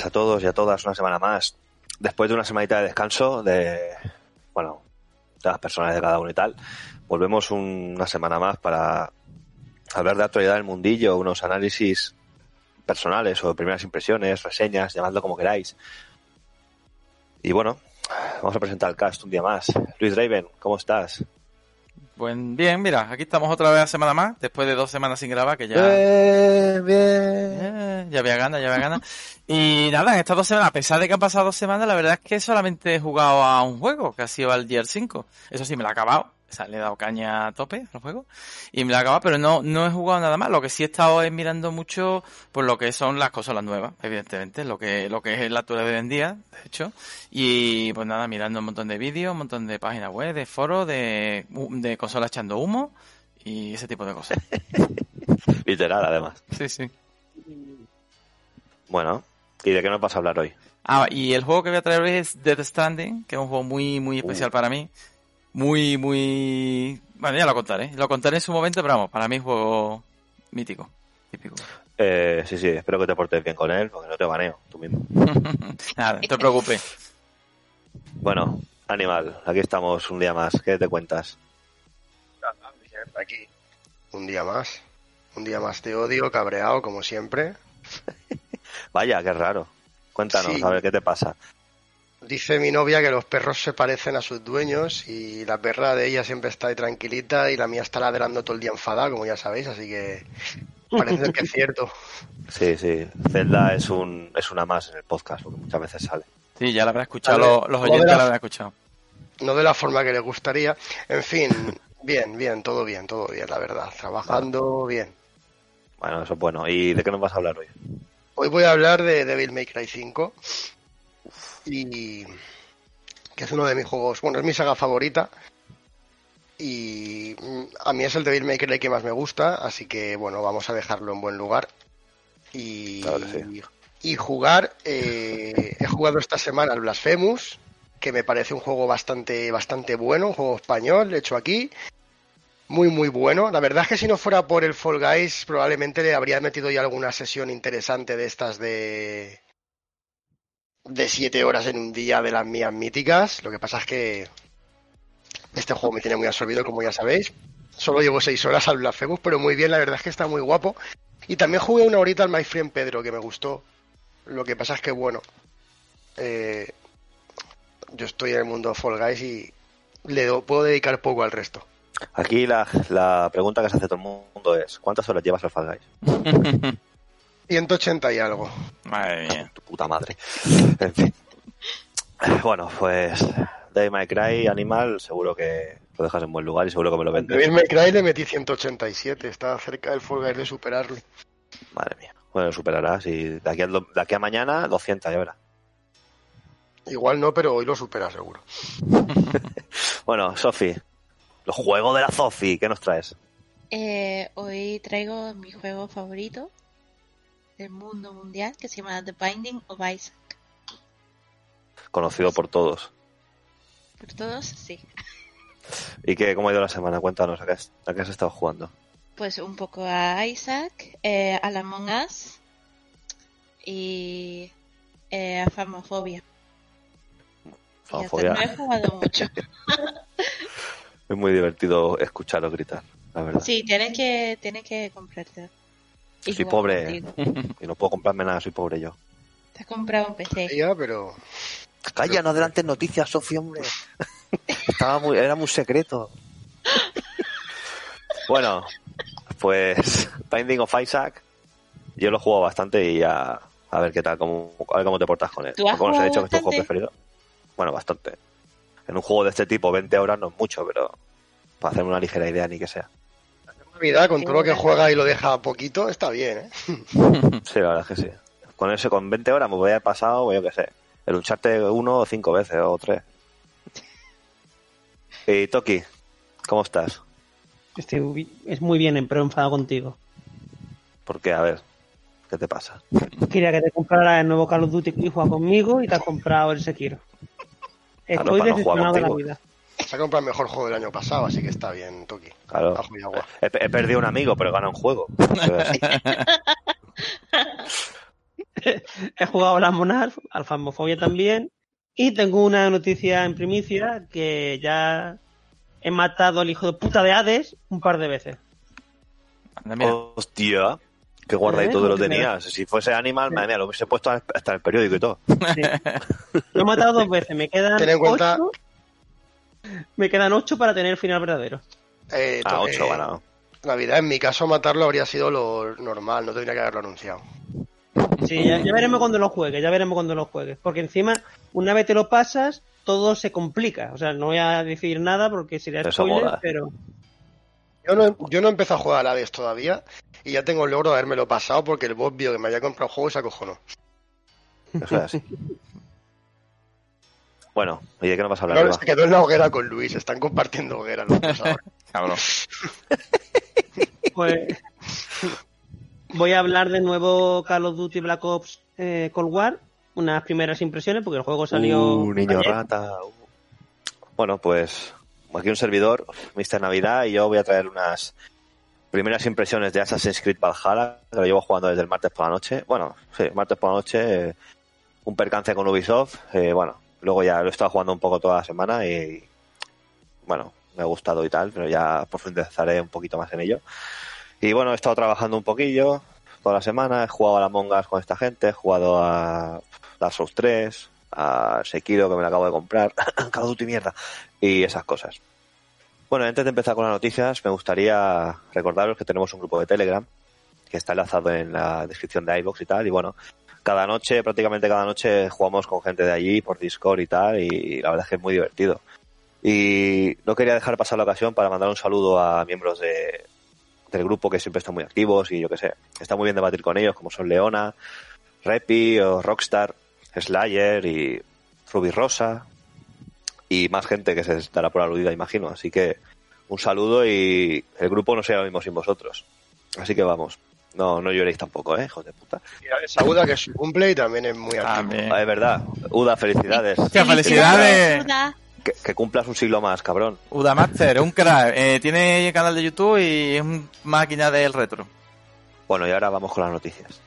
A todos y a todas, una semana más. Después de una semanita de descanso, de, bueno, de las personas de cada uno y tal, volvemos un- una semana más para hablar de actualidad del mundillo, unos análisis personales o primeras impresiones, reseñas, llamadlo como queráis. Y bueno, vamos a presentar el cast un día más. Luis Draven, ¿cómo estás? Pues bien, mira, aquí estamos otra vez la semana más, después de dos semanas sin grabar, que ya, Bien, bien. eh, ya había ganas, ya había ganas. Y nada, en estas dos semanas, a pesar de que han pasado dos semanas, la verdad es que solamente he jugado a un juego, que ha sido al Gear 5. Eso sí, me lo he acabado. O sea, le he dado caña a tope al juego. Y me lo he acabado, pero no, no he jugado nada más. Lo que sí he estado es mirando mucho por lo que son las consolas nuevas, evidentemente. Lo que, lo que es la actualidad de hoy en día, de hecho. Y pues nada, mirando un montón de vídeos, un montón de páginas web, de foros, de, de consolas echando humo y ese tipo de cosas. Literal, además. Sí, sí. Bueno, ¿y de qué nos vas a hablar hoy? Ah, y el juego que voy a traer hoy es Death Stranding, que es un juego muy, muy especial Uh. para mí. Muy, muy... Bueno, ya lo contaré. Lo contaré en su momento, pero vamos, para mí es un juego mítico. Típico. Eh, sí, sí, espero que te portes bien con él, porque no te baneo, tú mismo. Nada, no te preocupes. Bueno, Animal, aquí estamos un día más. ¿Qué te cuentas? Aquí. Un día más. Un día más de odio, cabreado, como siempre. Vaya, qué raro. Cuéntanos, Sí. a ver qué te pasa. Dice mi novia que los perros se parecen a sus dueños y la perra de ella siempre está ahí tranquilita y la mía está ladrando todo el día enfadada, como ya sabéis, así que parece que es cierto. Sí, sí, Zelda es un es una más en el podcast, porque muchas veces sale. Sí, ya lo habrá escuchado, los, oyentes a- lo habrán escuchado. No de la forma que le gustaría. En fin, bien, bien, todo bien, todo bien, la verdad. Trabajando bien. Bueno, eso es bueno. ¿Y de qué nos vas a hablar hoy? Hoy voy a hablar de Devil May Cry 5 y que es uno de mis juegos, bueno, es mi saga favorita y mm, a mí es el Devil May Cry que más me gusta, así que bueno, vamos a dejarlo en buen lugar y, Claro que sí. y jugar. eh, he jugado esta semana al Blasphemous, que me parece un juego bastante, bastante bueno, un juego español hecho aquí. Muy, muy bueno. La verdad es que si no fuera por el Fall Guys, probablemente le habría metido ya alguna sesión interesante de estas de. De siete horas en un día de las mías míticas. Lo que pasa es que. Este juego me tiene muy absorbido, como ya sabéis. Solo llevo seis horas al Blasphemous, pero muy bien, la verdad es que está muy guapo. Y también jugué una horita al My Friend Pedro, que me gustó. Lo que pasa es que, bueno. eh, yo estoy en el mundo Fall Guys y le do- puedo dedicar poco al resto. Aquí la, la pregunta que se hace todo el mundo es ¿cuántas horas llevas al Fall Guys? 180 y algo. Madre mía. Tu puta madre. En fin. Bueno, pues Devil May Cry, Animal, seguro que lo dejas en buen lugar y seguro que me lo vendes. Devil May Cry le metí 187, estaba cerca del Fall Guys de superarlo. Madre mía. Bueno, lo superarás y de aquí a, de aquí a mañana 200, ya verás. Igual no, pero hoy lo supera seguro. Bueno, Sofi, los juegos de la Sofi, ¿qué nos traes? Eh, hoy traigo mi juego favorito del mundo mundial que se llama The Binding of Isaac. Conocido por todos. Por todos, sí. ¿Y qué, cómo ha ido la semana? Cuéntanos, ¿a qué has, a qué has estado jugando? Pues un poco a Isaac, eh, a la Among Us y eh, a Famofobia. Famofobia. no he jugado mucho. Es muy divertido escucharos gritar, la verdad. Sí, tienes que, tienes que comprarte. Y Soy pobre. Y no puedo comprarme nada, soy pobre yo. Te has comprado un PC. Ya, pero Calla, no adelantes noticias, Sofía, hombre. Estaba muy, era muy secreto. Bueno, pues Binding of Isaac, yo lo he jugado bastante y ya a ver qué tal, cómo, a ver cómo te portas con él. ¿Tú has os he jugado dicho que es tu juego preferido. Bueno, bastante. En un juego de este tipo, 20 horas no es mucho, pero para hacerme una ligera idea ni que sea. Con Qué todo lo que juega y lo deja poquito, está bien, ¿eh? Sí, la verdad es que sí. Con ese, con 20 horas me voy a haber pasado, pues yo qué sé, el Uncharted uno o cinco veces o tres. Y Toki, ¿cómo estás? Estoy muy- es muy bien, pero enfadado contigo. Porque, a ver, ¿qué te pasa? Quería que te comprara el nuevo Call of Duty y juega conmigo y te has comprado el Sekiro. Claro, Estoy no jugar decepcionado de la vida. Se ha comprado el mejor juego del año pasado, así que está bien, Toki. Claro. He, he perdido un amigo, pero he ganado un juego. He jugado a la Monarch, al Phasmophobia también, y tengo una noticia en primicia que ya he matado al hijo de puta de Hades un par de veces. Anda, mira. Hostia, qué guardadito Eh, te lo tenías. Si fuese Animal, Sí. madre mía, lo hubiese puesto hasta el periódico y todo. Sí. Lo he matado dos veces, me quedan Ten en cuenta- ocho. Me quedan ocho para tener el final verdadero. Eh, Ah, to- 8, eh, bueno. Navidad, en mi caso, matarlo habría sido lo normal, no tendría que haberlo anunciado. Sí, ya, ya veremos cuando lo juegues, ya veremos cuando lo juegues. Porque encima, una vez te lo pasas, todo se complica. O sea, no voy a decir nada porque sería spoiler, mola. pero Yo no, yo no he empezado a jugar a Hades todavía y ya tengo el logro de habérmelo pasado porque el boss vio que me había comprado el juego y se acojonó. Eso es así. Bueno, ¿y de qué nos vas a hablar? Claro, se quedó en la hoguera con Luis, están compartiendo hoguera los dos ahora. Cabrón. pues voy a hablar de nuevo Call of Duty Black Ops eh, Cold War. Unas primeras impresiones, porque el juego salió. Uh, niño ayer. rata. uh. Bueno, pues aquí un servidor, Mr. Navidad, y yo voy a traer unas primeras impresiones de Assassin's Creed Valhalla, que lo llevo jugando desde el martes por la noche. Bueno, sí, martes por la noche, eh, un percance con Ubisoft. eh, bueno, luego ya lo he estado jugando un poco toda la semana y, bueno, me ha gustado y tal, pero ya profundizaré un poquito más en ello. Y bueno, he estado trabajando un poquillo toda la semana, he jugado a la Mongas con esta gente, he jugado a Dark Souls 3, a Sekiro que me lo acabo de comprar, Call of Duty mierda, y esas cosas. Bueno, antes de empezar con las noticias, me gustaría recordaros que tenemos un grupo de Telegram que está enlazado en la descripción de iBox y tal, y bueno, cada noche, prácticamente cada noche jugamos con gente de allí por Discord y tal, y la verdad es que es muy divertido. Y no quería dejar pasar la ocasión para mandar un saludo a miembros de, del grupo que siempre están muy activos y yo que sé, está muy bien debatir con ellos, como son Leona, Repi o Rockstar, Slayer y Ruby Rosa y más gente que se estará por aludida, imagino. Así que un saludo y el grupo no será lo mismo sin vosotros. Así que vamos, no, no lloréis tampoco, ¿eh, hijos de puta. Y a Sauda, que es su cumple y también es muy activo. También. Ah, es verdad, Uda, felicidades. Hostia, felicidades. Que, que cumplas un siglo más, cabrón. Udamaster, un crack. Eh, tiene canal de YouTube y es un máquina del retro. Bueno, y ahora vamos con las noticias.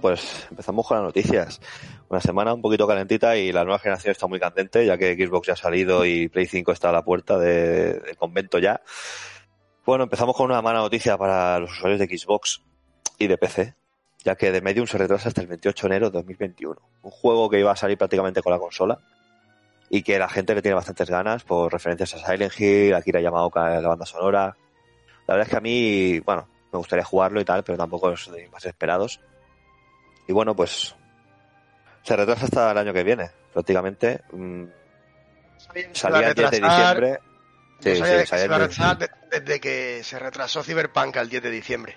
Pues empezamos con las noticias. Una semana un poquito calentita y la nueva generación está muy candente, ya que Xbox ya ha salido y Play 5 está a la puerta de- del convento ya. Bueno, empezamos con una mala noticia para los usuarios de Xbox y de PC, ya que The Medium se retrasa hasta el 28 de enero de 2021. Un juego que iba a salir prácticamente con la consola y que la gente le tiene bastantes ganas por referencias a Silent Hill, Akira Yamaoka, la banda sonora. La verdad es que a mí, bueno, me gustaría jugarlo y tal, pero tampoco es de mis más esperados. Y bueno, pues se retrasa hasta el año que viene, prácticamente. Mm, Salía el 10 de diciembre. Sí, sabía sí, que se a desde que se retrasó Cyberpunk al 10 de diciembre.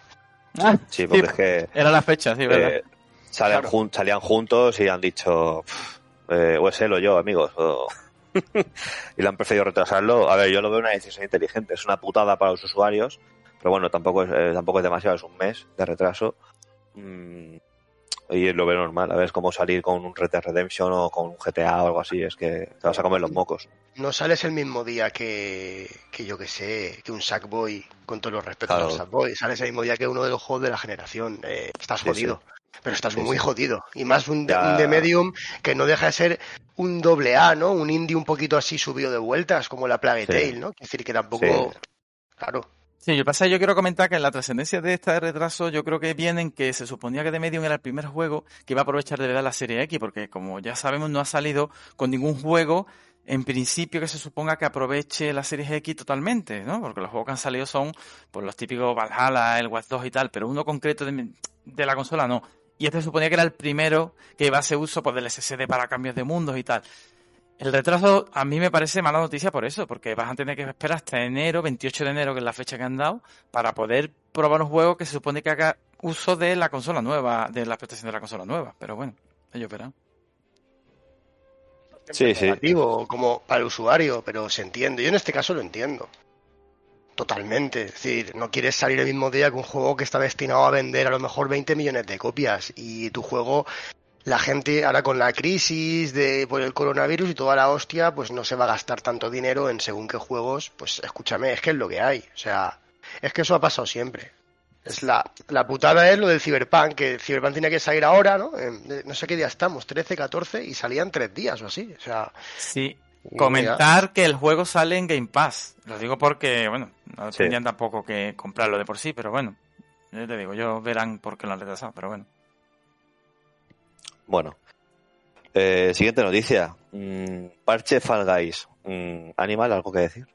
Ah, Sí, porque sí, es que Era la fecha, sí, ¿verdad? eh, salen Claro. jun- salían juntos y han dicho, "Pff, eh, o es él o yo, amigos. o- y le han preferido retrasarlo. A ver, yo lo veo una decisión inteligente. Es una putada para los usuarios, pero bueno, tampoco es, eh, tampoco es demasiado, es un mes de retraso. Mm, y lo veo normal. A ver, es como salir con un Red Dead Redemption o con un GTA o algo así. Es que te vas a comer los mocos. No sales el mismo día que, que yo que sé, que un Sackboy, con todos los respetos Claro. al Sackboy. Sales el mismo día que uno de los juegos de la generación. Eh, estás Sí, jodido. Pero estás muy jodido. Y más un de, Ya. un de Medium que no deja de ser un doble A, ¿no? Un indie un poquito así subido de vueltas, como la Plague Sí. Tale, ¿no? Es decir, que tampoco. Claro. Sí, yo pasa, yo quiero comentar que la trascendencia de este retraso, yo creo que viene en que se suponía que The Medium era el primer juego que iba a aprovechar de verdad la serie X, porque como ya sabemos, no ha salido con ningún juego en principio que se suponga que aproveche la serie X totalmente, ¿no? Porque los juegos que han salido son pues, los típicos Valhalla, el Watch 2 y tal, pero uno concreto de, de la consola no. Y este se suponía que era el primero que iba a hacer uso pues, del SSD para cambios de mundos y tal. El retraso a mí me parece mala noticia por eso, porque vas a tener que esperar hasta enero, 28 de enero, que es la fecha que han dado, para poder probar un juego que se supone que haga uso de la consola nueva, de la prestación de la consola nueva. Pero bueno, ellos verán. Sí, sí. negativo como para el usuario, pero se entiende. Yo en este caso lo entiendo. Totalmente. Es decir, no quieres salir el mismo día que un juego que está destinado a vender a lo mejor 20 millones de copias y tu juego, la gente ahora con la crisis de por el coronavirus y toda la hostia, pues no se va a gastar tanto dinero en según qué juegos. Pues escúchame, es que es lo que hay. O sea, es que eso ha pasado siempre. Es la, la putada es lo del Cyberpunk, que el Cyberpunk tenía que salir ahora, ¿no? En- no sé qué día estamos, 13, 14, y salían tres días o así. O sea, Sí, comentar que el juego sale en Game Pass. Lo digo porque, bueno, no Sí. tendrían tampoco que comprarlo de por sí, pero bueno, yo te digo, yo verán por qué lo han retrasado, pero bueno. Bueno. Eh, siguiente noticia. Mm, parche Fall Guys. Mm, Animal, ¿algo que decir?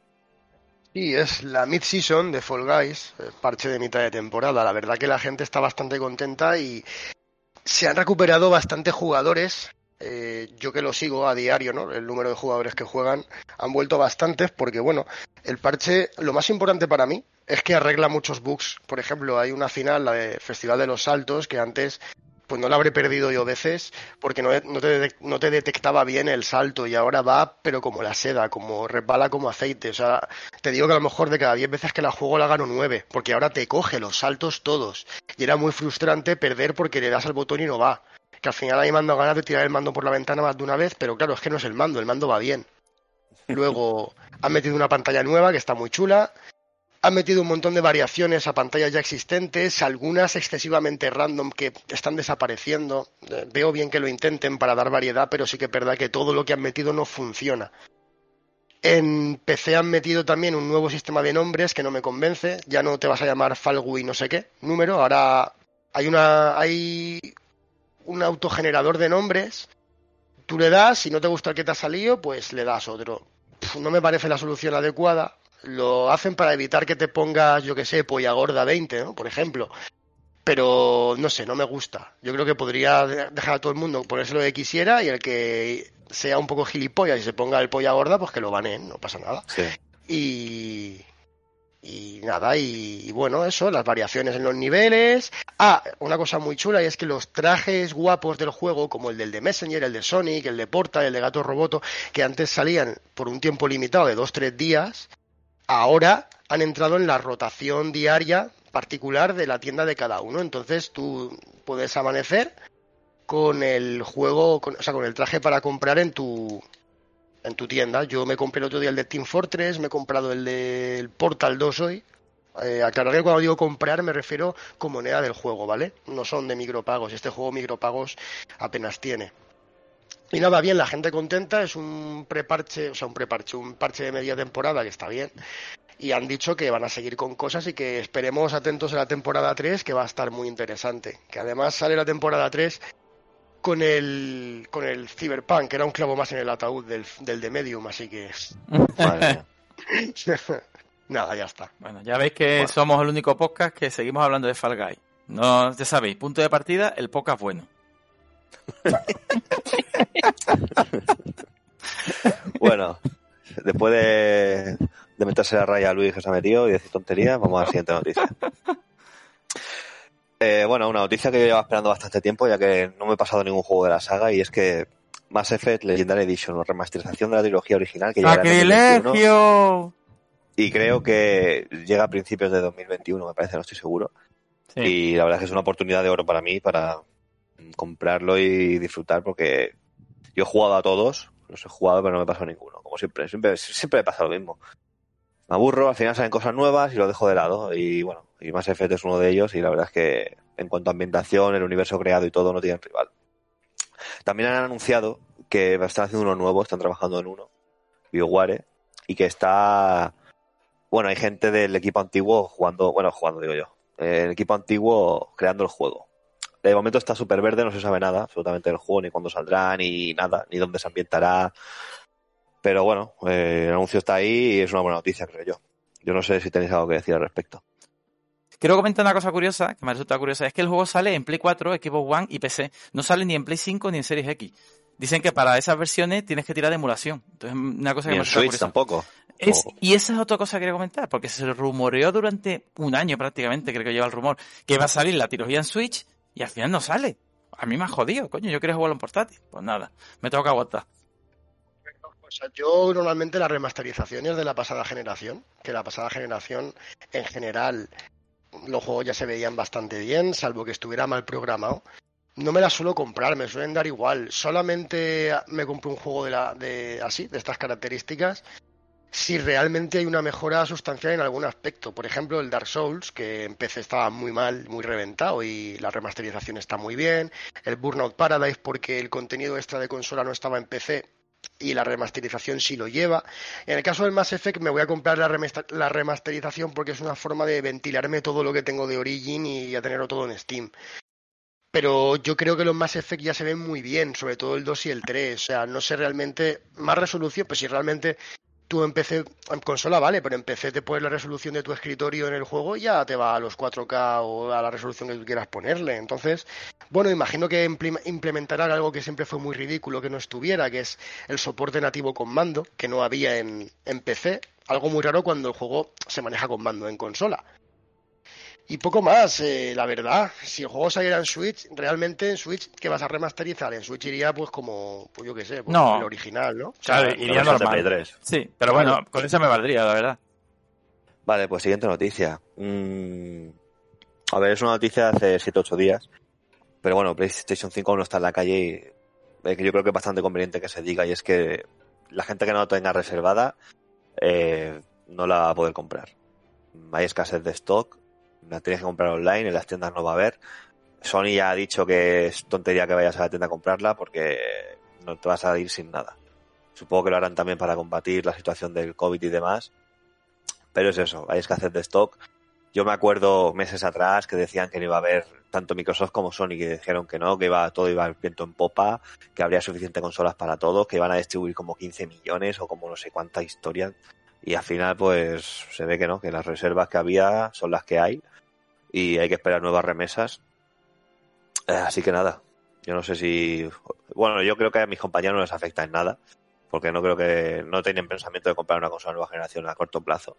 Sí, es la mid-season de Fall Guys, eh, parche de mitad de temporada. La verdad que la gente está bastante contenta y se han recuperado bastantes jugadores. Eh, yo que lo sigo a diario, ¿no? El número de jugadores que juegan han vuelto bastantes porque, bueno, el parche, lo más importante para mí es que arregla muchos bugs. Por ejemplo, hay una final, la de Festival de los Saltos, que antes pues no la habré perdido yo veces porque no, te, no te detectaba bien el salto y ahora va pero como la seda, como resbala como aceite. O sea, te digo que a lo mejor de cada 10 veces que la juego la gano 9, porque ahora te coge los saltos todos. Y era muy frustrante perder porque le das al botón y no va. Que al final a mí me han ganas de tirar el mando por la ventana más de una vez, pero claro, es que no es el mando, el mando va bien. Luego han metido una pantalla nueva que está muy chula. Han metido un montón de variaciones a pantallas ya existentes, algunas excesivamente random que están desapareciendo. Eh, Veo bien que lo intenten para dar variedad, pero sí que es verdad que todo lo que han metido no funciona. En PC han metido también un nuevo sistema de nombres que no me convence. Ya no te vas a llamar Falgui no sé qué número. Ahora hay una hay un autogenerador de nombres. Tú le das, si no te gusta el que te ha salido, pues le das otro. No me parece la solución adecuada. Lo hacen para evitar que te pongas, yo que sé, polla gorda 20, ¿no? Por ejemplo. Pero no sé, no me gusta. Yo creo que podría de- dejar a todo el mundo ponerse lo que quisiera y el que sea un poco gilipollas y se ponga el polla gorda, pues que lo baneen, no pasa nada. Sí. Y, y nada, y, y bueno, eso, las variaciones en los niveles. Ah, una cosa muy chula y es que los trajes guapos del juego, como el del de Messenger, el de Sonic, el de Porta, el de Gato Roboto, que antes salían por un tiempo limitado de 2-3 días, ahora han entrado en la rotación diaria particular de la tienda de cada uno. Entonces tú puedes amanecer con el juego, con- o sea, con el traje para comprar en tu en tu tienda. Yo me compré el otro día el de Team Fortress, me he comprado el del Portal 2 hoy. Eh, aclarar que cuando digo comprar me refiero con moneda del juego, ¿vale? No son de micropagos. Este juego micropagos apenas tiene. Y nada, bien, la gente contenta, es un preparche, o sea, un preparche, un parche de media temporada que está bien. Y han dicho que van a seguir con cosas y que esperemos atentos a la temporada 3, que va a estar muy interesante. Que además sale la temporada 3 con el, con el Cyberpunk, que era un clavo más en el ataúd del, del de Medium, así que nada, ya está. Bueno, ya veis que Bueno. somos el único podcast que seguimos hablando de Fall Guy. No, ya sabéis, punto de partida, el podcast bueno. Bueno, después de, de meterse la raya a Luis que se ha metido y decir tonterías, vamos a la siguiente noticia. Eh, bueno, una noticia que yo llevaba esperando bastante tiempo, ya que no me he pasado ningún juego de la saga, y es que Mass Effect Legendary Edition, o remasterización de la trilogía original, que llegará en 2021, ¡Sacrilegio! y creo que llega a principios de 2021, me parece, no estoy seguro. Sí. Y la verdad es que es una oportunidad de oro para mí para comprarlo y disfrutar porque yo he jugado a todos, los he jugado pero no me pasado ninguno, como siempre, siempre, siempre me pasa lo mismo. Me aburro, al final salen cosas nuevas y lo dejo de lado y bueno, y Mass Effect es uno de ellos y la verdad es que en cuanto a ambientación, el universo creado y todo no tienen rival. También han anunciado que están haciendo uno nuevo, están trabajando en uno, BioWare, y que está bueno, hay gente del equipo antiguo jugando, bueno, jugando digo yo, el equipo antiguo creando el juego. De momento está súper verde, no se sabe nada absolutamente del juego, ni cuándo saldrá, ni nada, ni dónde se ambientará. Pero bueno, eh, el anuncio está ahí y es una buena noticia, creo yo. Yo no sé si tenéis algo que decir al respecto. Quiero comentar una cosa curiosa, que me resulta curiosa, es que el juego sale en Play 4, Xbox One y PC. No sale ni en Play 5 ni en Series X. Dicen que para esas versiones tienes que tirar de emulación. Entonces, una cosa Ni que me en Switch curiosa. tampoco. Es- O- y esa es otra cosa que quería comentar, porque se rumoreó durante un año prácticamente, creo que lleva el rumor, que va a salir la trilogía en Switch y al final no sale. A mí me ha jodido, coño, yo quería jugarlo en portátil. Pues nada, me tengo que aguantar. Yo normalmente las remasterizaciones de la pasada generación, que la pasada generación en general los juegos ya se veían bastante bien, salvo que estuviera mal programado. No me las suelo comprar, me suelen dar igual. Solamente me compro un juego de la, de así, de estas características, si realmente hay una mejora sustancial en algún aspecto. Por ejemplo, el Dark Souls, que en PC estaba muy mal, muy reventado y la remasterización está muy bien. El Burnout Paradise, porque el contenido extra de consola no estaba en PC y la remasterización sí lo lleva. En el caso del Mass Effect me voy a comprar la, remasterización porque es una forma de ventilarme todo lo que tengo de Origin y ya tenerlo todo en Steam. Pero yo creo que los Mass Effect ya se ven muy bien, sobre todo el 2 y el 3. O sea, no sé realmente. Más resolución, pues si realmente tú en PC, en consola vale, pero en PC te pones la resolución de tu escritorio en el juego y ya te va a los 4K o a la resolución que tú quieras ponerle. Entonces, bueno, imagino que implementarán algo que siempre fue muy ridículo que no estuviera, que es el soporte nativo con mando, que no había en, en PC. Algo muy raro cuando el juego se maneja con mando en consola. Y poco más, eh, la verdad. Si el juego saliera en Switch, realmente en Switch, ¿qué vas a remasterizar? En Switch iría pues como, pues yo qué sé, pues No. el original, ¿no? O Claro, sea, iría la versión de normal. Play 3. Sí, pero bueno, con eso me valdría, la verdad. Vale, pues siguiente noticia. Mm, a ver, es una noticia de hace 7-8 días. Pero bueno, PlayStation 5 aún no está en la calle y eh, que yo creo que es bastante conveniente que se diga y es que la gente que no la tenga reservada eh, no la va a poder comprar. Hay escasez de stock, la tienes que comprar online, en las tiendas no va a haber. Sony ya ha dicho que es tontería que vayas a la tienda a comprarla porque no te vas a ir sin nada. Supongo que lo harán también para combatir la situación del COVID y demás. Pero es eso, hay escasez de stock. Yo me acuerdo meses atrás que decían que no iba a haber tanto Microsoft como Sony, que dijeron que no, que iba todo iba al viento en popa, que habría suficiente consolas para todos, que iban a distribuir como 15 millones o como no sé cuánta historia. Y al final, pues se ve que no, que las reservas que había son las que hay y hay que esperar nuevas remesas. Eh, así que nada, yo no sé si. Bueno, yo creo que a mis compañeros no les afecta en nada, porque no creo que. No tienen pensamiento de comprar una consola de nueva generación a corto plazo.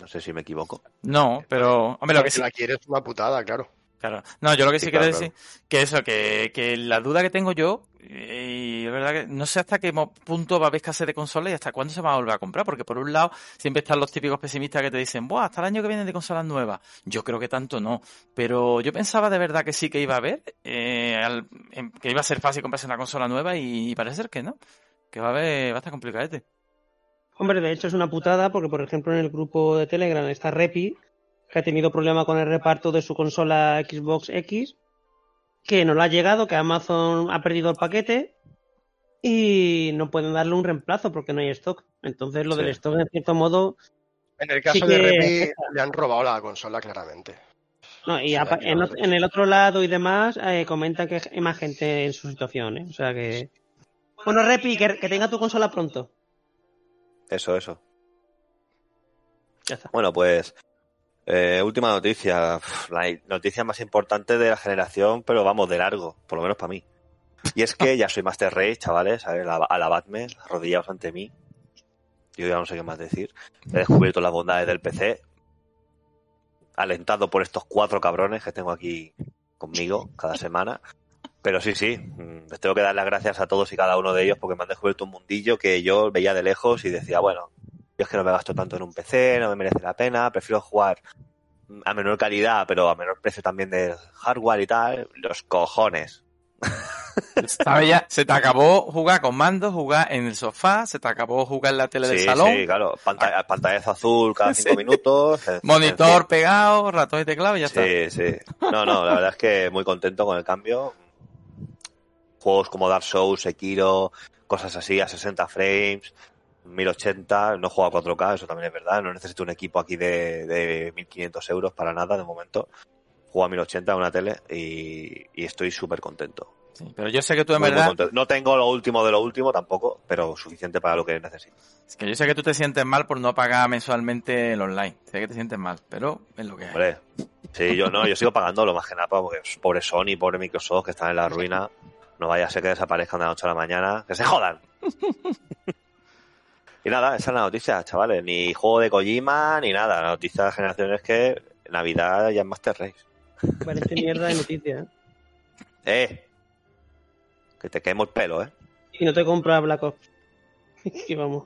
No sé si me equivoco. No, pero, hombre, lo que si sí, la quieres es una putada, claro. Claro. No, yo lo que sí, Sí, quiero claro, decir que eso, que, que la duda que tengo yo, y es verdad que no sé hasta qué punto va a haber escasez de consolas y hasta cuándo se va a volver a comprar, porque por un lado siempre están los típicos pesimistas que te dicen, Buah, hasta el año que viene de consolas nuevas. Yo creo que tanto no, pero yo pensaba de verdad que sí que iba a haber, eh, que iba a ser fácil comprarse una consola nueva y, parece ser que no, que va a haber, va a estar complicadete. Hombre, de hecho es una putada porque, por ejemplo, en el grupo de Telegram está Repi, que ha tenido problema con el reparto de su consola Xbox X, que no le ha llegado, que Amazon ha perdido el paquete y no pueden darle un reemplazo porque no hay stock. Entonces lo Sí. del stock, en cierto modo, En el caso Sí de Repi, le han robado la consola, claramente. no, y en, el otro lado y demás eh, comentan que hay más gente en su situación, ¿eh? O sea que... Bueno, Repi, que, que tenga tu consola pronto. Eso, eso. Ya está. Bueno, pues. Eh, última noticia. La noticia más importante de la generación, pero vamos, de largo, por lo menos para mí. Y es que ya soy Master Race, chavales, a ver, ala- alabadme, arrodillaos ante mí. Yo ya no sé qué más decir. He descubierto las bondades del PC. Alentado por estos cuatro cabrones que tengo aquí conmigo cada semana. Pero sí, sí, mm, les tengo que dar las gracias a todos y cada uno de ellos porque me han descubierto un mundillo que yo veía de lejos y decía, bueno, yo es que no me gasto tanto en un PC, no me merece la pena, prefiero jugar a menor calidad, pero a menor precio también de hardware y tal, los cojones. ¿Sabes ya? Se te acabó jugar con mando, jugar en el sofá, se te acabó jugar en la tele del Sí, salón, sí, claro, pantalla, pantallazo azul cada cinco Sí. minutos. monitor pegado, ratón y teclado y ya está. Sí, sí. No, no, la verdad es que muy contento con el cambio. Juegos como Dark Souls, Sekiro, cosas así a 60 frames. 1080, no juego a 4K, eso también es verdad. No necesito un equipo aquí de, de 1500 euros para nada de momento. Juego a 1080 en una tele y, y estoy súper contento. Sí, pero yo sé que tú en Muy, muy verdad, contento. No tengo lo último de lo último tampoco, pero suficiente para lo que necesito. es que yo sé que tú te sientes mal por no pagar mensualmente el online. Sé que te sientes mal, pero es lo que hay. Hombre, sí, yo no, yo sigo pagándolo más que nada, porque pobre Sony, pobre Microsoft, que están en la ruina. No vaya a ser que desaparezcan de la noche a la mañana. ¡Que se jodan! Y nada, esa es la noticia, chavales. Ni juego de Kojima, ni nada. La noticia de la generación es que Navidad ya es Master Race. Parece mierda de noticias. ¿eh? ¡Eh! Que te quemo el pelo, ¿eh? Y no te compras Black Ops. y vamos.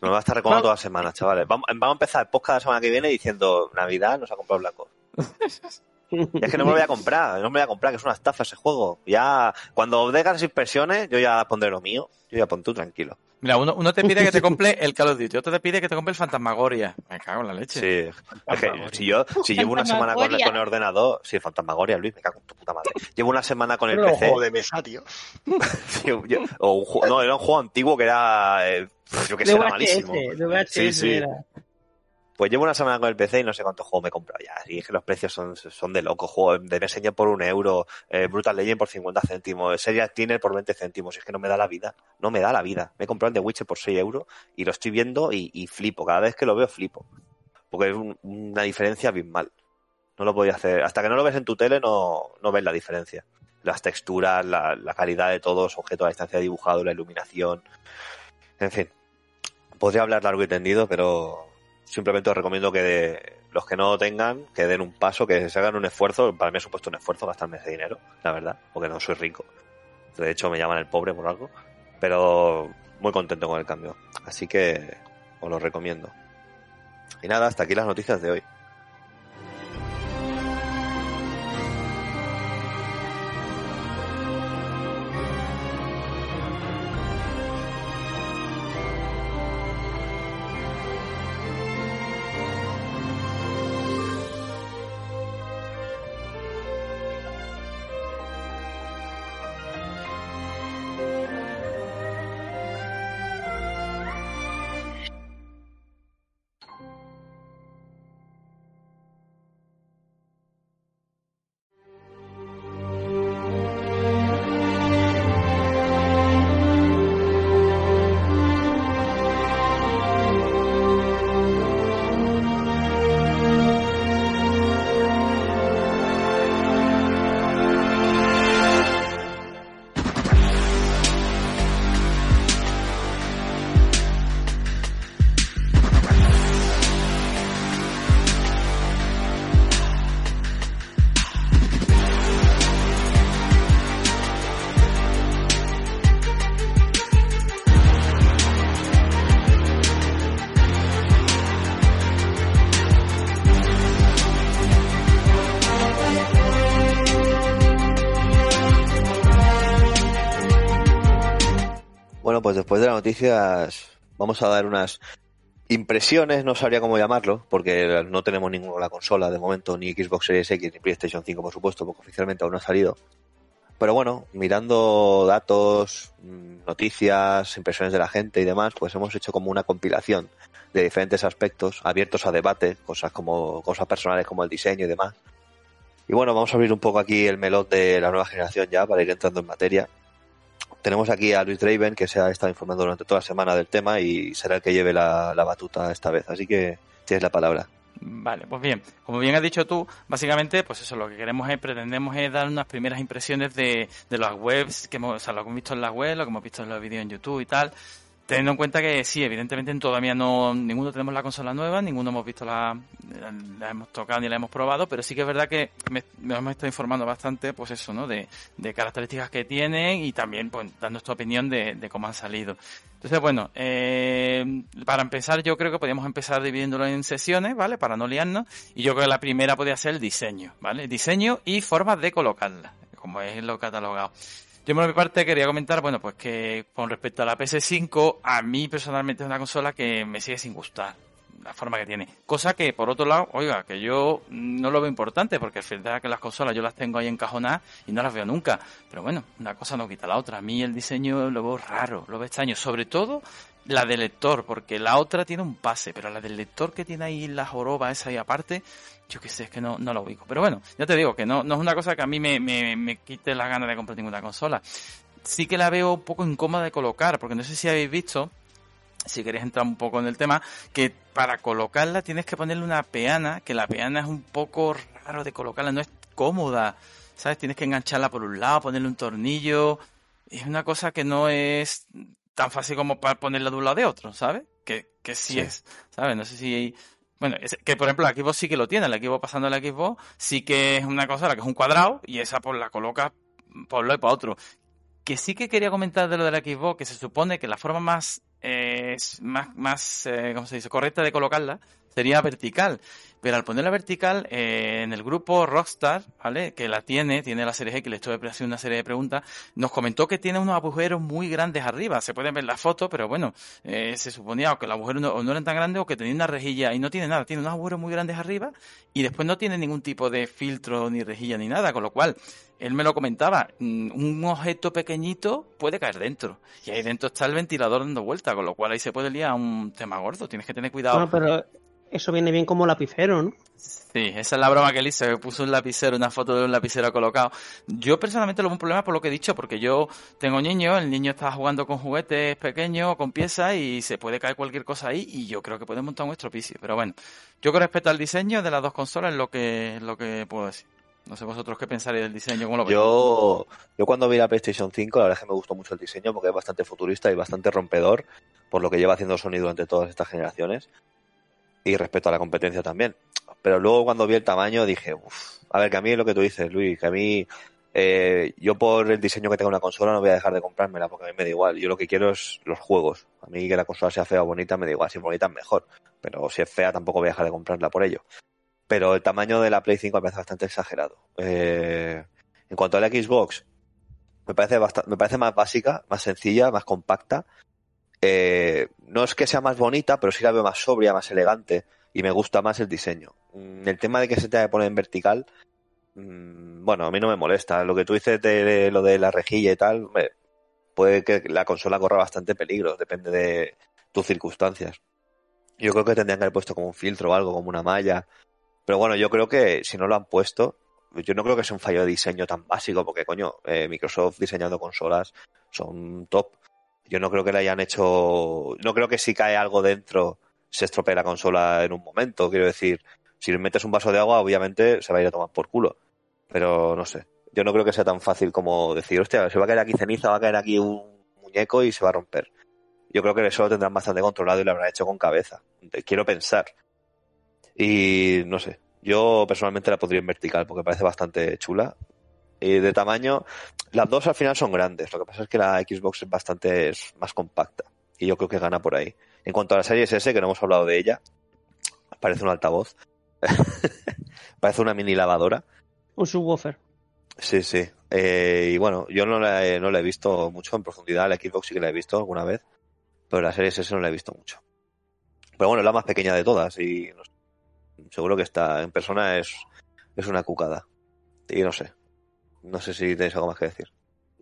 Me va a estar recordando todas las semanas, chavales. Vamos, vamos a empezar el podcast la semana que viene diciendo Navidad nos ha comprado Black Ops. Y es que no me lo voy a comprar, no me lo voy a comprar, que es una estafa ese juego. Ya, cuando dejas las impresiones, yo ya pondré lo mío. Yo ya pon tú tranquilo. Mira, uno, uno te pide que te compre el Call of Duty, otro te pide que te compre el Fantasmagoria. Me cago en la leche. Sí. Es que si yo, si llevo una semana con, con el ordenador, sí, Fantasmagoria, Luis, me cago en tu puta madre. Llevo una semana con el un PC. juego de mesa, tío. Sí, yo- o un juego- no, era un juego antiguo que era, eh, yo que sé, era malísimo. VHS Sí, sí. era. Pues llevo una semana con el PC y no sé cuántos juegos me he comprado ya. Y es que los precios son, son de loco. Juego de Messenger por un euro, eh, Brutal Legend por 50 céntimos, Serial Cleaner por 20 céntimos. Y es que no me da la vida. No me da la vida. Me he comprado el de Witcher por 6 euros y lo estoy viendo y, flipo. Cada vez que lo veo flipo. Porque es un- una diferencia abismal. No lo podía hacer. Hasta que no lo ves en tu tele no, no ves la diferencia. Las texturas, la, la calidad de todos objetos a distancia dibujado, la iluminación. En fin. Podría hablar largo y tendido, pero simplemente os recomiendo que de- los que no tengan, que den un paso, que se hagan un esfuerzo. Para mí ha supuesto un esfuerzo gastarme ese dinero, la verdad, porque no soy rico. De hecho, me llaman el pobre por algo. Pero muy contento con el cambio. Así que os lo recomiendo. Y nada, hasta aquí las noticias de hoy. Vamos a dar unas impresiones, no sabría cómo llamarlo, porque no tenemos ninguna la consola de momento, ni Xbox Series X, ni PlayStation 5, por supuesto, porque oficialmente aún no ha salido. Pero bueno, mirando datos, mm, noticias, impresiones de la gente y demás, pues hemos hecho como una compilación de diferentes aspectos abiertos a debate, cosas como cosas personales como el diseño y demás. Y bueno, vamos a abrir un poco aquí el melón de la nueva generación ya para ir entrando en materia. Tenemos aquí a Luis Draven, que se ha estado informando durante toda la semana del tema y será el que lleve la, la batuta esta vez. Así que tienes la palabra. Vale, pues bien, como bien has dicho tú, básicamente, pues eso, lo que queremos es, pretendemos es dar unas primeras impresiones de, de las webs, que hemos, o sea, lo que hemos visto en las webs, lo que hemos visto en los vídeos en YouTube y tal, teniendo en cuenta que sí, evidentemente todavía no, ninguno tenemos la consola nueva, ninguno hemos visto la, la, hemos tocado ni la hemos probado, pero sí que es verdad que me, me hemos estado informando bastante, pues eso, ¿no? De, de características que tienen y también, pues, dando nuestra opinión de, de cómo han salido. Entonces, bueno, eh, para empezar, yo creo que podríamos empezar dividiéndolo en sesiones, ¿vale? Para no liarnos. Y yo creo que la primera podría ser el diseño, ¿vale? Diseño y formas de colocarla, como es lo catalogado. Yo por mi parte quería comentar, bueno, pues que con respecto a la PS5, a mí personalmente es una consola que me sigue sin gustar la forma que tiene. Cosa que, por otro lado, oiga, que yo no lo veo importante, porque es verdad que las consolas yo las tengo ahí encajonadas y no las veo nunca. Pero bueno, una cosa no quita la otra. A mí el diseño lo veo raro, lo veo extraño. Sobre todo la del lector, porque la otra tiene un pase, pero la del lector que tiene ahí la joroba esa ahí aparte, yo qué sé, es que no, no lo ubico. Pero bueno, ya te digo que no, no es una cosa que a mí me, me, me quite la gana de comprar ninguna consola. Sí que la veo un poco incómoda de colocar, porque no sé si habéis visto, si queréis entrar un poco en el tema, que para colocarla tienes que ponerle una peana, que la peana es un poco raro de colocarla, no es cómoda, ¿sabes? Tienes que engancharla por un lado, ponerle un tornillo, es una cosa que no es tan fácil como para ponerla de un lado de otro, ¿sabes? Que, que sí, Sí. es, ¿sabes? No sé si hay... Bueno, es- que por ejemplo la Xbox sí que lo tiene, la Xbox pasando a la Xbox sí que es una cosa, la que es un cuadrado y esa pues la coloca por lado y para otro. Que sí que quería comentar de lo de la Xbox, que se supone que la forma más, eh, más, más eh, ¿cómo se dice?, correcta de colocarla sería vertical. Pero al ponerla vertical, eh, en el grupo Rockstar, ¿vale? Que la tiene, tiene la serie X, le estuve haciendo una serie de preguntas, nos comentó que tiene unos agujeros muy grandes arriba. Se pueden ver las fotos, pero bueno, eh, se suponía que los agujeros no, no eran tan grandes o que tenía una rejilla y no tiene nada. Tiene unos agujeros muy grandes arriba y después no tiene ningún tipo de filtro ni rejilla ni nada, con lo cual él me lo comentaba, mm, un objeto pequeñito puede caer dentro. Y ahí dentro está el ventilador dando vuelta, con lo cual ahí se puede liar un tema gordo. Tienes que tener cuidado. Bueno, pero eso viene bien como lapicero, ¿no? Sí, esa es la broma que él hizo, que puso un lapicero, una foto de un lapicero colocado. Yo personalmente lo veo un problema por lo que he dicho, porque yo tengo niño, el niño está jugando con juguetes pequeños, con piezas, y se puede caer cualquier cosa ahí, y yo creo que puede montar un estropicio. Pero bueno, yo con respecto al diseño de las dos consolas es lo que, es lo que puedo decir. No sé vosotros qué pensaréis del diseño, cómo lo. Yo, yo cuando vi la PlayStation 5, la verdad es que me gustó mucho el diseño porque es bastante futurista y bastante rompedor por lo que lleva haciendo Sony durante todas estas generaciones y respecto a la competencia también. Pero luego cuando vi el tamaño dije, uff, a ver, que a mí es lo que tú dices, Luis, que a mí, eh, yo por el diseño que tenga una consola no voy a dejar de comprármela porque a mí me da igual. Yo lo que quiero es los juegos. A mí que la consola sea fea o bonita me da igual, si es bonita es mejor. Pero si es fea tampoco voy a dejar de comprarla por ello. Pero el tamaño de la Play 5 me parece bastante exagerado. Eh, en cuanto a la Xbox, me parece, bastante, me parece más básica, más sencilla, más compacta. Eh, no es que sea más bonita, pero sí la veo más sobria, más elegante y me gusta más el diseño. Mm, El tema de que se tenga que poner en vertical, mm, bueno, a mí no me molesta. Lo que tú dices de lo de la rejilla y tal, puede que la consola corra bastante peligro, depende de tus circunstancias. Yo creo que tendrían que haber puesto como un filtro o algo, como una malla. Pero bueno, yo creo que si no lo han puesto, yo no creo que sea un fallo de diseño tan básico, porque coño, eh, Microsoft diseñando consolas son top. Yo no creo que le hayan hecho. No creo que si cae algo dentro se estropee la consola en un momento. Quiero decir, si le metes un vaso de agua, obviamente se va a ir a tomar por culo. Pero no sé. Yo no creo que sea tan fácil como decir, hostia, se va a caer aquí ceniza, va a caer aquí un muñeco y se va a romper. Yo creo que eso lo tendrán bastante controlado y lo habrán hecho con cabeza. Quiero pensar. Y no sé. Yo personalmente la pondría en vertical porque parece bastante chula. Y de tamaño, las dos al final son grandes. Lo que pasa es que la Xbox es bastante es más compacta. Y yo creo que gana por ahí. En cuanto a la serie S, que no hemos hablado de ella, parece un altavoz. parece una mini lavadora. Un subwoofer. Sí, sí. Eh, y bueno, yo no la, he, no la he visto mucho en profundidad. La Xbox sí que la he visto alguna vez. Pero la serie S no la he visto mucho. Pero bueno, es la más pequeña de todas. Y no sé, seguro que está en persona es, es una cucada. Y no sé. No sé si tenéis algo más que decir.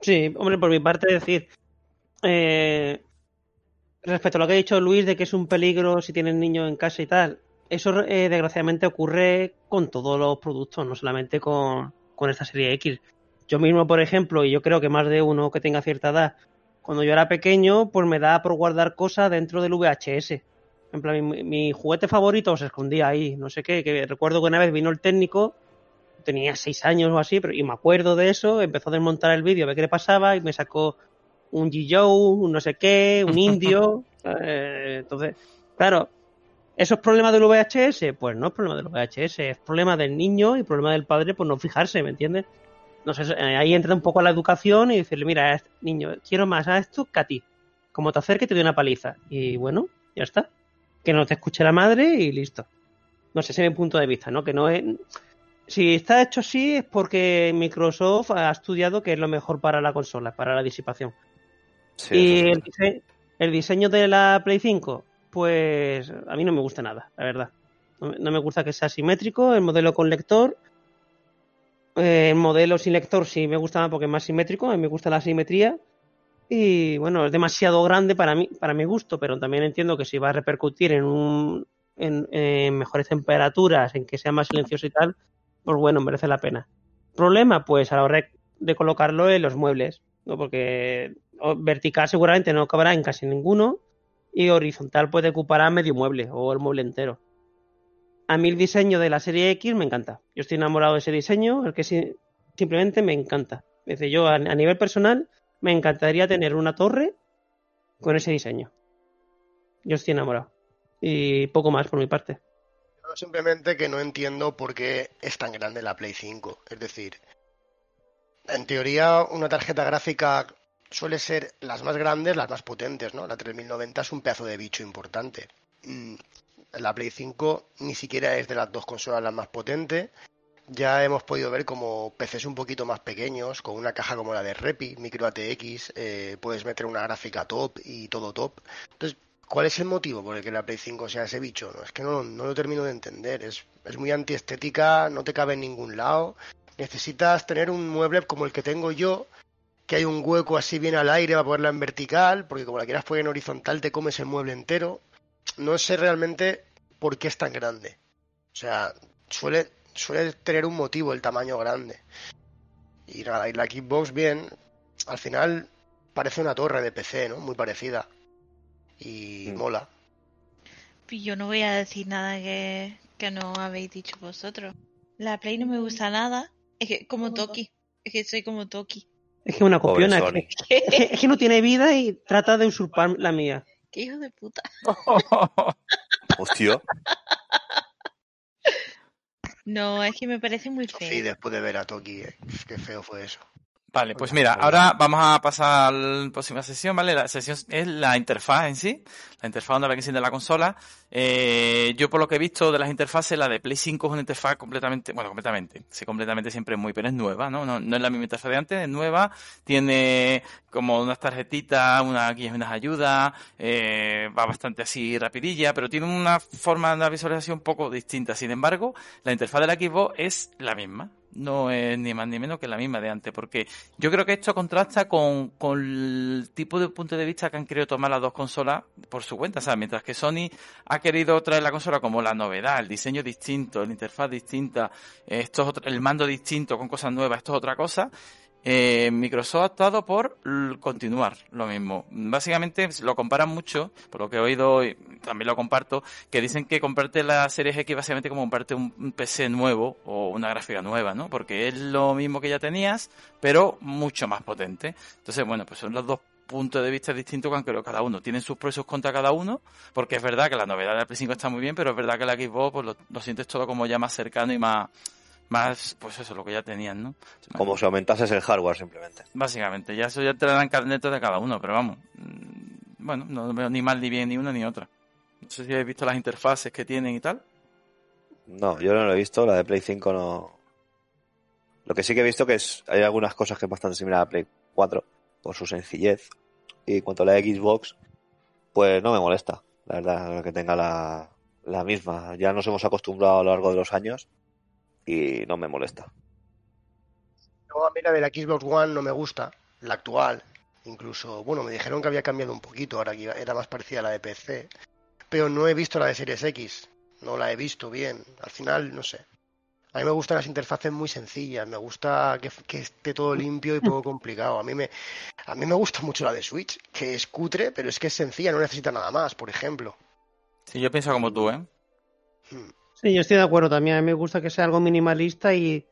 Sí, hombre, por mi parte decir, eh, respecto a lo que ha dicho Luis de que es un peligro si tienes niños en casa y tal, eso eh, desgraciadamente ocurre con todos los productos, no solamente con, con esta serie X. Yo mismo, por ejemplo, y yo creo que más de uno que tenga cierta edad, cuando yo era pequeño, pues me da por guardar cosas dentro del VHS. En plan, mi, mi juguete favorito se escondía ahí, no sé qué, que recuerdo que una vez vino el técnico tenía seis años o así, pero y me acuerdo de eso, empezó a desmontar el vídeo, a ver qué le pasaba, y me sacó un G-Joe, un no sé qué, un indio. eh, entonces, claro, ¿esos problemas del VHS? Pues no es problema del VHS, es problema del niño y problema del padre por no fijarse, ¿me entiendes? No sé, eh, ahí entra un poco la educación y decirle, mira, niño, quiero más a esto que a ti. Como te acerque, te doy una paliza. Y bueno, ya está. Que no te escuche la madre y listo. No sé, ese es mi punto de vista, ¿no? Que no es si está hecho así es porque Microsoft ha estudiado que es lo mejor para la consola, para la disipación. Sí, y el, dise el, diseño de la Play 5, pues a mí no me gusta nada, la verdad. No, no me gusta que sea simétrico, el modelo con lector. Eh, el modelo sin lector sí me gusta porque es más simétrico, a mí me gusta la simetría. Y bueno, es demasiado grande para mí, para mi gusto, pero también entiendo que si va a repercutir en un en, en mejores temperaturas, en que sea más silencioso y tal, pues bueno, merece la pena. Problema, pues a la hora de colocarlo en los muebles, ¿no? Porque vertical seguramente no cabrá en casi ninguno y horizontal puede ocupar a medio mueble o el mueble entero. A mí el diseño de la serie X me encanta. Yo estoy enamorado de ese diseño, el que si- simplemente me encanta. Es yo a nivel personal me encantaría tener una torre con ese diseño. Yo estoy enamorado. Y poco más por mi parte. Yo simplemente que no entiendo por qué es tan grande la Play 5. Es decir, en teoría una tarjeta gráfica suele ser las más grandes, las más potentes, ¿no? La 3090 es un pedazo de bicho importante. Mm, La Play 5 ni siquiera es de las dos consolas la más potente. Ya hemos podido ver como PCs un poquito más pequeños, con una caja como la de Repi, micro ATX, eh, puedes meter una gráfica top y todo top. Entonces, ¿Cuál es el motivo por el que la Play 5 sea ese bicho? No, es que no, no lo termino de entender. Es, es muy antiestética, no te cabe en ningún lado. Necesitas tener un mueble como el que tengo yo, que hay un hueco así bien al aire para ponerla en vertical, porque como la quieras poner en horizontal te comes el mueble entero. No sé realmente por qué es tan grande. O sea, suele, suele tener un motivo el tamaño grande. Y nada, y la Xbox bien, al final parece una torre de PC, ¿no? Muy parecida. Y Mm. mola. Yo no voy a decir nada que, que no habéis dicho vosotros. La Play no me gusta nada. Es que como Toki. Es que soy como Toki. Es que es una copiona. Es que, es que- no tiene vida y trata de usurpar la mía. Qué hijo de puta. Hostia. No, es que me parece muy Sí, feo. después de ver a Toki, eh, qué feo fue eso. Vale, pues mira, ahora vamos a pasar a la próxima sesión, ¿vale? La sesión es la interfaz en sí, la interfaz donde la que enciende la consola. Eh, yo por lo que he visto de las interfaces, la de Play 5 es una interfaz completamente, bueno, completamente, sí, completamente siempre es muy, pero es nueva, ¿no? No, no es la misma interfaz de antes, es nueva, tiene como unas tarjetitas, unas guías unas ayudas, eh, va bastante así rapidilla, pero tiene una forma de visualización un poco distinta. Sin embargo, la interfaz de la Xbox es la misma. No es ni más ni menos que la misma de antes, porque yo creo que esto contrasta con, con el tipo de punto de vista que han querido tomar las dos consolas por su cuenta. O sea, mientras que Sony ha querido traer la consola como la novedad, el diseño distinto, la interfaz distinta, esto es el mando distinto con cosas nuevas, esto es otra cosa. Eh, Microsoft ha optado por continuar lo mismo. Básicamente lo comparan mucho, por lo que he oído y también lo comparto, que dicen que comprarte la Series X básicamente como comprarte un, PC nuevo o una gráfica nueva, ¿no? Porque es lo mismo que ya tenías, pero mucho más potente. Entonces, bueno, pues son los dos puntos de vista distintos que cada uno. Tienen sus pros y sus cada uno, porque es verdad que la novedad del Play 5 está muy bien, pero es verdad que la Xbox pues lo, lo sientes todo como ya más cercano y más, más, pues eso, lo que ya tenían, ¿no? Como si aumentases el hardware simplemente. Básicamente, ya eso ya te dan carnetos de cada uno, pero vamos. mm, Bueno, no veo ni mal ni bien ni una ni otra. No sé si habéis visto las interfaces que tienen y tal. No, yo no lo he visto, la de Play 5 no. Lo que sí que he visto que es hay algunas cosas que es bastante similar a Play 4 por su sencillez. Y cuanto a la Xbox, pues no me molesta, la verdad, que tenga la, la misma. Ya nos hemos acostumbrado a lo largo de los años y no me molesta. Luego a mí la de la Xbox One no me gusta, la actual. Incluso, bueno, me dijeron que había cambiado un poquito, ahora que era más parecida a la de PC. Pero no he visto la de Series X, no la he visto bien. Al final, no sé. A mí me gustan las interfaces muy sencillas, me gusta que, que esté todo limpio y poco complicado. A mí me, a mí me gusta mucho la de Switch, que es cutre, pero es que es sencilla, no necesita nada más, por ejemplo. Sí, yo pienso como tú, ¿eh? Hmm. Sí, yo estoy de acuerdo también. A mí me gusta que sea algo minimalista y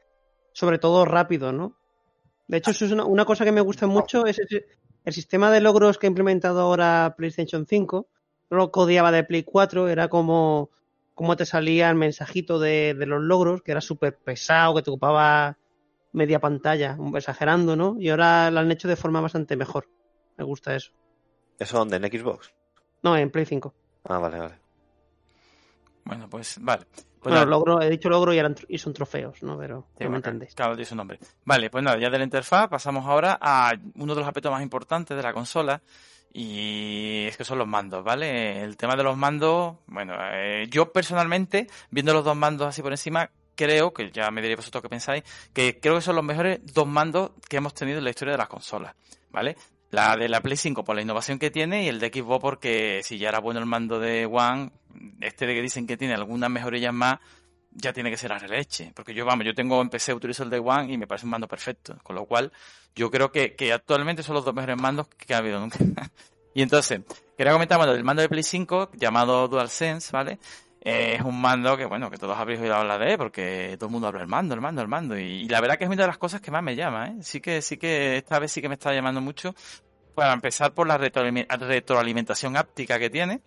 sobre todo rápido, ¿no? De hecho, eso es una, una cosa que me gusta mucho, es ese- el sistema de logros que ha implementado ahora PlayStation 5. No lo codiaba de Play 4, era como, como te salía el mensajito de, de los logros, que era súper pesado, que te ocupaba media pantalla, exagerando, ¿no? Y ahora lo han hecho de forma bastante mejor. Me gusta eso. ¿Eso dónde? ¿En Xbox? No, en Play 5. Ah, vale, vale. Bueno, pues vale. Pues Bueno, logro, he dicho logro y, eran, y son trofeos, ¿no? Pero Sí, no me entendéis. Claro, tiene su nombre. Vale, pues nada, ya de la interfaz pasamos ahora a uno de los aspectos más importantes de la consola y es que son los mandos, ¿vale? El tema de los mandos, bueno, eh, yo personalmente, viendo los dos mandos así por encima, creo, que ya me diréis vosotros qué pensáis, que creo que son los mejores dos mandos que hemos tenido en la historia de las consolas, ¿vale? La de la Play 5 por la innovación que tiene y el de Xbox porque si ya era bueno el mando de One, este de que dicen que tiene algunas mejorillas más, ya tiene que ser a leche. Porque yo, vamos, yo tengo, empecé a utilizar el de One y me parece un mando perfecto. Con lo cual, yo creo que, que actualmente son los dos mejores mandos que ha habido nunca. y entonces, quería comentar, bueno, el mando de Play 5, llamado DualSense, ¿vale? Es un mando que, bueno, que todos habréis oído hablar de porque todo el mundo habla del mando, el mando, el mando. Y, la verdad que es una de las cosas que más me llama, ¿eh? Sí que, sí que esta vez sí que me está llamando mucho. Para empezar por la retroalimentación áptica que tiene,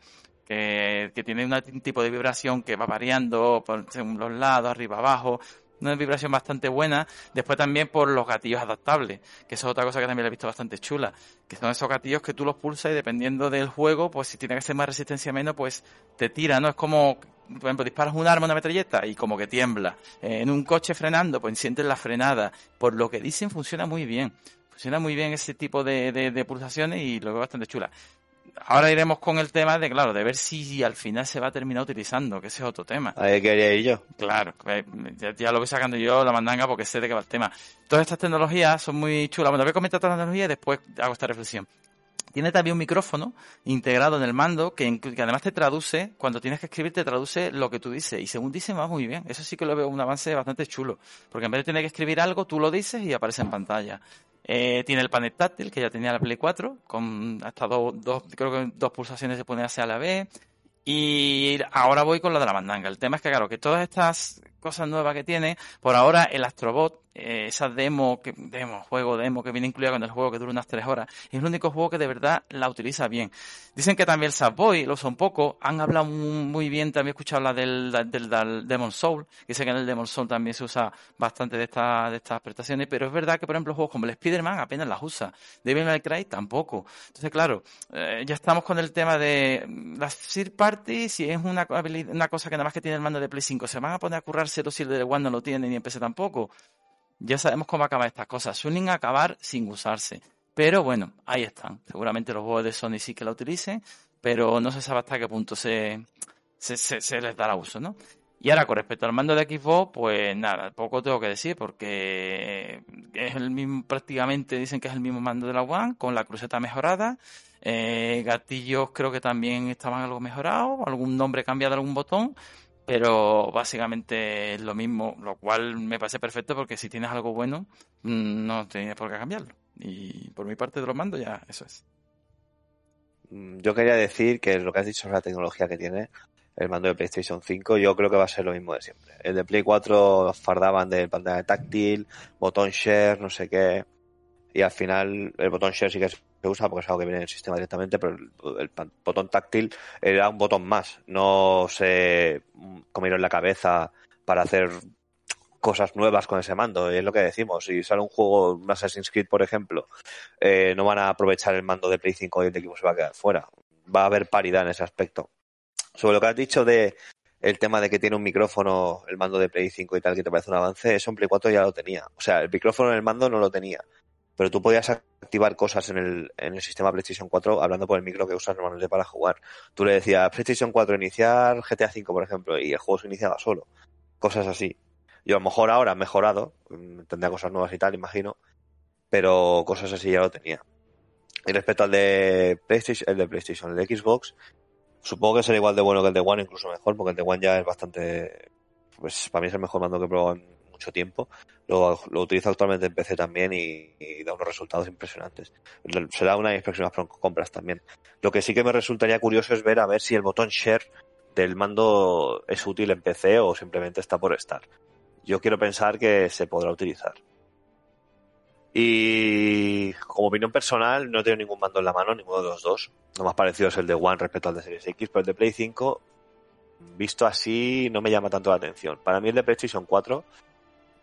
que, que tiene un tipo de vibración que va variando por según los lados, arriba, abajo, una vibración bastante buena. Después también por los gatillos adaptables, que eso es otra cosa que también le he visto bastante chula, que son esos gatillos que tú los pulsas y dependiendo del juego, pues si tiene que ser más resistencia o menos, pues te tira, ¿no? Es como, por ejemplo, disparas un arma, una metralleta y como que tiembla. Eh, en un coche frenando, pues sientes la frenada. Por lo que dicen, funciona muy bien. Funciona muy bien ese tipo de, de pulsaciones y lo veo bastante chula ahora iremos con el tema de, claro, de ver si al final se va a terminar utilizando, que ese es otro tema. Ahí quería ir yo. Claro, eh, ya, lo voy sacando yo la mandanga porque sé de qué va el tema. Todas estas tecnologías son muy chulas. Bueno, voy a comentar todas las tecnologías y después hago esta reflexión. Tiene también un micrófono integrado en el mando que, que, además te traduce, cuando tienes que escribir, te traduce lo que tú dices. Y según dice, va muy bien. Eso sí que lo veo un avance bastante chulo. Porque en vez de tener que escribir algo, tú lo dices y aparece en pantalla. Eh, tiene el panel táctil, que ya tenía la Play 4, con hasta dos, dos creo que dos pulsaciones se pueden hacer a la vez. Y ahora voy con lo de la mandanga. El tema es que, claro, que todas estas cosas nuevas que tiene, por ahora el Astrobot eh, esa demo, que, demo, juego, demo que viene incluida con el juego que dura unas tres horas, es el único juego que de verdad la utiliza bien. Dicen que también el Subway lo usa un poco, han hablado muy bien, también he escuchado la del, Demon Soul, sé que en el Demon Soul también se usa bastante de, esta, de estas prestaciones, pero es verdad que, por ejemplo, juegos como el Spider-Man apenas las usa, Devil May Cry tampoco. Entonces, claro, eh, ya estamos con el tema de las third party, si es una, una cosa que nada más que tiene el mando de Play 5, se van a poner a currarse el de One no lo tiene ni en PC tampoco ya sabemos cómo acaban estas cosas. Suelen acabar sin usarse. Pero bueno, ahí están. Seguramente los juegos de Sony sí que la utilicen, pero no se sabe hasta qué punto se, se, se, les dará uso, ¿no? Y ahora, con respecto al mando de Xbox, pues nada, poco tengo que decir, porque es el mismo, prácticamente dicen que es el mismo mando de la One, con la cruceta mejorada. Eh, gatillos creo que también estaban algo mejorados, algún nombre cambiado, algún botón, pero básicamente es lo mismo, lo cual me parece perfecto porque si tienes algo bueno, mm, no tienes por qué cambiarlo. Y por mi parte de los mandos ya eso es. Mm, yo quería decir que lo que has dicho sobre la tecnología que tiene el mando de PlayStation 5, yo creo que va a ser lo mismo de siempre. El de Play 4 fardaban de pantalla táctil, botón share, no sé qué. Y al final el botón share sí que es se usa porque es algo que viene en el sistema directamente, pero el, botón táctil era un botón más. No se comieron la cabeza para hacer cosas nuevas con ese mando. Y es lo que decimos. Si sale un juego, un Assassin's Creed, por ejemplo, eh, no van a aprovechar el mando de Play 5 y el equipo se va a quedar fuera. Va a haber paridad en ese aspecto. Sobre lo que has dicho de el tema de que tiene un micrófono el mando de Play 5 y tal, que te parece un avance, eso en Play 4 ya lo tenía. O sea, el micrófono en el mando no lo tenía pero tú podías activar cosas en el, en el sistema PlayStation 4 hablando por el micro que usas normalmente para jugar. Tú le decías PlayStation 4 iniciar GTA 5, por ejemplo, y el juego se iniciaba solo. Cosas así. Yo a lo mejor ahora han mejorado, mm, tendría cosas nuevas y tal, imagino, pero cosas así ya lo tenía. Y respecto al de PlayStation, el de PlayStation, el de Xbox, supongo que será igual de bueno que el de One, incluso mejor, porque el de One ya es bastante, pues para mí es el mejor mando que he probado en mucho tiempo. Lo, lo utilizo actualmente en PC también y, da unos resultados impresionantes. Será una de mis próximas compras también. Lo que sí que me resultaría curioso es ver a ver si el botón Share del mando es útil en PC o simplemente está por estar. Yo quiero pensar que se podrá utilizar. Y como opinión personal, no tengo ningún mando en la mano, ninguno de los dos. Lo más parecido es el de One respecto al de Series X, pero el de Play 5, visto así, no me llama tanto la atención. Para mí el de PlayStation 4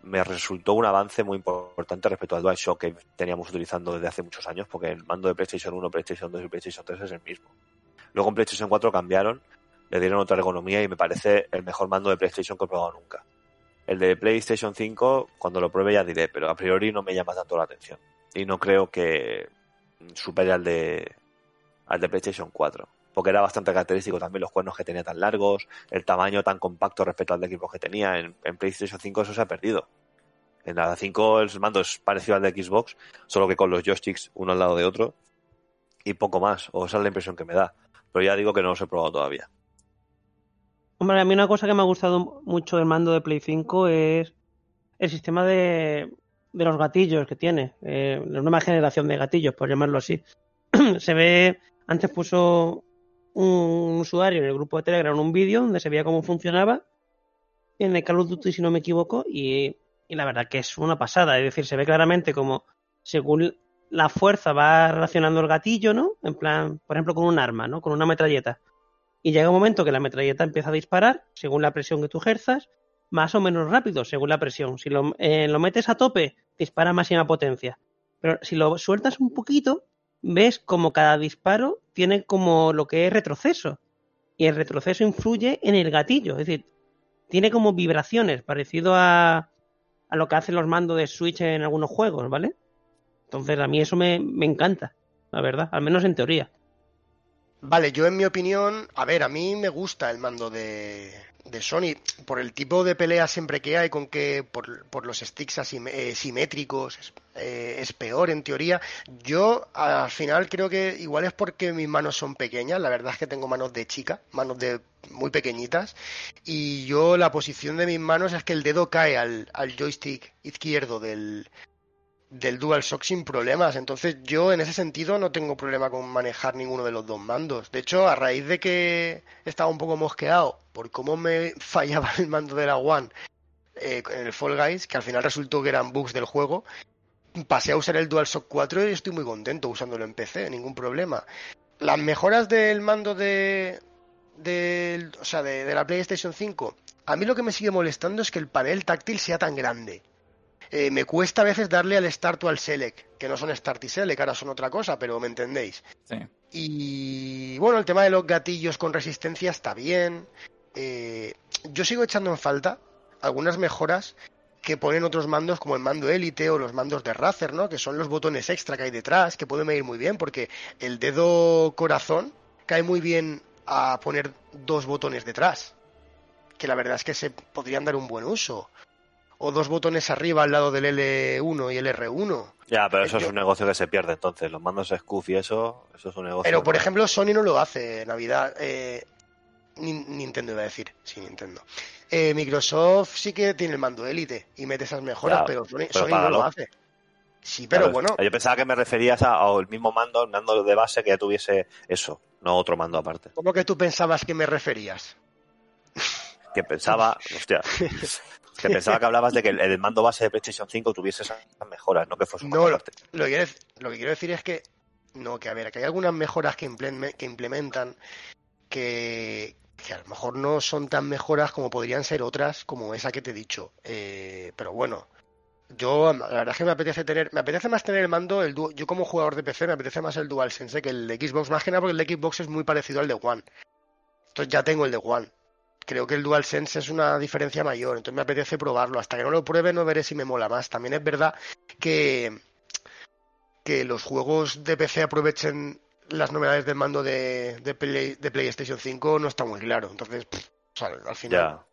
me resultó un avance muy importante respecto al DualShock que teníamos utilizando desde hace muchos años, porque el mando de PlayStation 1, PlayStation 2 y PlayStation 3 es el mismo. Luego en PlayStation 4 cambiaron, le dieron otra ergonomía y me parece el mejor mando de PlayStation que he probado nunca. El de PlayStation 5, cuando lo pruebe ya diré, pero a priori no me llama tanto la atención. Y no creo que supere al de, al de PlayStation 4 porque era bastante característico también los cuernos que tenía tan largos, el tamaño tan compacto respecto al de equipo que tenía. En, PlayStation 5 eso se ha perdido. En la 5 el mando es parecido al de Xbox, solo que con los joysticks uno al lado de otro y poco más, o esa es la impresión que me da. Pero ya digo que no los he probado todavía. Hombre, a mí una cosa que me ha gustado mucho del mando de Play 5 es el sistema de, de los gatillos que tiene. Eh, la nueva generación de gatillos, por llamarlo así. se ve, antes puso un usuario en el grupo de Telegram un vídeo donde se veía cómo funcionaba en el Call of Duty, si no me equivoco, y, y la verdad que es una pasada. Es decir, se ve claramente como según la fuerza va relacionando el gatillo, ¿no? En plan, por ejemplo, con un arma, ¿no? Con una metralleta. Y llega un momento que la metralleta empieza a disparar, según la presión que tú ejerzas, más o menos rápido, según la presión. Si lo, eh, lo metes a tope, dispara máxima potencia. Pero si lo sueltas un poquito, ves como cada disparo tiene como lo que es retroceso. Y el retroceso influye en el gatillo. Es decir, tiene como vibraciones, parecido a, a lo que hacen los mandos de Switch en algunos juegos, ¿vale? Entonces a mí eso me, me encanta, la verdad, al menos en teoría. Vale, yo en mi opinión, a ver, a mí me gusta el mando de, de Sony por el tipo de pelea siempre que hay, con que por, por los sticks asim- eh, simétricos es, eh, es peor en teoría. Yo al final creo que igual es porque mis manos son pequeñas, la verdad es que tengo manos de chica, manos de muy pequeñitas, y yo la posición de mis manos es que el dedo cae al, al joystick izquierdo del, del DualShock sin problemas. Entonces yo en ese sentido no tengo problema con manejar ninguno de los dos mandos. De hecho, a raíz de que estaba un poco mosqueado por cómo me fallaba el mando de la One eh, en el Fall Guys, que al final resultó que eran bugs del juego, pasé a usar el DualShock 4 y estoy muy contento usándolo en PC, ningún problema. Las mejoras del mando de, del- o sea, de, de la PlayStation 5, a mí lo que me sigue molestando es que el panel táctil sea tan grande. Eh, me cuesta a veces darle al Start o al Select, que no son Start y Select, ahora son otra cosa, pero me entendéis. Sí. Y bueno, el tema de los gatillos con resistencia está bien. Eh, yo sigo echando en falta algunas mejoras que ponen otros mandos como el mando élite o los mandos de Razer, ¿no? Que son los botones extra que hay detrás, que pueden ir muy bien porque el dedo corazón cae muy bien a poner dos botones detrás, que la verdad es que se podrían dar un buen uso. O dos botones arriba al lado del L1 y el R1. Ya, pero eso Yo- es un negocio que se pierde entonces. Los mandos Scoof y eso, eso es un negocio. Pero por ejemplo, Sony no lo hace, Navidad. Eh, Nin- Nintendo iba a decir, sí, Nintendo. Eh, Microsoft sí que tiene el mando élite y mete esas mejoras, Ya, pero Sony, pero Sony no lo hace. Sí, pero Claro, bueno, Yo pensaba que me referías al mismo mando, el mando de base que ya tuviese eso, no otro mando aparte. ¿cómo que tú pensabas que me referías? Que pensaba, hostia, que pensaba que hablabas de que el, el mando base de PlayStation 5 tuviese esas mejoras, no que fuese un No, lo, que quiero, dec- lo que quiero decir es que, no, que a ver, que hay algunas mejoras que, impleme- que implementan que, que a lo mejor no son tan mejoras como podrían ser otras, como esa que te he dicho. Eh, pero bueno, yo la verdad es que me apetece tener, me apetece más tener el mando, el yo como jugador de PC me apetece más el DualSense que el de Xbox, más que nada porque el de Xbox es muy parecido al de One. Entonces ya tengo el de One. Creo que el DualSense es una diferencia mayor, entonces me apetece probarlo. Hasta que no lo pruebe no veré si me mola más. También es verdad que, que los juegos de PC aprovechen las novedades del mando de, de, Play- de PlayStation 5 no está muy claro. Entonces, pff, o sea, al final. Ya,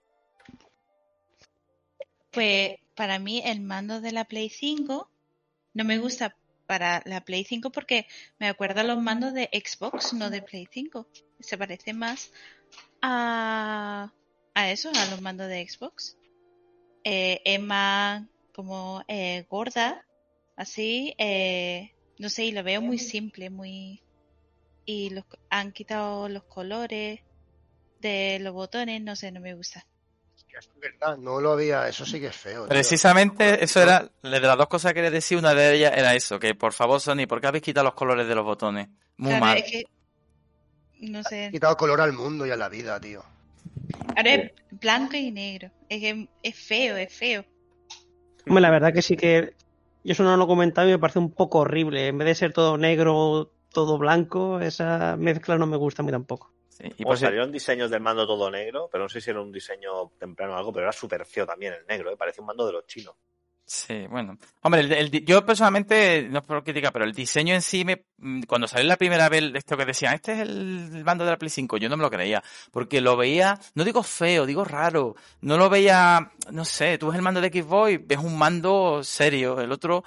Pues para mí el mando de la Play 5 no me gusta para la Play 5 porque me acuerda a los mandos de Xbox, no de Play 5. Se parece más a, a eso, a los mandos de Xbox. Eh, es más como eh, gorda, así, eh, no sé, y lo veo muy simple, muy... Y los, han quitado los colores de los botones, no sé, no me gusta. Es verdad, no lo había. Eso sí que es feo. tío. Precisamente eso era, de las dos cosas que les decía, una de ellas era eso, que por favor Sony, ¿por qué habéis quitado los colores de los botones? Muy Claro, mal. es que, no sé, Ha quitado color al mundo y a la vida, tío. ahora es blanco y negro. Es que es feo, es feo. Hombre, la verdad que sí que yo eso no lo he comentado y me parece un poco horrible. En vez de ser todo negro, todo blanco, esa mezcla no me gusta a mí tampoco. Sí, y pues salieron diseños del mando todo negro, pero no sé si era un diseño temprano o algo, pero era súper feo también el negro, ¿eh? parecía un mando de los chinos. Sí, bueno. Hombre, el- yo personalmente, no es por criticar, pero el diseño en sí, me, mm, cuando salió la primera vez esto que decían, este es el, el mando de la Play 5, yo no me lo creía, porque lo veía, no digo feo, digo raro, no lo veía, no sé, tú ves el mando de Xbox ves un mando serio, el otro,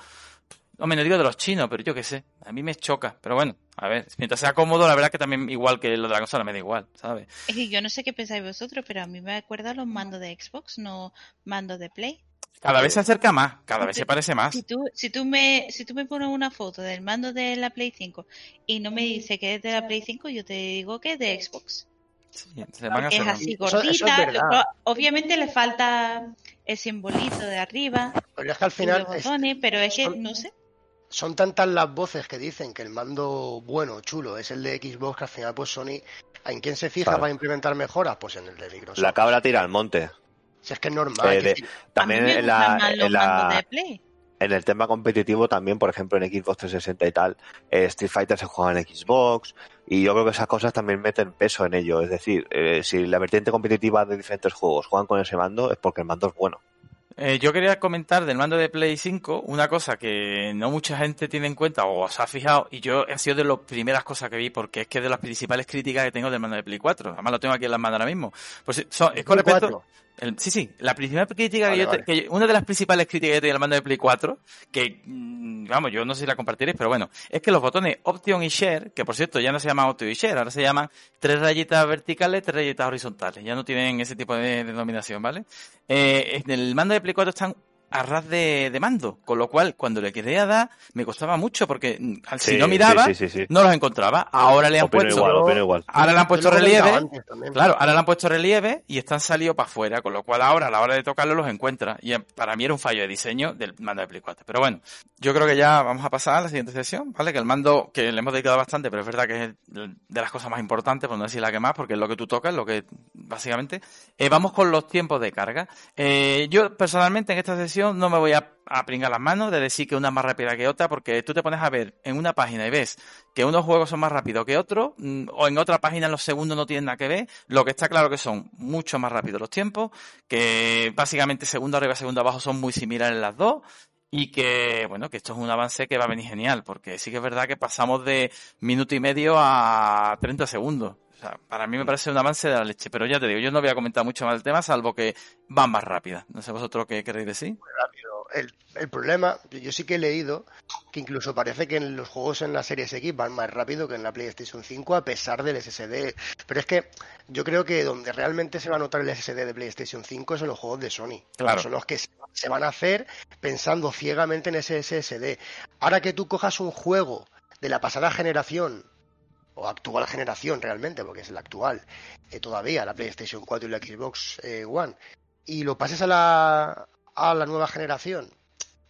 Hombre, no digo de los chinos, pero yo qué sé. A mí me choca. Pero bueno, a ver, mientras sea cómodo, la verdad que también igual que lo de la consola me da igual, ¿sabes? Es yo no sé qué pensáis vosotros, pero a mí me acuerda los mandos de Xbox, no mandos de Play. Cada vez se acerca más, cada vez se parece más. Si tú, si tú me, si tú me pones una foto del mando de la Play 5 y no me dice que es de la Play 5, yo te digo que es de Xbox. Sí, se van a Porque es así Eso- eso es gordita. obviamente le falta el simbolito de arriba Pero es que al final los es- botones, pero es que son- no sé. son tantas las voces que dicen que el mando bueno, chulo, es el de Xbox, que al final pues Sony, ¿en quién se fija Claro. para implementar mejoras? Pues en el de Microsoft. La cabra tira al monte. Si es que es normal. Eh, de- También en, la, en, la- mandos de Play. en el tema competitivo también, por ejemplo, en Xbox 360 y tal, eh, Street Fighter se juega en Xbox y yo creo que esas cosas también meten peso en ello. Es decir, eh, si la vertiente competitiva de diferentes juegos juegan con ese mando es porque el mando es bueno. Eh, yo quería comentar del mando de Play 5 una cosa que no mucha gente tiene en cuenta o se ha fijado y yo ha sido de las primeras cosas que vi porque es que es de las principales críticas que tengo del mando de Play 4. Además lo tengo aquí en las manos ahora mismo. Pues son- es con respecto... 4. El- sí, sí, la principal crítica Vale, que yo, te- vale. que yo- una de las principales críticas que tengo del mando de Play 4, que mm, vamos, yo no sé si la compartiréis, pero bueno, es que los botones Option y Share, que por cierto ya no se llaman Option y Share, ahora se llaman tres rayitas verticales, tres rayitas horizontales, ya no tienen ese tipo de denominación, ¿vale? Eh, en el mando de Play 4 están a ras de, de mando, con lo cual cuando le quería dar me costaba mucho porque mm, si Sí, no miraba sí, sí, sí, sí. no los encontraba. Ahora le han Opino puesto igual, igual. ahora le han puesto relieve, claro, ahora le han puesto relieve y están salidos para afuera, con lo cual ahora a la hora de tocarlo los encuentra y eh, para mí era un fallo de diseño del mando de Play 4. Pero bueno, yo creo que ya vamos a pasar a la siguiente sesión, ¿vale? Que el mando que le hemos dedicado bastante, pero es verdad que es de las cosas más importantes, por no decir la que más, porque es lo que tú tocas, lo que básicamente. Eh, vamos con los tiempos de carga. Eh, yo personalmente en esta sesión no me voy a, a pringar las manos de decir que una es más rápida que otra, porque tú te pones a ver en una página y ves que unos juegos son más rápidos que otros, mm, o en otra página los segundos no tienen nada que ver, lo que está claro que son mucho más rápidos los tiempos, que básicamente segundo arriba segundo abajo son muy similares las dos, y que, bueno, que esto es un avance que va a venir genial, porque sí que es verdad que pasamos de minuto y medio a 30 segundos. O sea, para mí me parece un avance de la leche, pero ya te digo, yo no voy a comentar mucho más el tema, salvo que van más rápidas. No sé vosotros qué queréis decir. rápido. El, el problema, yo- sí que he leído que incluso parece que en los juegos en la Series X van más rápido que en la PlayStation 5 a pesar del SSD. Pero es que yo creo que donde realmente se va a notar el SSD de PlayStation 5 es en los juegos de Sony. Claro. Son los que se van a hacer pensando ciegamente en ese SSD. Ahora que tú cojas un juego de la pasada generación o actual generación realmente, porque es la actual eh, todavía, la PlayStation 4 y la Xbox eh, One, y lo pases a la, a la nueva generación.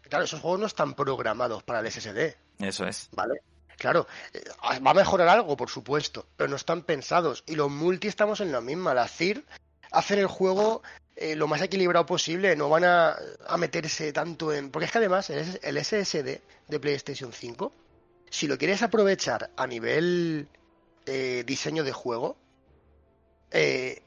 Claro, esos juegos no están programados para el SSD, Eso es. ¿vale? Claro, eh, va a mejorar algo, por supuesto, pero no están pensados. Y los multi estamos en la misma. Las CIR hacen el juego eh, lo más equilibrado posible, no van a, a meterse tanto en... Porque es que además el, el SSD de PlayStation 5, si lo quieres aprovechar a nivel eh, diseño de juego, eh,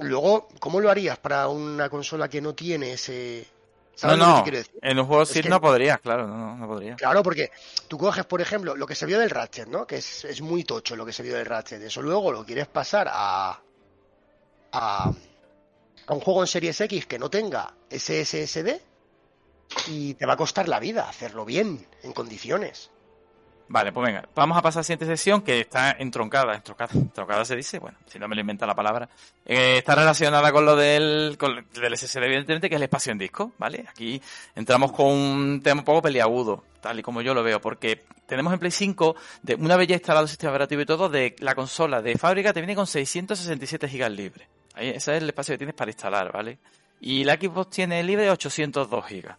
luego, ¿cómo lo harías para una consola que no tiene ese... No, ¿Sabes lo que no, decir? en un juego Es que- no podrías, claro, no, no, no podría. Claro, porque tú coges, por ejemplo, lo que se vio del Ratchet, ¿no? Que es, es muy tocho lo que se vio del Ratchet. Eso luego lo quieres pasar a, a, a un juego en Series X que no tenga ese SSD y te va a costar la vida hacerlo bien, en condiciones. Vale, pues venga, vamos a pasar a la siguiente sesión que está entroncada, entroncada, entroncada se dice, bueno, si no me lo inventa la palabra. Eh, está relacionada con lo del, con, del SSD, evidentemente, que es el espacio en disco, ¿vale? Aquí entramos con un tema un poco peliagudo, tal y como yo lo veo, porque tenemos en Play 5, de, una vez ya instalado el sistema operativo y todo, de la consola de fábrica te viene con 667 gigas libres. Ahí, ese es el espacio que tienes para instalar, ¿vale? Y la Xbox tiene libre 802 gigas.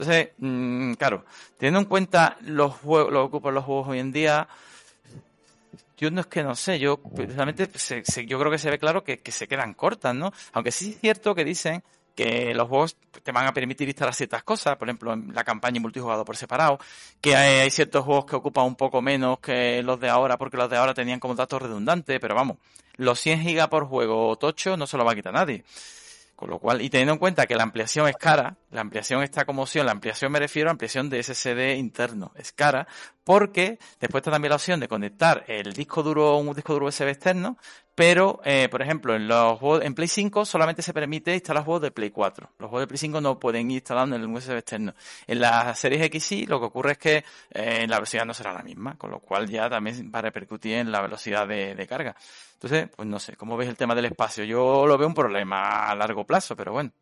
Entonces, mm, claro, teniendo en cuenta los juegos, lo que ocupan los juegos hoy en día, yo no es que no sé, yo precisamente se- se- yo creo que se ve claro que, que se quedan cortas, ¿no? Aunque sí es cierto que dicen que los juegos te van a permitir instalar ciertas cosas, por ejemplo, en la campaña y multijugador por separado, que hay, hay ciertos juegos que ocupan un poco menos que los de ahora, porque los de ahora tenían como datos redundantes, pero vamos, los 100 gigas por juego tocho no se lo va a quitar nadie. Con lo cual, y teniendo en cuenta que la ampliación es cara, la ampliación está como opción, la ampliación me refiero a ampliación de SSD interno, es cara, porque después está también la opción de conectar el disco duro, un disco duro USB externo, pero, eh, por ejemplo, en los juegos, en Play 5 solamente se permite instalar juegos de Play 4. Los juegos de Play 5 no pueden ir instalando en el USB externo. En las series X sí, lo que ocurre es que eh, la velocidad no será la misma, con lo cual ya también va a repercutir en la velocidad de, de carga. Entonces, pues no sé, ¿cómo ves el tema del espacio? Yo lo veo un problema a largo plazo, pero bueno.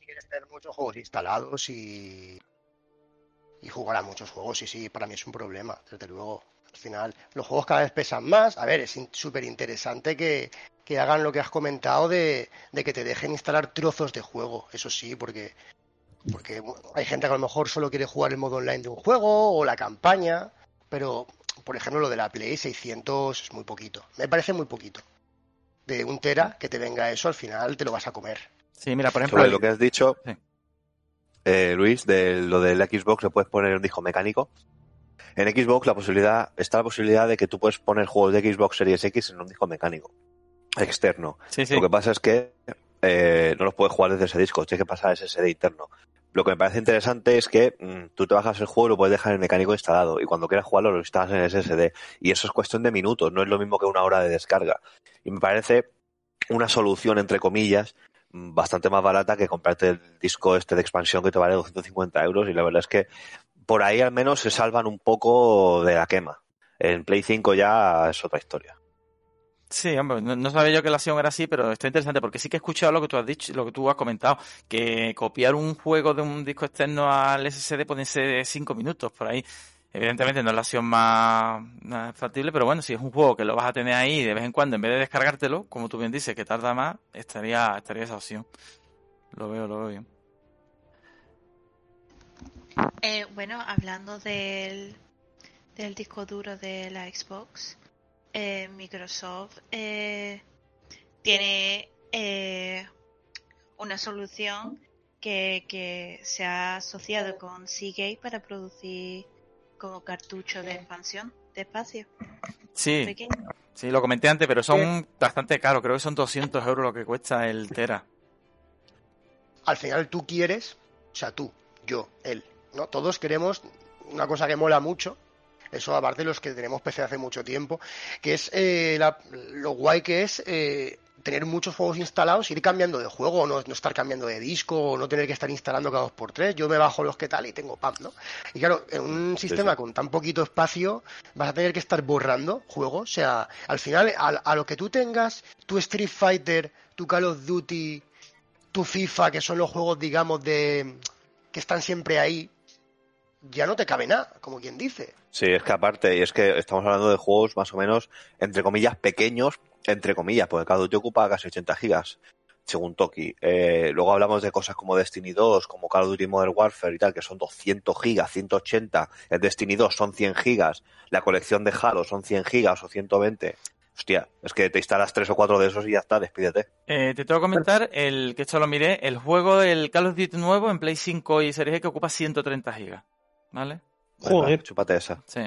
Si quieres tener muchos juegos instalados y, y jugar a muchos juegos, sí, sí, para mí es un problema, desde luego. Al final, los juegos cada vez pesan más. A ver, es súper interesante que, que hagan lo que has comentado de, de que te dejen instalar trozos de juego. Eso sí, porque, porque hay gente que a lo mejor solo quiere jugar el modo online de un juego o la campaña, pero por ejemplo lo de la Play 600 es muy poquito. Me parece muy poquito. De un tera que te venga eso, al final te lo vas a comer. Sí, mira, por ejemplo, Sobre lo que has dicho, Sí. eh, Luis, de lo del Xbox, le puedes poner un disco mecánico. En Xbox la posibilidad, está la posibilidad de que tú puedes poner juegos de Xbox Series X en un disco mecánico externo. sí, sí. Lo que pasa es que eh, no los puedes jugar desde ese disco, tienes que pasar a SSD interno. Lo que me parece interesante es que mm, tú te bajas el juego y lo puedes dejar en el mecánico instalado y cuando quieras jugarlo lo instalas en el SSD y eso es cuestión de minutos, no es lo mismo que una hora de descarga. Y me parece una solución, entre comillas, mm, bastante más barata que comprarte el disco este de expansión que te vale 250 euros y la verdad es que por ahí al menos se salvan un poco de la quema. En Play 5 ya es otra historia. Sí, hombre, no, sabía yo que la acción era así, pero está interesante porque sí que he escuchado lo que tú has dicho, lo que tú has comentado, que copiar un juego de un disco externo al SSD pueden ser cinco minutos por ahí. Evidentemente no es la acción más, más factible, pero bueno, si es un juego que lo vas a tener ahí de vez en cuando, en vez de descargártelo, como tú bien dices, que tarda más, estaría, estaría esa opción. Lo veo, lo veo bien. Eh, bueno, hablando del, del disco duro de la Xbox, eh, Microsoft eh, tiene eh, una solución que, que se ha asociado con Seagate para producir como cartucho de expansión de espacio Sí, pequeño. sí, lo comenté antes, pero son bastante caros, creo que son 200 euros lo que cuesta el Tera. al final tú quieres, o sea, tú, yo, él, ¿no? Todos queremos una cosa que mola mucho, eso aparte de los que tenemos PC hace mucho tiempo, que es eh, la- lo guay que es eh, tener muchos juegos instalados, ir cambiando de juego, no, no estar cambiando de disco, o no tener que estar instalando cada dos por tres, yo me bajo los que tal y tengo pam, ¿no? Y claro, en un sistema sí. con tan poquito espacio vas a tener que estar borrando juegos, o sea, al final a, a lo que tú tengas, tu Street Fighter, tu Call of Duty, tu FIFA, que son los juegos, digamos, de que están siempre ahí, ya no te cabe nada, como quien dice. Sí, es que aparte, y es que estamos hablando de juegos más o menos, entre comillas, pequeños, entre comillas, porque cada uno ocupa casi 80 gigas, según Toki. Eh, luego hablamos de cosas como Destiny 2, como Call of Duty Modern Warfare y tal, que son 200 gigas, 180. El Destiny 2 son 100 gigas. La colección de Halo son 100 gigas o 120. Hostia, es que te instalas tres o cuatro de esos y ya está, despídete. Eh, te tengo que comentar, el que esto lo miré, el juego del Call of Duty nuevo en Play 5 y Series X que ocupa 130 gigas. ¿Vale? Joder. Chúpate esa. Sí.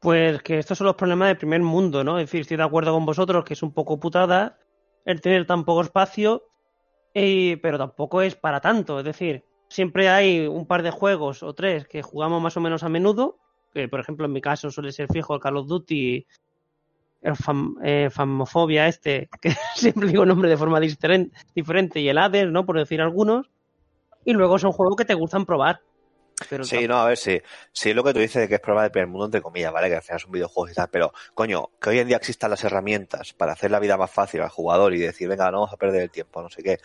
Pues que estos son los problemas del primer mundo, ¿no? Es decir, estoy de acuerdo con vosotros que es un poco putada el tener tan poco espacio, eh, pero tampoco es para tanto. Es decir, siempre hay un par de juegos o tres que jugamos más o menos a menudo, que por ejemplo en mi caso suele ser fijo el Call of Duty, el fam, eh, Famofobia este, que siempre digo nombre de forma diferen- diferente, y el Hades, ¿no? Por decir algunos. Y luego son juegos que te gustan probar. Pero Sí, no, a ver, sí. Sí, es lo que tú dices de que es prueba de primer mundo, entre comillas, ¿vale? Que al final son videojuegos y tal, pero, coño, que hoy en día existan las herramientas para hacer la vida más fácil al jugador y decir, venga, no vamos a perder el tiempo, no sé qué.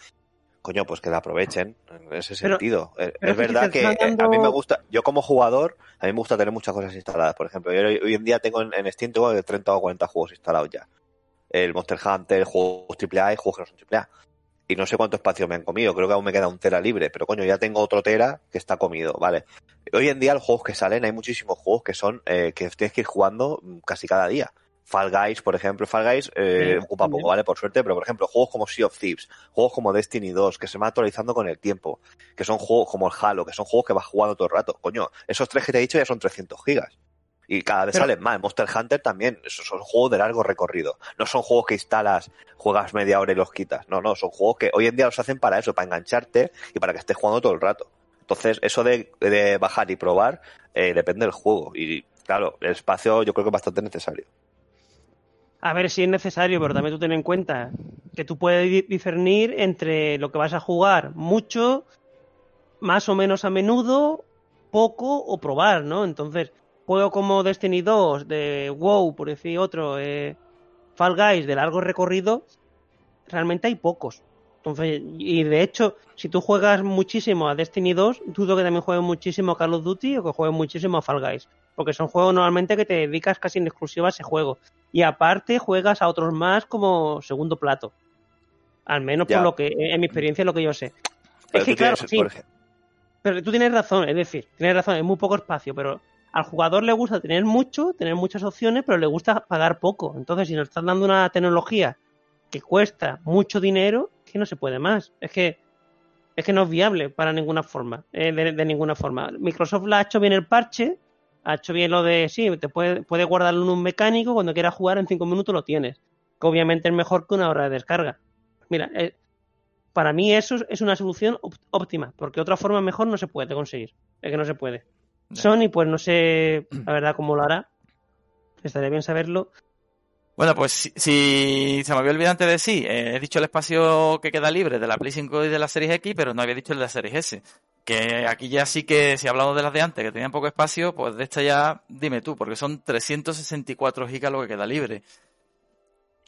Coño, pues que la aprovechen en ese Pero- sentido. Eh, pero es verdad que eh, a mí me gusta, yo como jugador, a mí me gusta tener muchas cosas instaladas. Por ejemplo, yo hoy en día tengo en, en Steam tengo de 30 o 40 juegos instalados ya. El Monster Hunter, juegos AAA y juegos que no son AAA. Y no sé cuánto espacio me han comido, creo que aún me queda un tera libre, pero coño, ya tengo otro tera que está comido, ¿vale? Hoy en día los juegos que salen, hay muchísimos juegos que son, eh, que tienes que ir jugando casi cada día. Fall Guys, por ejemplo, Fall Guys eh, Sí, ocupa poco, ¿vale? Por suerte, pero por ejemplo, juegos como Sea of Thieves, juegos como Destiny 2, que se van actualizando con el tiempo, que son juegos como el Halo, que son juegos que vas jugando todo el rato. Coño, esos tres que te he dicho ya son 300 gigas. Y cada vez Pero- salen más. Monster Hunter también. Esos son juegos de largo recorrido. No son juegos que instalas, juegas media hora y los quitas. No, no, son juegos que hoy en día los hacen para eso, para engancharte y para que estés jugando todo el rato. Entonces, eso de, de bajar y probar eh, depende del juego. Y claro, el espacio yo creo que es bastante necesario. A ver si es necesario, pero también tú ten en cuenta que tú puedes discernir entre lo que vas a jugar mucho, más o menos a menudo, poco o probar, ¿no? Entonces, juego como Destiny 2, de WoW, por decir otro, eh, Fall Guys de largo recorrido, realmente hay pocos. Entonces, y de hecho, si tú juegas muchísimo a Destiny 2, dudo que también juegues muchísimo a Call of Duty o que juegues muchísimo a Fall Guys. Porque son juegos normalmente que te dedicas casi en exclusiva a ese juego. Y aparte juegas a otros más como segundo plato. Al menos Ya. por lo que, en mi experiencia, lo que yo sé. Pero es que claro, tienes, sí, pero tú tienes razón, es decir, tienes razón, es muy poco espacio, pero al jugador le gusta tener mucho, tener muchas opciones, pero le gusta pagar poco. Entonces, si nos están dando una tecnología que cuesta mucho dinero, que no se puede más. Es que es que no es viable para ninguna forma, eh, de, de ninguna forma. Microsoft la ha hecho bien el parche, ha hecho bien lo de, sí, te puede, puede guardarlo en un mecánico, cuando quieras jugar en cinco minutos lo tienes. Que obviamente es mejor que una hora de descarga. Mira, eh, para mí eso es una solución óptima, porque otra forma mejor no se puede conseguir. Es que no se puede. Sony, pues no sé la verdad cómo lo hará. Estaría bien saberlo. Bueno, pues si, si se me había olvidado antes de sí, eh, he dicho el espacio que queda libre de la Play 5 y de la Series X, pero no había dicho el de la Series S. Que aquí ya sí que, si hablamos de las de antes, que tenían poco espacio, pues de esta ya dime tú, porque son 364 gigas lo que queda libre.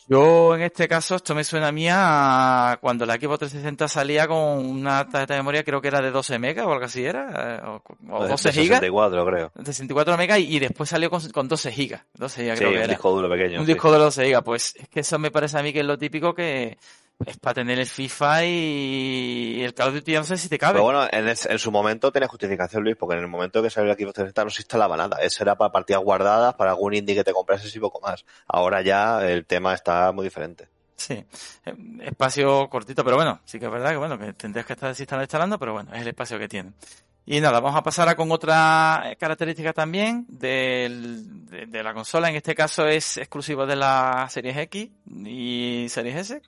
Yo, en este caso, esto me suena a mí a cuando la Xbox 360 salía con una tarjeta de memoria, creo que era de 12 megas o algo así era, eh, o, o de 12 gigas, 64, creo. de 64 megas, y, y después salió con, con 12 gigas. 12 gigas Sí, creo que un era. disco duro pequeño. Un sí. disco de 12 gigas, pues es que eso me parece a mí que es lo típico que es para tener el FIFA y el Call of Duty, no sé si te cabe. Pero bueno, en, su momento tenía justificación, Luis, porque en el momento que salió el Xbox 360 no se instalaba nada. Eso era para partidas guardadas, para algún indie que te comprases y poco más. Ahora ya el tema está muy diferente. Sí, Eh, espacio cortito, pero bueno, sí que es verdad que bueno, que tendrías que estar desinstalando instalando, pero bueno, es el espacio que tiene. Y nada, vamos a pasar a con otra eh, característica también del- de, de la consola. En este caso es exclusivo de la Series X y Series S,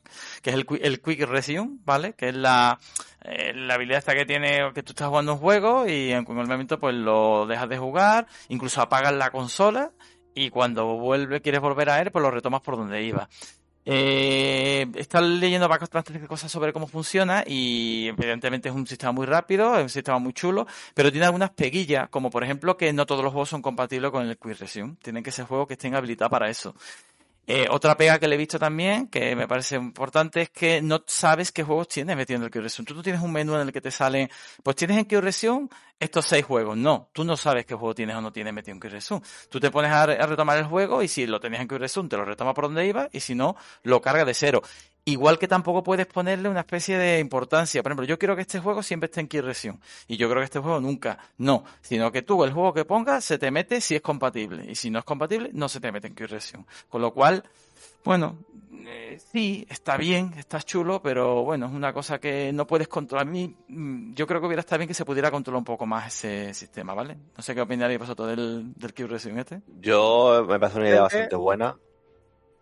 que es el, el Quick Resume, ¿vale? Que es la, eh, la habilidad esta que tiene que tú estás jugando un juego y en cualquier momento pues lo dejas de jugar, incluso apagas la consola y cuando vuelve, quieres volver a él, pues lo retomas por donde iba. Eh, estado leyendo bastantes cosas sobre cómo funciona y evidentemente es un sistema muy rápido, es un sistema muy chulo, pero tiene algunas peguillas, como por ejemplo que no todos los juegos son compatibles con el Quick Resume. Tienen que ser juegos que estén habilitados para eso. Eh, otra pega que le he visto también, que me parece importante, es que no sabes qué juegos tienes metido en el QResume. Tú no tienes un menú en el que te sale, pues tienes en QResume estos seis juegos. No, tú no sabes qué juego tienes o no tienes metido en QResume. Tú te pones a, re- a retomar el juego y si lo tenías en QResume te lo retoma por donde iba y si no, lo carga de cero. Igual que tampoco puedes ponerle una especie de importancia. Por ejemplo, yo quiero que este juego siempre esté en QResume. Y yo creo que este juego nunca. No. Sino que tú, el juego que pongas, se te mete si es compatible. Y si no es compatible, no se te mete en QResume. Con lo cual, bueno, eh, sí, está bien, está chulo, pero bueno, es una cosa que no puedes controlar. A mí, mm, yo creo que hubiera estado bien que se pudiera controlar un poco más ese sistema, ¿vale? No sé qué opinaréis vosotros del, del QResume este. Yo me parece una idea bastante buena,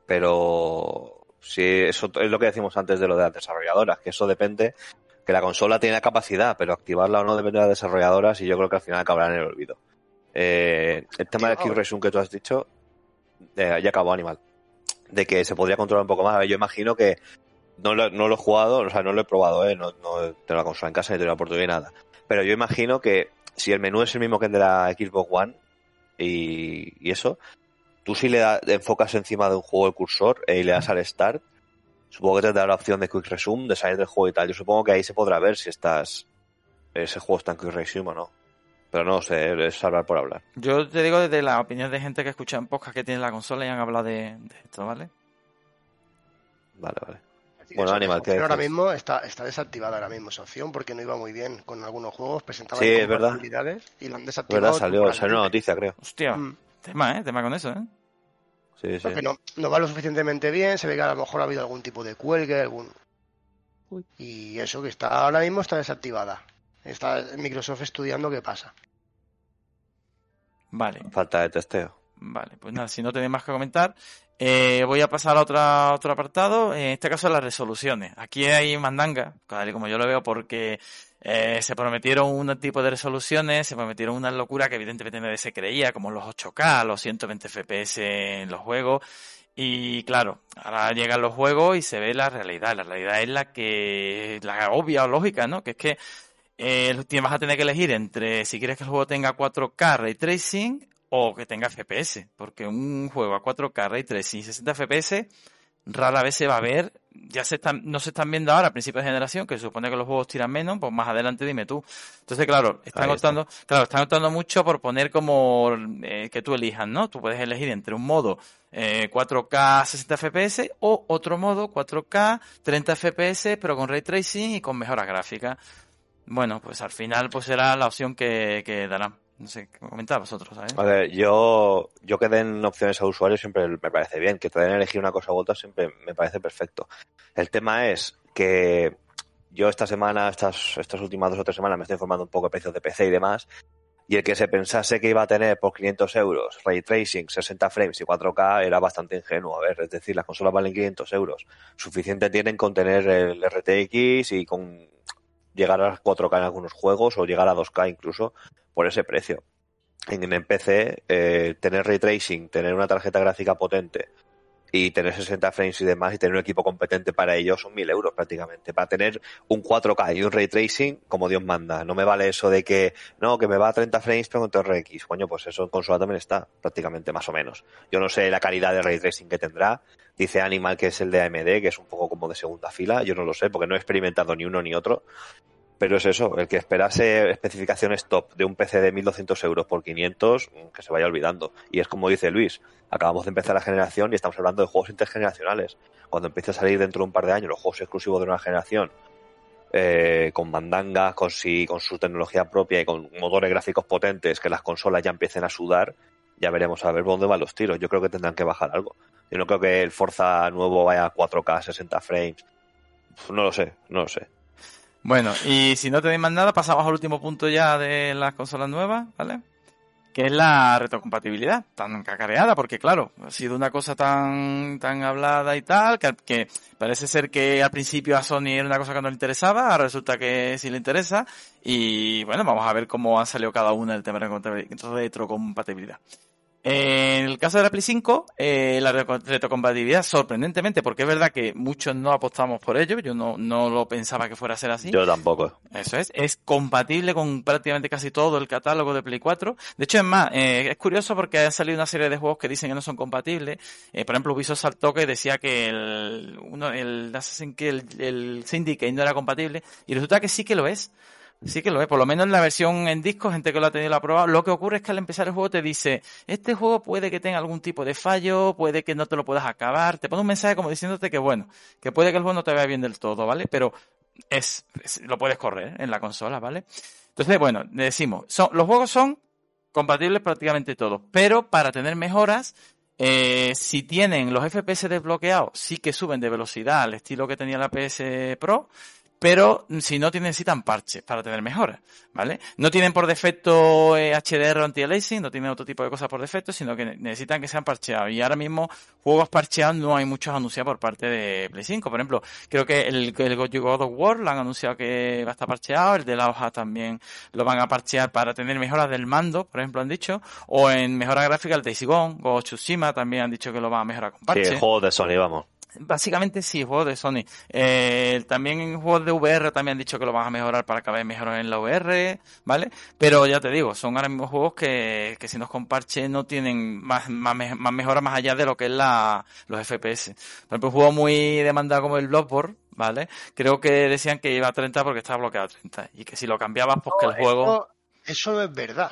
pero sí, eso es lo que decimos antes de lo de las desarrolladoras, que eso depende, que la consola tiene la capacidad, pero activarla o no depende de las desarrolladoras y yo creo que al final acabará en el olvido. Eh, el tema del. Quick Resume que tú has dicho, eh, ya acabó Animal, de que se podría controlar un poco más. Yo imagino que no lo, no lo he jugado, o sea, no lo he probado, ¿eh? no, no tengo la consola en casa ni tengo la oportunidad ni nada. Pero yo imagino que si el menú es el mismo que el de la Xbox One y, y eso, tú si le da- enfocas encima de un juego el cursor eh, y le das al start, supongo que te dará la opción de quick resume, de salir del juego y tal. Yo supongo que ahí se podrá ver si estás ese juego está en quick resume o no. Pero no sé, es hablar por hablar. Yo te digo desde la opinión de gente que escucha en podcast que tiene la consola y han hablado de, de esto, ¿vale? Vale, vale. Sí, Bueno, Animal, ¿qué ahora mismo está, está desactivada ahora mismo esa opción porque no iba muy bien con algunos juegos, presentaba Sí, es verdad. y la han Es desactivado. verdad, salió, salió una noticia, creo. Hostia, Mm. Tema, ¿eh? Tema con eso, ¿eh? Sí, sí. Porque no, no va lo suficientemente bien, se ve que a lo mejor ha habido algún tipo de cuelgue, algún... Uy. Y eso que está ahora mismo está desactivada. Está Microsoft estudiando qué pasa. Vale. Falta de testeo. Vale, pues nada, si no tenéis más que comentar, eh, voy a pasar a otra, otro apartado, en este caso las resoluciones. Aquí hay mandanga, tal y como yo lo veo, porque eh, se prometieron un tipo de resoluciones, se prometieron una locura que evidentemente nadie se creía, como los 8K, los 120 FPS en los juegos, Y claro, ahora llegan los juegos y se ve la realidad. La realidad es la que, la obvia o lógica, ¿no? Que es que eh, vas a tener que elegir entre si quieres que el juego tenga 4K ray tracing o que tenga FPS. Porque un juego a 4K ray tracing y 60 FPS rara vez se va a ver, ya se están, no se están viendo ahora a principios de generación, que se supone que los juegos tiran menos, pues más adelante dime tú. Entonces, claro, están optando, claro, están optando mucho por poner como eh, que tú elijas, ¿no? Tú puedes elegir entre un modo eh, 4K 60 FPS o otro modo 4K 30 FPS, pero con ray tracing y con mejoras gráficas. Bueno, pues al final pues será la opción que, que darán. No sé, ¿qué comentáis vosotros? A ver, yo, yo que den opciones a usuarios siempre me parece bien. Que te den elegir una cosa u otra siempre me parece perfecto. El tema es que yo esta semana, estas, estas últimas dos o tres semanas, me estoy informando un poco de precios de PC y demás. Y el que se pensase que iba a tener por 500 euros ray tracing, 60 frames y 4K era bastante ingenuo. A ver, es decir, las consolas valen 500 euros. Suficiente tienen con tener el RTX y con llegar a 4K en algunos juegos o llegar a 2K incluso por ese precio. En, en PC, eh, tener ray tracing, tener una tarjeta gráfica potente y tener 60 frames y demás y tener un equipo competente para ello son 1000 euros prácticamente. Para tener un 4K y un ray tracing, como Dios manda. No me vale eso de que, no, que me va a 30 frames pero con RX. Coño, pues eso en consola también está prácticamente más o menos. Yo no sé la calidad de ray tracing que tendrá. Dice Animal que es el de AMD, que es un poco como de segunda fila. Yo no lo sé porque no he experimentado ni uno ni otro. Pero es eso, el que esperase especificaciones top de un PC de 1200 euros por 500, mm, que se vaya olvidando. Y es como dice Luis, acabamos de empezar la generación y estamos hablando de juegos intergeneracionales. Cuando empiece a salir dentro de un par de años los juegos exclusivos de una generación, eh, con mandangas, con, con su tecnología propia y con motores gráficos potentes, que las consolas ya empiecen a sudar, ya veremos a ver dónde van los tiros. Yo creo que tendrán que bajar algo. Yo no creo que el Forza nuevo vaya a 4K, 60 frames. No lo sé, no lo sé. Bueno, y si no tenéis más nada, pasamos al último punto ya de las consolas nuevas, ¿vale? Que es la retrocompatibilidad, tan cacareada, porque claro, ha sido una cosa tan, tan hablada y tal, que, que parece ser que al principio a Sony era una cosa que no le interesaba, ahora resulta que sí le interesa, y bueno, vamos a ver cómo ha salido cada una del tema de retrocompatibilidad. En el caso de la Play 5, eh, la retrocompatibilidad, sorprendentemente, porque es verdad que muchos no apostamos por ello, yo no, no lo pensaba que fuera a ser así. Yo tampoco. Eso es, es compatible con prácticamente casi todo el catálogo de Play 4. De hecho, es más, eh, es curioso porque han salido una serie de juegos que dicen que no son compatibles. Eh, por ejemplo, Ubisoft saltó que decía que el, uno, el Assassin's Creed, el, el Syndicate no era compatible, y resulta que sí que lo es. Sí que lo es, por lo menos en la versión en disco, gente que lo ha tenido la prueba, lo que ocurre es que al empezar el juego te dice, este juego puede que tenga algún tipo de fallo, puede que no te lo puedas acabar, te pone un mensaje como diciéndote que bueno, que puede que el juego no te vaya bien del todo, ¿vale? Pero es, lo puedes correr en la consola, ¿vale? Entonces, bueno, decimos, son, los juegos son compatibles prácticamente todos, pero para tener mejoras, eh, si tienen los FPS desbloqueados, sí que suben de velocidad al estilo que tenía la PS Pro, pero si no necesitan parches para tener mejoras, ¿vale? No tienen por defecto HDR o anti-aliasing, no tienen otro tipo de cosas por defecto, sino que necesitan que sean parcheados. Y ahora mismo, juegos parcheados no hay muchos anunciados por parte de Play 5. Por ejemplo, creo que el, el God of War lo han anunciado que va a estar parcheado, el de la hoja también lo van a parchear para tener mejoras del mando, por ejemplo, han dicho, o en mejora gráfica el Daisy Gone, o Tsushima también han dicho que lo van a mejorar con parches. Sí, el juego de Sony, vamos. Básicamente sí, juegos de Sony. Eh, también en juegos de VR también han dicho que lo van a mejorar para cada vez mejorar en la VR, ¿vale? Pero ya te digo, son ahora mismo juegos que, que si nos comparche no tienen más, más, más mejora más allá de lo que es la, los FPS. Por ejemplo, un juego muy demandado como el Bloodborne, ¿vale? Creo que decían que iba a 30 porque estaba bloqueado a 30. Y que si lo cambiabas, pues que el juego... eso es verdad.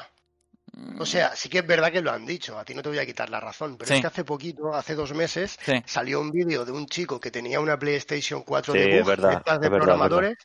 O sea, sí que es verdad que lo han dicho, a ti no te voy a quitar la razón, pero es que hace poquito, hace dos meses, salió un vídeo de un chico que tenía una PlayStation 4 de, bug, de programadores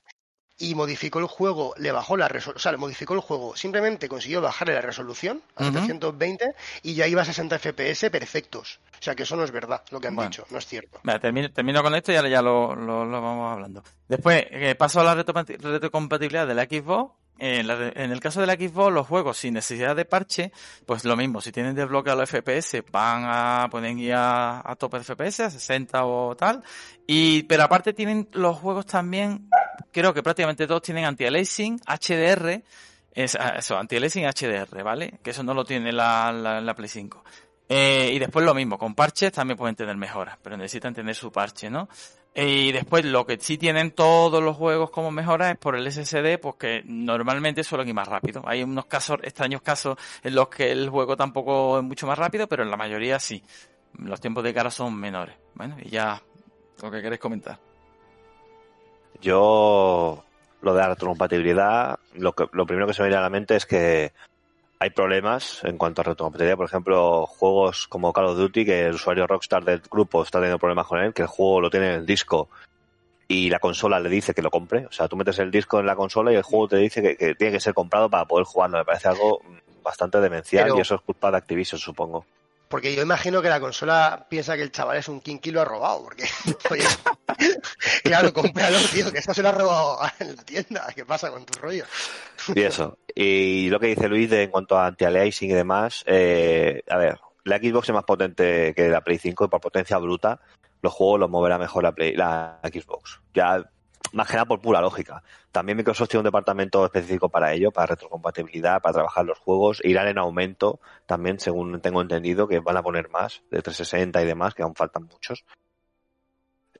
y modificó el juego, le bajó la resolución, o sea, le modificó el juego, simplemente consiguió bajarle la resolución a 720 y ya iba a 60 FPS perfectos. O sea, que eso no es verdad, lo que han dicho, no es cierto. termino, con esto y ahora ya lo, vamos hablando. Después, eh, paso a la retrocompatibilidad de la Xbox en, el caso de la Xbox, los juegos sin necesidad de parche, pues lo mismo, si tienen desbloqueado los FPS, van a poner ya a tope de FPS, a 60 o tal. Y, pero aparte tienen los juegos también, creo que prácticamente todos tienen anti-aliasing, HDR, es, ah, eso, anti-aliasing HDR, ¿vale? Que eso no lo tiene la, la, la Play 5. Eh, y después lo mismo, con parches también pueden tener mejoras, pero necesitan tener su parche, ¿no? Y después lo que sí tienen todos los juegos como mejoras es por el SSD, pues que normalmente suelen ir más rápido. Hay unos casos, extraños casos en los que el juego tampoco es mucho más rápido, pero en la mayoría sí. Los tiempos de cara son menores. Bueno, y ya lo que queréis comentar. Yo, lo de la retrocompatibilidad, lo, que, lo primero que se me viene a la mente es que hay problemas en cuanto a retrocompatibilidad. Por ejemplo, juegos como Call of Duty, que el usuario Rockstar del grupo está teniendo problemas con él, que el juego lo tiene en el disco y la consola le dice que lo compre. O sea, tú metes el disco en la consola y el juego te dice que, que tiene que ser comprado para poder jugarlo. Me parece algo bastante demencial Pero- y eso es culpa de Activision, supongo. Porque yo imagino que la consola piensa que el chaval es un kinky y lo ha robado. Porque, oye, claro, cómpralo, tío, que eso se lo ha robado en la tienda. ¿Qué pasa con tu rollo? Y eso. Y lo que dice Luis de, en cuanto a anti-aliasing y demás, eh, a ver, la Xbox es más potente que la Play 5 y por potencia bruta los juegos los moverá mejor la, Play, la Xbox. Ya, más que nada por pura lógica. También Microsoft tiene un departamento específico para ello, para retrocompatibilidad, para trabajar los juegos. Irán en aumento también, según tengo entendido, que van a poner más de 360 y demás, que aún faltan muchos.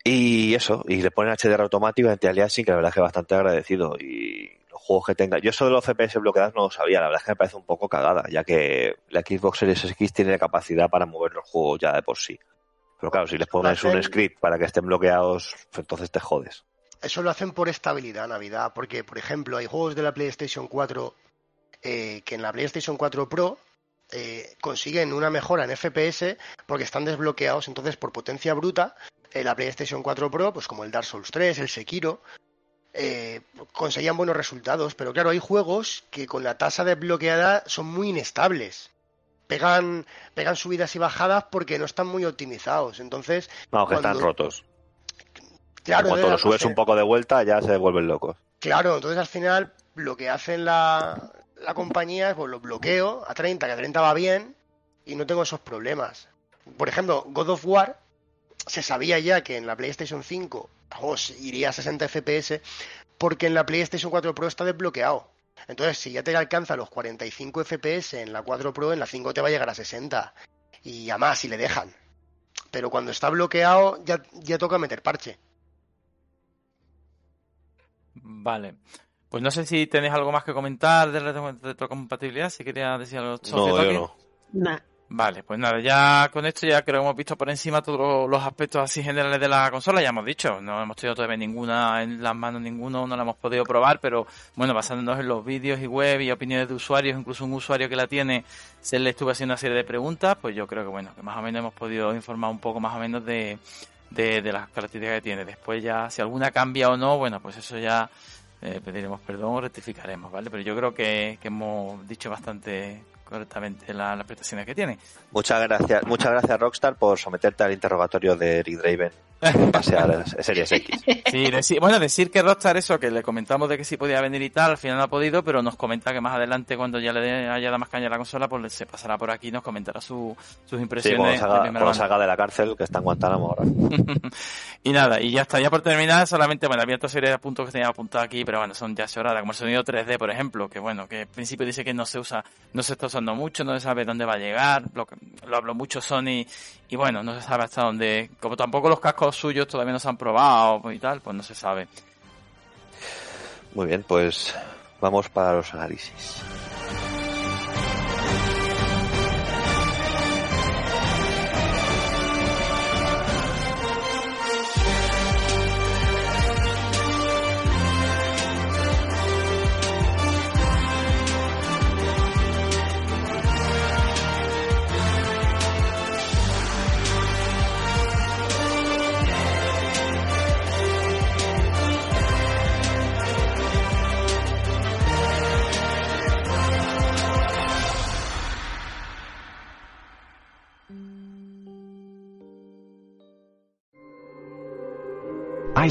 Y eso, y le ponen HDR automático y anti-aliasing, que la verdad es que bastante agradecido. Y los juegos que tenga. Yo eso de los FPS bloqueados no lo sabía, la verdad es que me parece un poco cagada, ya que la Xbox Series X tiene la capacidad para mover los juegos ya de por sí. Pero claro, si les pones un script para que estén bloqueados, pues entonces te jodes. Eso lo hacen por estabilidad, Navidad. Porque, por ejemplo, hay juegos de la PlayStation 4 eh, que en la PlayStation 4 Pro eh, consiguen una mejora en FPS porque están desbloqueados. Entonces, por potencia bruta, eh, la PlayStation 4 Pro, pues como el Dark Souls 3, el Sekiro, eh, conseguían buenos resultados. Pero claro, hay juegos que con la tasa desbloqueada son muy inestables. Pegan, pegan subidas y bajadas porque no están muy optimizados. Entonces, Vamos, que están rotos. Claro, en cuanto lo subes un poco de vuelta, ya se vuelven locos. Claro, entonces al final lo que hacen la, la compañía es pues lo bloqueo a 30, que a 30 va bien y no tengo esos problemas. Por ejemplo, God of War se sabía ya que en la PlayStation 5 os iría a 60 FPS porque en la PlayStation 4 Pro está desbloqueado. Entonces, si ya te alcanza los 45 FPS en la 4 Pro, en la 5 te va a llegar a 60 y a más si le dejan. Pero cuando está bloqueado ya, ya toca meter parche. Vale. Pues no sé si tenéis algo más que comentar de retro- retrocompatibilidad, si quería decir algo. No, yo no. Nah. Vale, pues nada, ya con esto ya creo que hemos visto por encima todos los aspectos así generales de la consola, ya hemos dicho, no hemos tenido todavía ninguna en las manos, ninguno, no la hemos podido probar, pero bueno, basándonos en los vídeos y web y opiniones de usuarios, incluso un usuario que la tiene, se le estuvo haciendo una serie de preguntas, pues yo creo que bueno, que más o menos hemos podido informar un poco más o menos de, de, de las características que tiene. Después ya, si alguna cambia o no, bueno, pues eso ya eh, pediremos perdón o rectificaremos, ¿vale? Pero yo creo que, que hemos dicho bastante correctamente la- las prestaciones que tiene. Muchas gracias, muchas gracias Rockstar por someterte al interrogatorio de Rick Draven a Series X. Sí, decir, bueno, decir que Rockstar eso, que le comentamos de que sí podía venir y tal, al final no ha podido, pero nos comenta que más adelante, cuando ya le haya dado más caña a la consola, pues se pasará por aquí y nos comentará su- sus Sí, impresiones cuando de salga, primera cuando salga de la cárcel, que está en Guantánamo ahora. y nada, y ya está, ya por terminar, solamente, bueno, había otra serie de puntos que tenía apuntado aquí, pero bueno, son ya sobradas, como el sonido 3D, por ejemplo, que bueno, que en principio dice que no se usa, no se está usando mucho, no se sabe dónde va a llegar, lo, lo habló mucho Sony, y bueno, no se sabe hasta dónde, como tampoco los cascos suyos todavía no se han probado y tal, pues no se sabe. Muy bien, pues vamos para los análisis.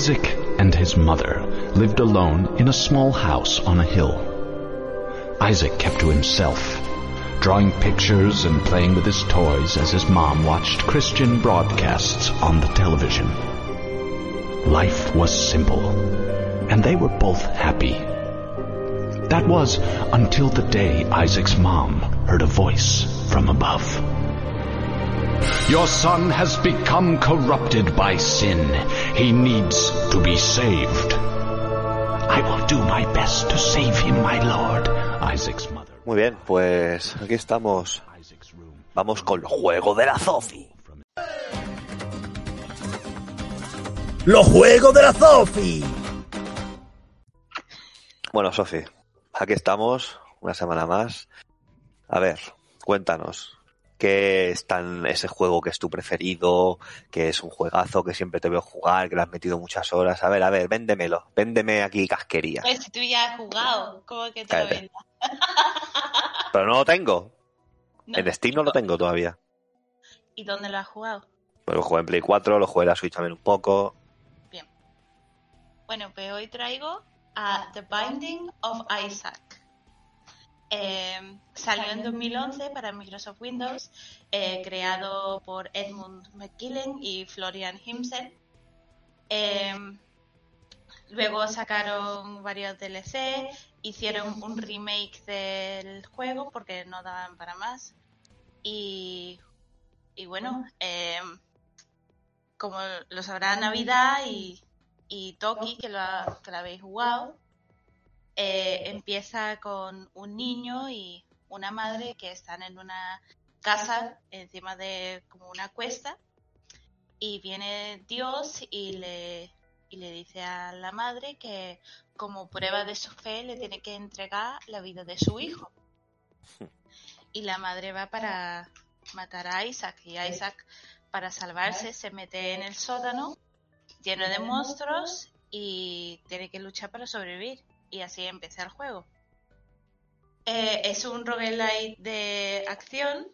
Isaac and his mother lived alone in a small house on a hill. Isaac kept to himself, drawing pictures and playing with his toys as his mom watched Christian broadcasts on the television. Life was simple, and they were both happy. That was until the day Isaac's mom heard a voice from above. Your son has become corrupted by sin. He needs to be saved. I will do my best to save him, my lord. Isaac's mother. Muy bien, pues aquí estamos. Isaac's room. Vamos con el juego de la Zofi. Los juegos de la Zofi. Bueno, Sofi, aquí estamos, una semana más. A ver, cuéntanos, ¿qué es tan ese juego que es tu preferido, que es un juegazo, que siempre te veo jugar, que le has metido muchas horas? A ver, a ver, véndemelo, véndeme aquí casquería. Pues si tú ya has jugado, ¿cómo que te lo Cállate. vendas? Pero no lo tengo, No. en Steam no lo tengo todavía. ¿Y dónde lo has jugado? Pues lo jugué en Play 4, lo jugué en la Switch también un poco. Bien. Bueno, pues hoy traigo a The Binding of Isaac. Eh, salió en 2011 para Microsoft Windows, eh, creado por Edmund McKillen y Florian Himsel. Eh, luego sacaron varios DLC, hicieron un remake del juego porque no daban para más. Y, y bueno, eh, como lo sabrá Navidad y, y Toki, que lo, ha- que lo habéis jugado, eh, empieza con un niño y una madre que están en una casa encima de como una cuesta y viene Dios y le, y le dice a la madre que como prueba de su fe le tiene que entregar la vida de su hijo. Y la madre va para matar a Isaac y Isaac para salvarse se mete en el sótano lleno de monstruos y tiene que luchar para sobrevivir. Y así empieza el juego. Eh, es un roguelite de acción.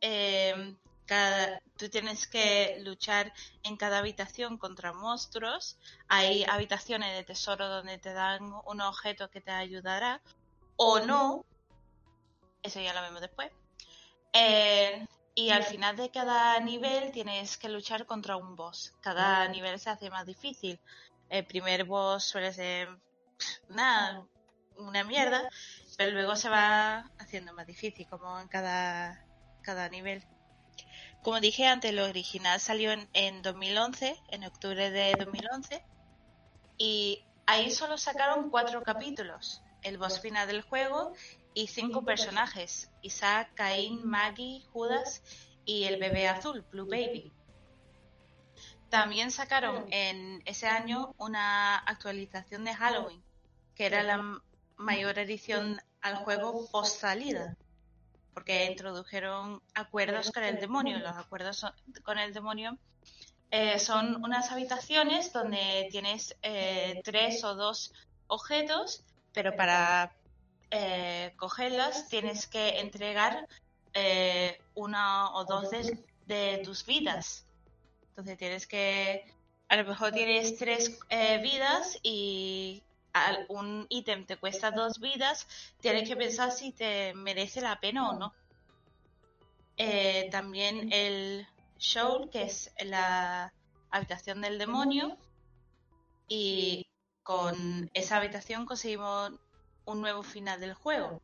Eh, cada- tú tienes que luchar en cada habitación contra monstruos. Hay habitaciones de tesoro donde te dan un objeto que te ayudará. O no. Eso ya lo vemos después. Eh, y al final de cada nivel tienes que luchar contra un boss. Cada nivel se hace más difícil. El primer boss suele ser nada, una mierda, pero luego se va haciendo más difícil, como en cada, cada nivel. Como dije antes, lo original salió en, en 2011, en octubre de 2011, y ahí solo sacaron cuatro capítulos. El boss final del juego y cinco personajes, Isaac, Caín, Maggie, Judas y el bebé azul, Blue Baby. También sacaron en ese año una actualización de Halloween, que era la mayor edición al juego post salida, porque introdujeron acuerdos con el demonio. Los acuerdos con el demonio eh, son unas habitaciones donde tienes eh, tres o dos objetos, pero para eh, tienes que entregar eh, una o dos de, de tus vidas. Entonces tienes que, a lo mejor tienes tres vidas y un ítem te cuesta dos vidas, tienes que pensar si te merece la pena o no. Eh, también el show, que es la habitación del demonio, y con esa habitación conseguimos un nuevo final del juego.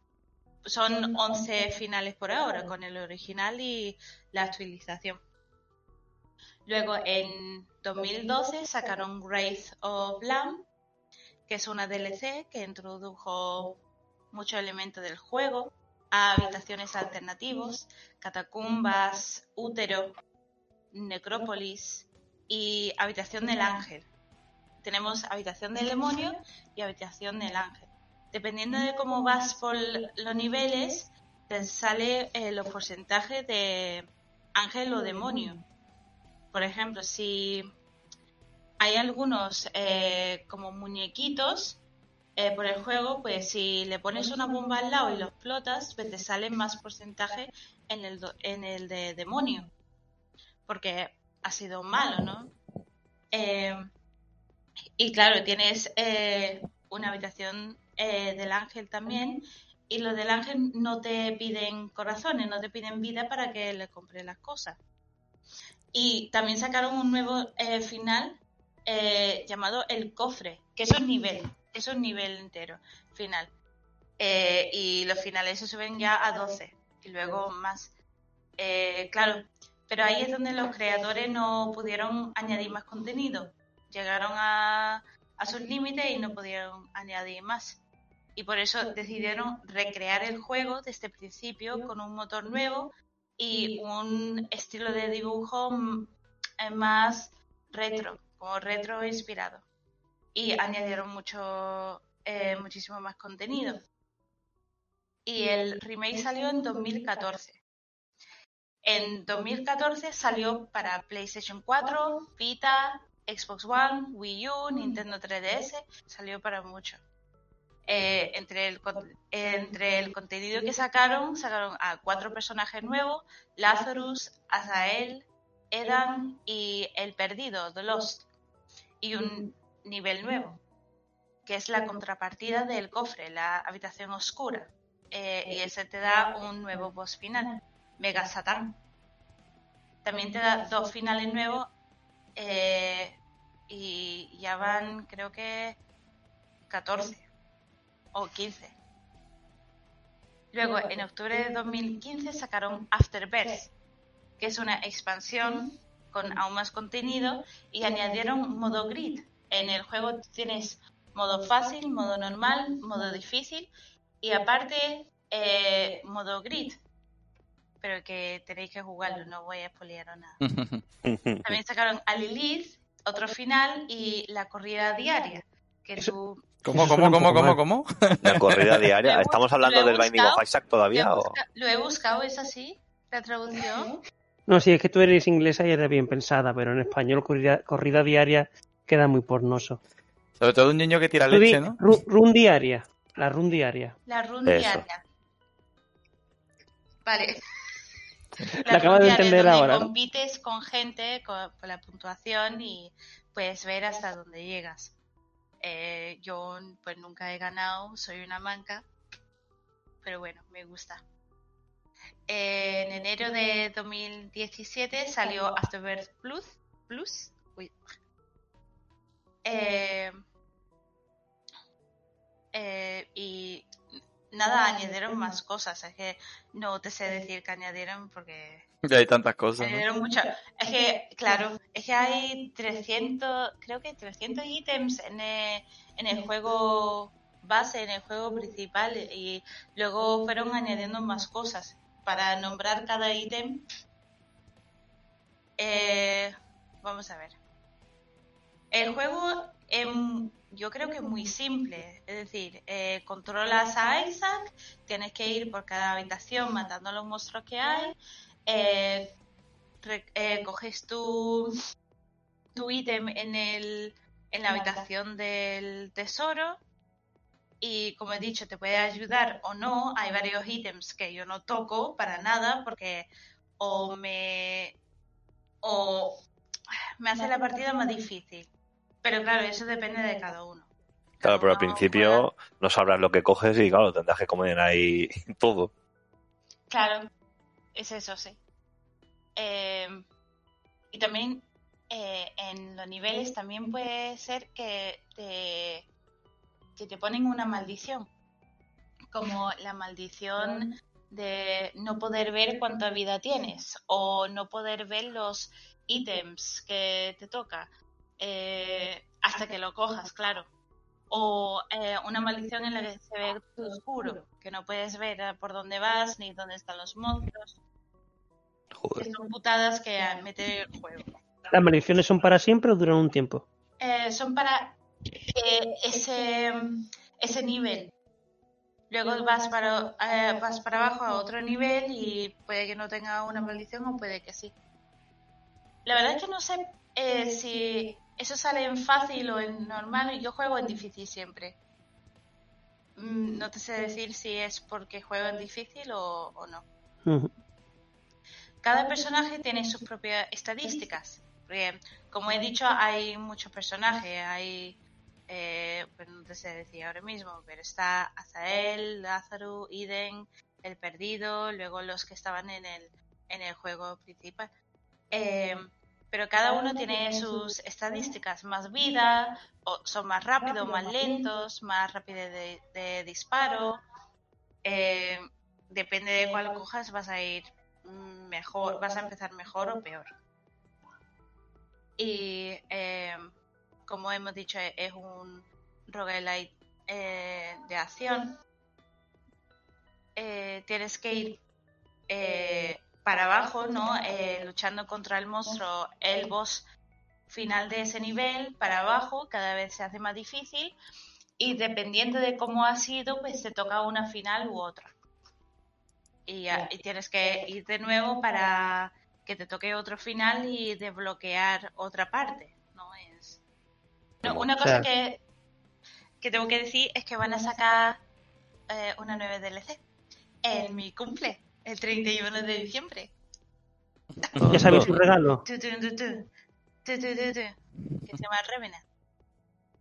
Son 11 finales por ahora, con el original y la actualización. Luego en 2012 sacaron Wraith of Lamb, que es una DLC que introdujo muchos elementos del juego, a habitaciones alternativos, catacumbas, útero, necrópolis y habitación del ángel. Tenemos habitación del demonio y habitación del ángel. Dependiendo de cómo vas por los niveles, te sale eh, los porcentajes de ángel o demonio. Por ejemplo, si hay algunos eh, como muñequitos eh, por el juego, pues si le pones una bomba al lado y lo explotas, pues te sale más porcentaje en el, de demonio. Porque ha sido malo, ¿no? Eh, y claro, tienes una habitación del ángel también. Y los del ángel no te piden corazones, no te piden vida para que le compres las cosas. Y también sacaron un nuevo final eh, llamado el cofre, que eso es nivel, eso es nivel entero, final. Eh, y los finales se suben ya a 12 y luego más. Eh, claro, pero ahí es donde los creadores no pudieron añadir más contenido. Llegaron a, a sus límites y no pudieron añadir más. Y por eso decidieron recrear el juego desde el principio con un motor nuevo y un estilo de dibujo mm, más retro, retro inspirado. Y añadieron mucho, eh, muchísimo más contenido. Y el remake salió en 2014. En 2014 salió para PlayStation 4, Vita, Xbox One, Wii U, Nintendo 3DS, salió para mucho. Eh, entre, el, entre el contenido que sacaron, sacaron a cuatro personajes nuevos, Lazarus, Azael, Edan y El Perdido, The Lost, y un nivel nuevo, que es la contrapartida del cofre, la habitación oscura, eh, y ese te da un nuevo boss final, Mega Satan. También te da dos finales nuevos eh, y ya van, creo que 14 o 15. Luego, en octubre de 2015 sacaron Afterbirth, que es una expansión con aún más contenido y añadieron modo grid. En el juego tienes modo fácil, modo normal, modo difícil y aparte eh, modo grid. Pero que tenéis que jugarlo, no voy a expoliar nada. También sacaron a Lilith, otro final y la corrida diaria. Que tú ¿Cómo, cómo, cómo, cómo, cómo? La corrida diaria. ¿Estamos hablando del Binding of Isaac todavía? Lo he, o? busca- lo he buscado, ¿es así? La traducción. No, sí, es que tú eres inglesa y eres bien pensada, pero en español corrida, corrida diaria queda muy pornoso. Sobre todo un niño que tira leche, ¿no? ru- run diaria, la run diaria. La run Eso. diaria. Vale. La acabas de run diaria, entender donde ahora, ¿no? compites con gente con, con la puntuación y puedes ver hasta dónde llegas. Eh, yo pues nunca he ganado, soy una manca, pero bueno, me gusta. Eh, en enero de 2017 salió Afterbirth Plus. Plus. Uy. Eh, eh, y nada, añadieron más cosas. Es que no te sé decir que añadieron porque Ya hay tantas cosas. muchas. Es que, claro, es que hay 300, creo que 300 ítems en el, en el juego base, en el juego principal y luego fueron añadiendo más cosas. Para nombrar cada ítem, eh, vamos a ver. El juego yo creo que es muy simple, es decir, eh, controlas a Isaac, tienes que ir por cada habitación matando a los monstruos que hay, eh, re- eh, coges tu, tu ítem en, el, en la habitación del tesoro y como he dicho, te puede ayudar o no. Hay varios ítems que yo no toco para nada porque o me o me hace la partida más difícil. Pero claro, eso depende de cada uno. Claro, pero al principio no sabrás lo que coges y claro, tendrás que comer ahí todo. Claro, es eso, sí. Eh, y también eh, en los niveles también puede ser que te, que te ponen una maldición, como la maldición de no poder ver cuánta vida tienes o no poder ver los ítems que te toca eh, hasta que lo cojas, claro. O eh, una maldición en la que se ve todo oscuro, que no puedes ver por dónde vas ni dónde están los monstruos. Joder. Son putadas que mete el juego. ¿Las maldiciones son para siempre o duran un tiempo? Eh, son para eh, ese, ese nivel. Luego vas para, eh, vas para abajo a otro nivel y puede que no tenga una maldición o puede que sí. La verdad es que no sé eh, si eso sale en fácil o en normal. Yo juego en difícil siempre. Mm, No te sé decir si es porque juego en difícil o, o no. Cada personaje tiene sus propias estadísticas. Porque, como he dicho, hay muchos personajes. Hay, eh, pues no te sé decir ahora mismo, pero está Azael, Lázaro, Iden, El Perdido, luego los que estaban en el, en el juego principal. Eh, pero cada uno tiene sus estadísticas, más vida, o son más rápidos, más lentos, más rapidez de, de disparo. Eh, depende de cuál cojas, vas a ir mejor, vas a empezar mejor o peor. Y eh, como hemos dicho, es un roguelite eh, de acción. Eh, tienes que ir eh, para abajo, ¿no? Luchando contra el monstruo, el boss final de ese nivel, para abajo, cada vez se hace más difícil. Y dependiendo de cómo ha sido, pues te toca una final u otra. Y tienes que ir de nuevo para que te toque otro final y desbloquear otra parte. No una O cosa sea- que, que tengo que decir es que van a sacar eh, una nueva DLC en mi cumple, el 31 de diciembre. Ya sabéis su regalo. Tu, tu, tu. Que se llama Revenant.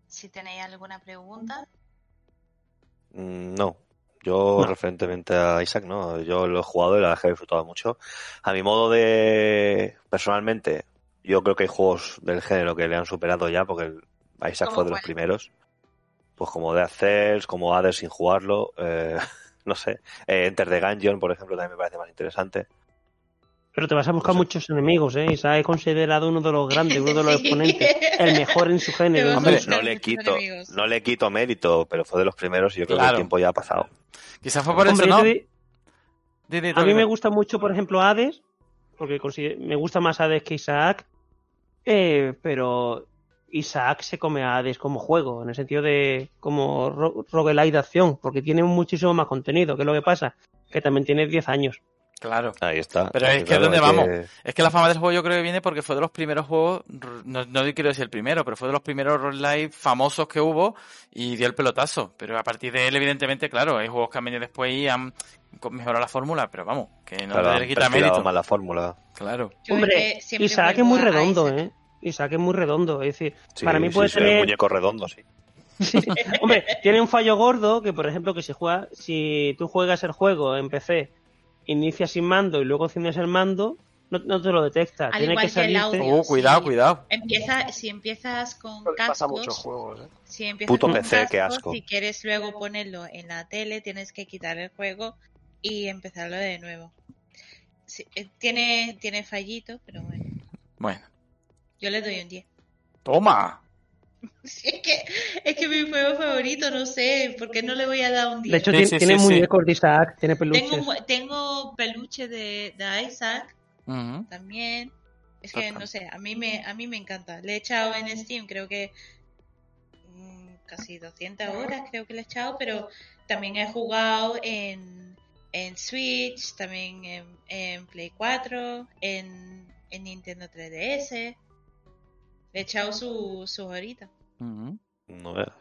Si tenéis alguna pregunta. Mm, No, yo No. referentemente a Isaac, no, yo lo he jugado y la he disfrutado mucho. A mi modo de, personalmente, yo creo que hay juegos del género que le han superado ya, porque el Isaac ¿Cómo fue de los primeros. Pues como Dead Cells, como Hades sin jugarlo, eh, no sé. Eh, Enter the Gungeon, por ejemplo, también me parece más interesante. Pero te vas a buscar No sé. muchos enemigos, ¿eh? Isaac es considerado uno de los grandes, uno de los exponentes, el mejor en su género. Hombre, no le quito, no le quito mérito, pero fue de los primeros y yo creo que el tiempo ya ha pasado. Quizás fue por Hombre, eso, ¿no? te a mí me gusta mucho, por ejemplo, Hades, porque me gusta más Hades que Isaac, eh, pero Isaac se come a Hades como juego, en el sentido de como ro roguelite de acción, porque tiene muchísimo más contenido, que es lo que pasa, que también tiene 10 años. Claro. Ahí está. Pero es que ¿dónde hay vamos? que- Es que la fama del juego yo creo que viene porque fue de los primeros juegos, no, no quiero decir el primero, pero fue de los primeros roguelike famosos que hubo y dio el pelotazo. Pero a partir de él, evidentemente, claro, hay juegos que han venido después y han mejorado la fórmula, pero vamos, que no Claro, le quita perfilado mérito. más la fórmula. Claro. Hombre, es Isaac es muy redondo. ¿eh? Isaac es muy redondo, es decir, Sí, para mí puede sí, tener... muñeco redondo, sí. Sí. Hombre, tiene un fallo gordo que, por ejemplo, que si juega, si tú juegas el juego en PC, inicias sin mando y luego enciendes el mando, no, no te lo detecta. Al Tiene igual que audio. Uh, cuidado, sí. cuidado. Empieza, si empiezas con le pasa a muchos cascos, juegos, ¿eh? si empiezas Puto con PC, qué cascos, asco. si quieres luego ponerlo en la tele, tienes que quitar el juego y empezarlo de nuevo. Sí, eh, tiene, tiene fallito, pero bueno, Bueno. Yo le doy un 10. Toma. Sí, es que es que mi juego favorito, no sé, ¿por qué no le voy a dar un 10? De hecho, Sí, tiene, sí, tiene sí, sí. muñecos de Isaac, tiene peluches. tengo, peluche de, de Isaac también. Es que no sé, a mí me a mí me encanta. Le he echado en Steam, creo que mm, casi 200 horas creo que le he echado, pero también he jugado en, en Switch, también en, en Play 4, en, en Nintendo 3DS. Le he echado su, sus horitas. Ujú. No veas.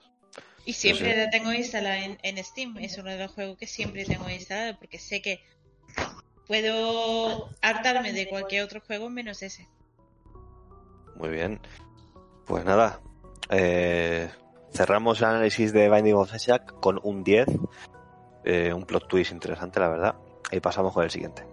Y siempre sí. la tengo instalada en, en Steam. Es uno de los juegos que siempre tengo instalado porque sé que puedo hartarme de cualquier otro juego menos ese. Muy bien. Pues nada. eh, cerramos el análisis de Binding of Isaac con un 10. eh, un plot twist interesante, la verdad. Y pasamos con el siguiente.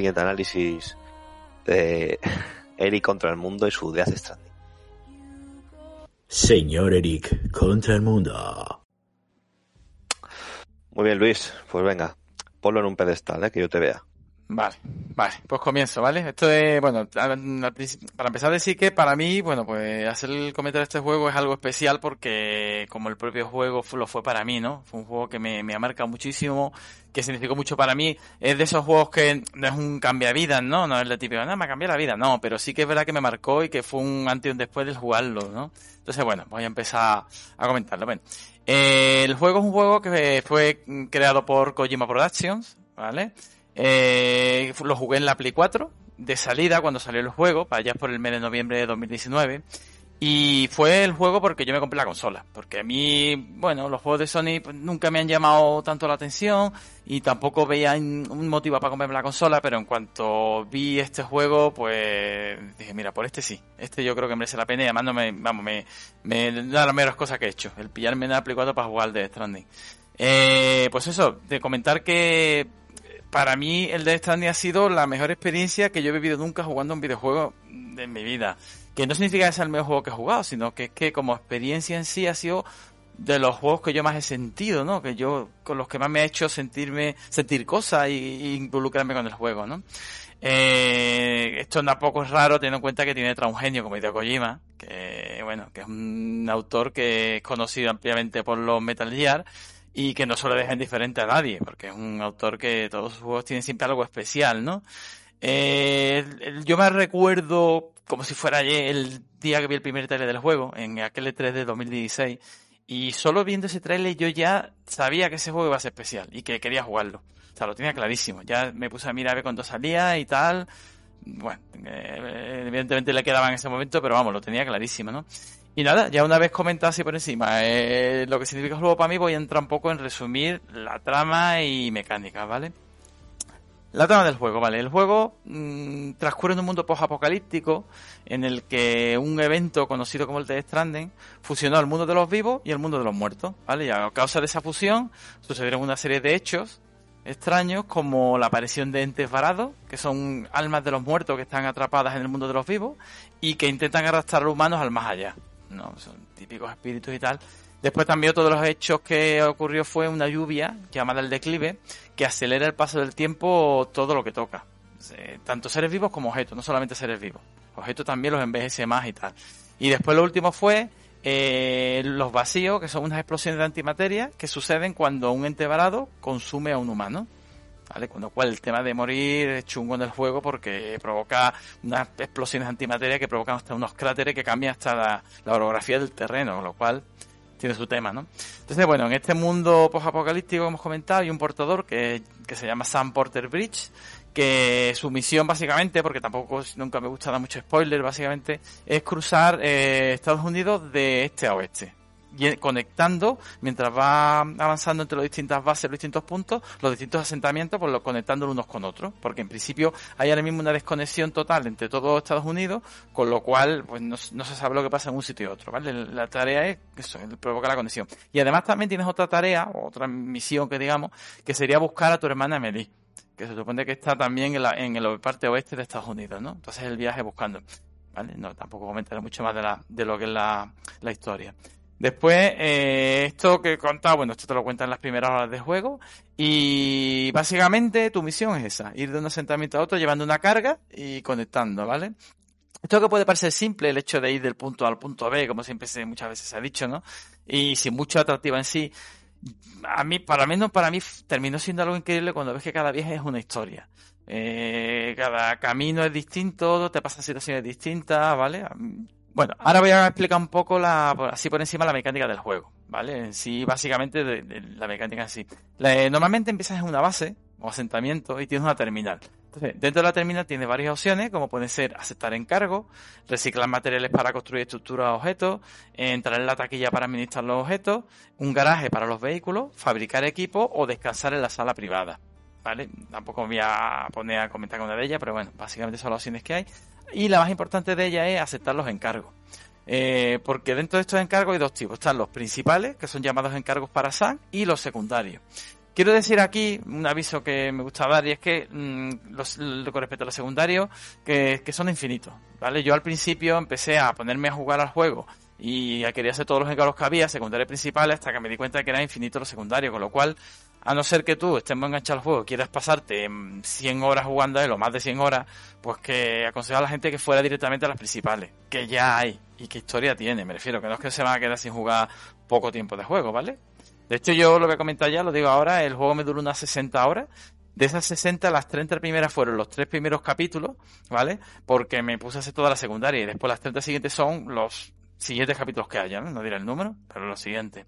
Siguiente análisis de Eric contra el mundo y su Death Stranding. Señor Eric contra el mundo. Muy bien, Luis. Pues venga, ponlo en un pedestal, ¿eh? que yo te vea. Vale, vale, pues comienzo, ¿vale? Esto es, bueno, para empezar decir que para mí, bueno, pues hacer el comentario de este juego es algo especial porque como el propio juego lo fue para mí, ¿no? Fue un juego que me, ha marcado muchísimo, que significó mucho para mí. Es de esos juegos que no es un cambiavidas, ¿no? No es el típico, no, me cambió la vida, no, pero sí que es verdad que me marcó y que fue un antes y un después del jugarlo, ¿no? Entonces, bueno, voy a empezar a comentarlo. Bueno, eh, el juego es un juego que fue creado por Kojima Productions, ¿vale? Eh, lo jugué en la Play 4 de salida cuando salió el juego, para allá por el mes de noviembre de 2019. Y fue el juego porque yo me compré la consola. Porque a mí, bueno, los juegos de Sony pues, nunca me han llamado tanto la atención y tampoco veía un motivo para comprarme la consola, pero en cuanto vi este juego, pues dije, mira, por este sí. Este yo creo que merece la pena y además no me, vamos, me, de las mejores cosas que he hecho. El pillarme en la Play 4 para jugar de Stranding. Eh, pues eso, de comentar que para mí el Death Stranding ha sido la mejor experiencia que yo he vivido nunca jugando un videojuego de mi vida. Que no significa que sea el mejor juego que he jugado, sino que es que como experiencia en sí ha sido de los juegos que yo más he sentido, ¿no? Que yo, con los que más me ha hecho sentirme, sentir cosas y, y involucrarme con el juego, ¿no? Eh, esto tampoco es raro teniendo en cuenta que tiene detrás un genio como Hideo Kojima, que bueno, que es un autor que es conocido ampliamente por los Metal Gear y que no se lo deja indiferente a nadie, porque es un autor que todos sus juegos tienen siempre algo especial, ¿no? Eh, yo me recuerdo como si fuera ayer el día que vi el primer trailer del juego, en aquel E3 de 2016, y solo viendo ese trailer yo ya sabía que ese juego iba a ser especial y que quería jugarlo. O sea, lo tenía clarísimo. Ya me puse a mirar a ver cuándo salía y tal. Bueno, eh, evidentemente le quedaba en ese momento, pero vamos, lo tenía clarísimo, ¿no? Y nada, ya una vez comentado así por encima eh, lo que significa el juego para mí, voy a entrar un poco en resumir la trama y mecánica, ¿vale? La trama del juego, ¿vale? El juego mm, transcurre en un mundo post-apocalíptico en el que un evento conocido como el Death Stranding fusionó el mundo de los vivos y el mundo de los muertos, ¿vale? Y a causa de esa fusión sucedieron una serie de hechos extraños como la aparición de entes varados, que son almas de los muertos que están atrapadas en el mundo de los vivos y que intentan arrastrar a los humanos al más allá, ¿no? Son típicos espíritus y tal. Después también otro de los hechos que ocurrió fue una lluvia llamada el declive, que acelera el paso del tiempo todo lo que toca. Tanto seres vivos como objetos, no solamente seres vivos. Objetos también los envejece más y tal. Y después lo último fue eh, los vacíos, que son unas explosiones de antimateria que suceden cuando un ente varado consume a un humano. ¿Vale? Con lo cual el tema de morir es chungo en el juego porque provoca unas explosiones antimateria que provocan hasta unos cráteres que cambian hasta la, la orografía del terreno, con lo cual tiene su tema, ¿no? Entonces, bueno, en este mundo post-apocalíptico que hemos comentado hay un portador que, que se llama Sam Porter Bridge, que su misión básicamente, porque tampoco nunca me gusta dar mucho spoiler, básicamente, es cruzar eh, Estados Unidos de este a oeste. Conectando, mientras va avanzando entre las distintas bases, los distintos puntos, los distintos asentamientos, pues los conectándolos unos con otros. Porque en principio hay ahora mismo una desconexión total entre todos Estados Unidos, con lo cual pues no, no se sabe lo que pasa en un sitio y otro, ¿vale? La tarea es eso, el provocar la conexión. Y además también tienes otra tarea, otra misión que digamos, que sería buscar a tu hermana Emily que se supone que está también en la, en la parte oeste de Estados Unidos, ¿no? Entonces el viaje buscando. ¿Vale? No, tampoco comentaré mucho más de, la, de lo que es la, la historia. Después, eh, esto que he contado, bueno, esto te lo cuentan en las primeras horas de juego. Y básicamente tu misión es esa, ir de un asentamiento a otro llevando una carga y conectando, ¿vale? Esto que puede parecer simple, el hecho de ir del punto A al punto B, como siempre se, muchas veces se ha dicho, ¿no? Y sin mucha atractiva en sí, a mí, para menos para mí, terminó siendo algo increíble cuando ves que cada viaje es una historia. Eh, cada camino es distinto, te pasan situaciones distintas, ¿vale? Bueno, ahora voy a explicar un poco la, así por encima la mecánica del juego, ¿vale? En sí, básicamente, de, de la mecánica en sí. La, normalmente empiezas en una base o asentamiento y tienes una terminal. Entonces, dentro de la terminal tienes varias opciones, como pueden ser aceptar encargos, reciclar materiales para construir estructuras o objetos, entrar en la taquilla para administrar los objetos, un garaje para los vehículos, fabricar equipos o descansar en la sala privada. ¿Vale? Tampoco me voy a poner a comentar una de ellas, pero bueno, básicamente son las opciones que hay. Y la más importante de ellas es aceptar los encargos. Eh, porque dentro de estos encargos hay dos tipos. Están los principales, que son llamados encargos para SAN, y los secundarios. quiero decir aquí un aviso que me gusta dar y es que mm, los, lo- con respecto a los secundarios que, que son infinitos, ¿vale? Yo al principio empecé a ponerme a jugar al juego y quería hacer todos los encargos que había, secundarios principales, hasta que me di cuenta de que eran infinitos los secundarios, con lo cual, a no ser que tú estés muy enganchado al juego, quieras pasarte mm, 100 horas jugando él o más de 100 horas, pues que aconsejo a la gente que fuera directamente a las principales, que ya hay y qué historia tiene, me refiero, que no es que se van a quedar sin jugar poco tiempo de juego, ¿vale? De hecho, yo lo voy a comentar ya, lo digo ahora, el juego me duró unas 60 horas. De esas 60, las 30 primeras fueron los tres primeros capítulos, ¿vale? Porque me puse a hacer toda la secundaria y después las 30 siguientes son los siguientes capítulos que haya, ¿no? No diré el número, pero los siguientes.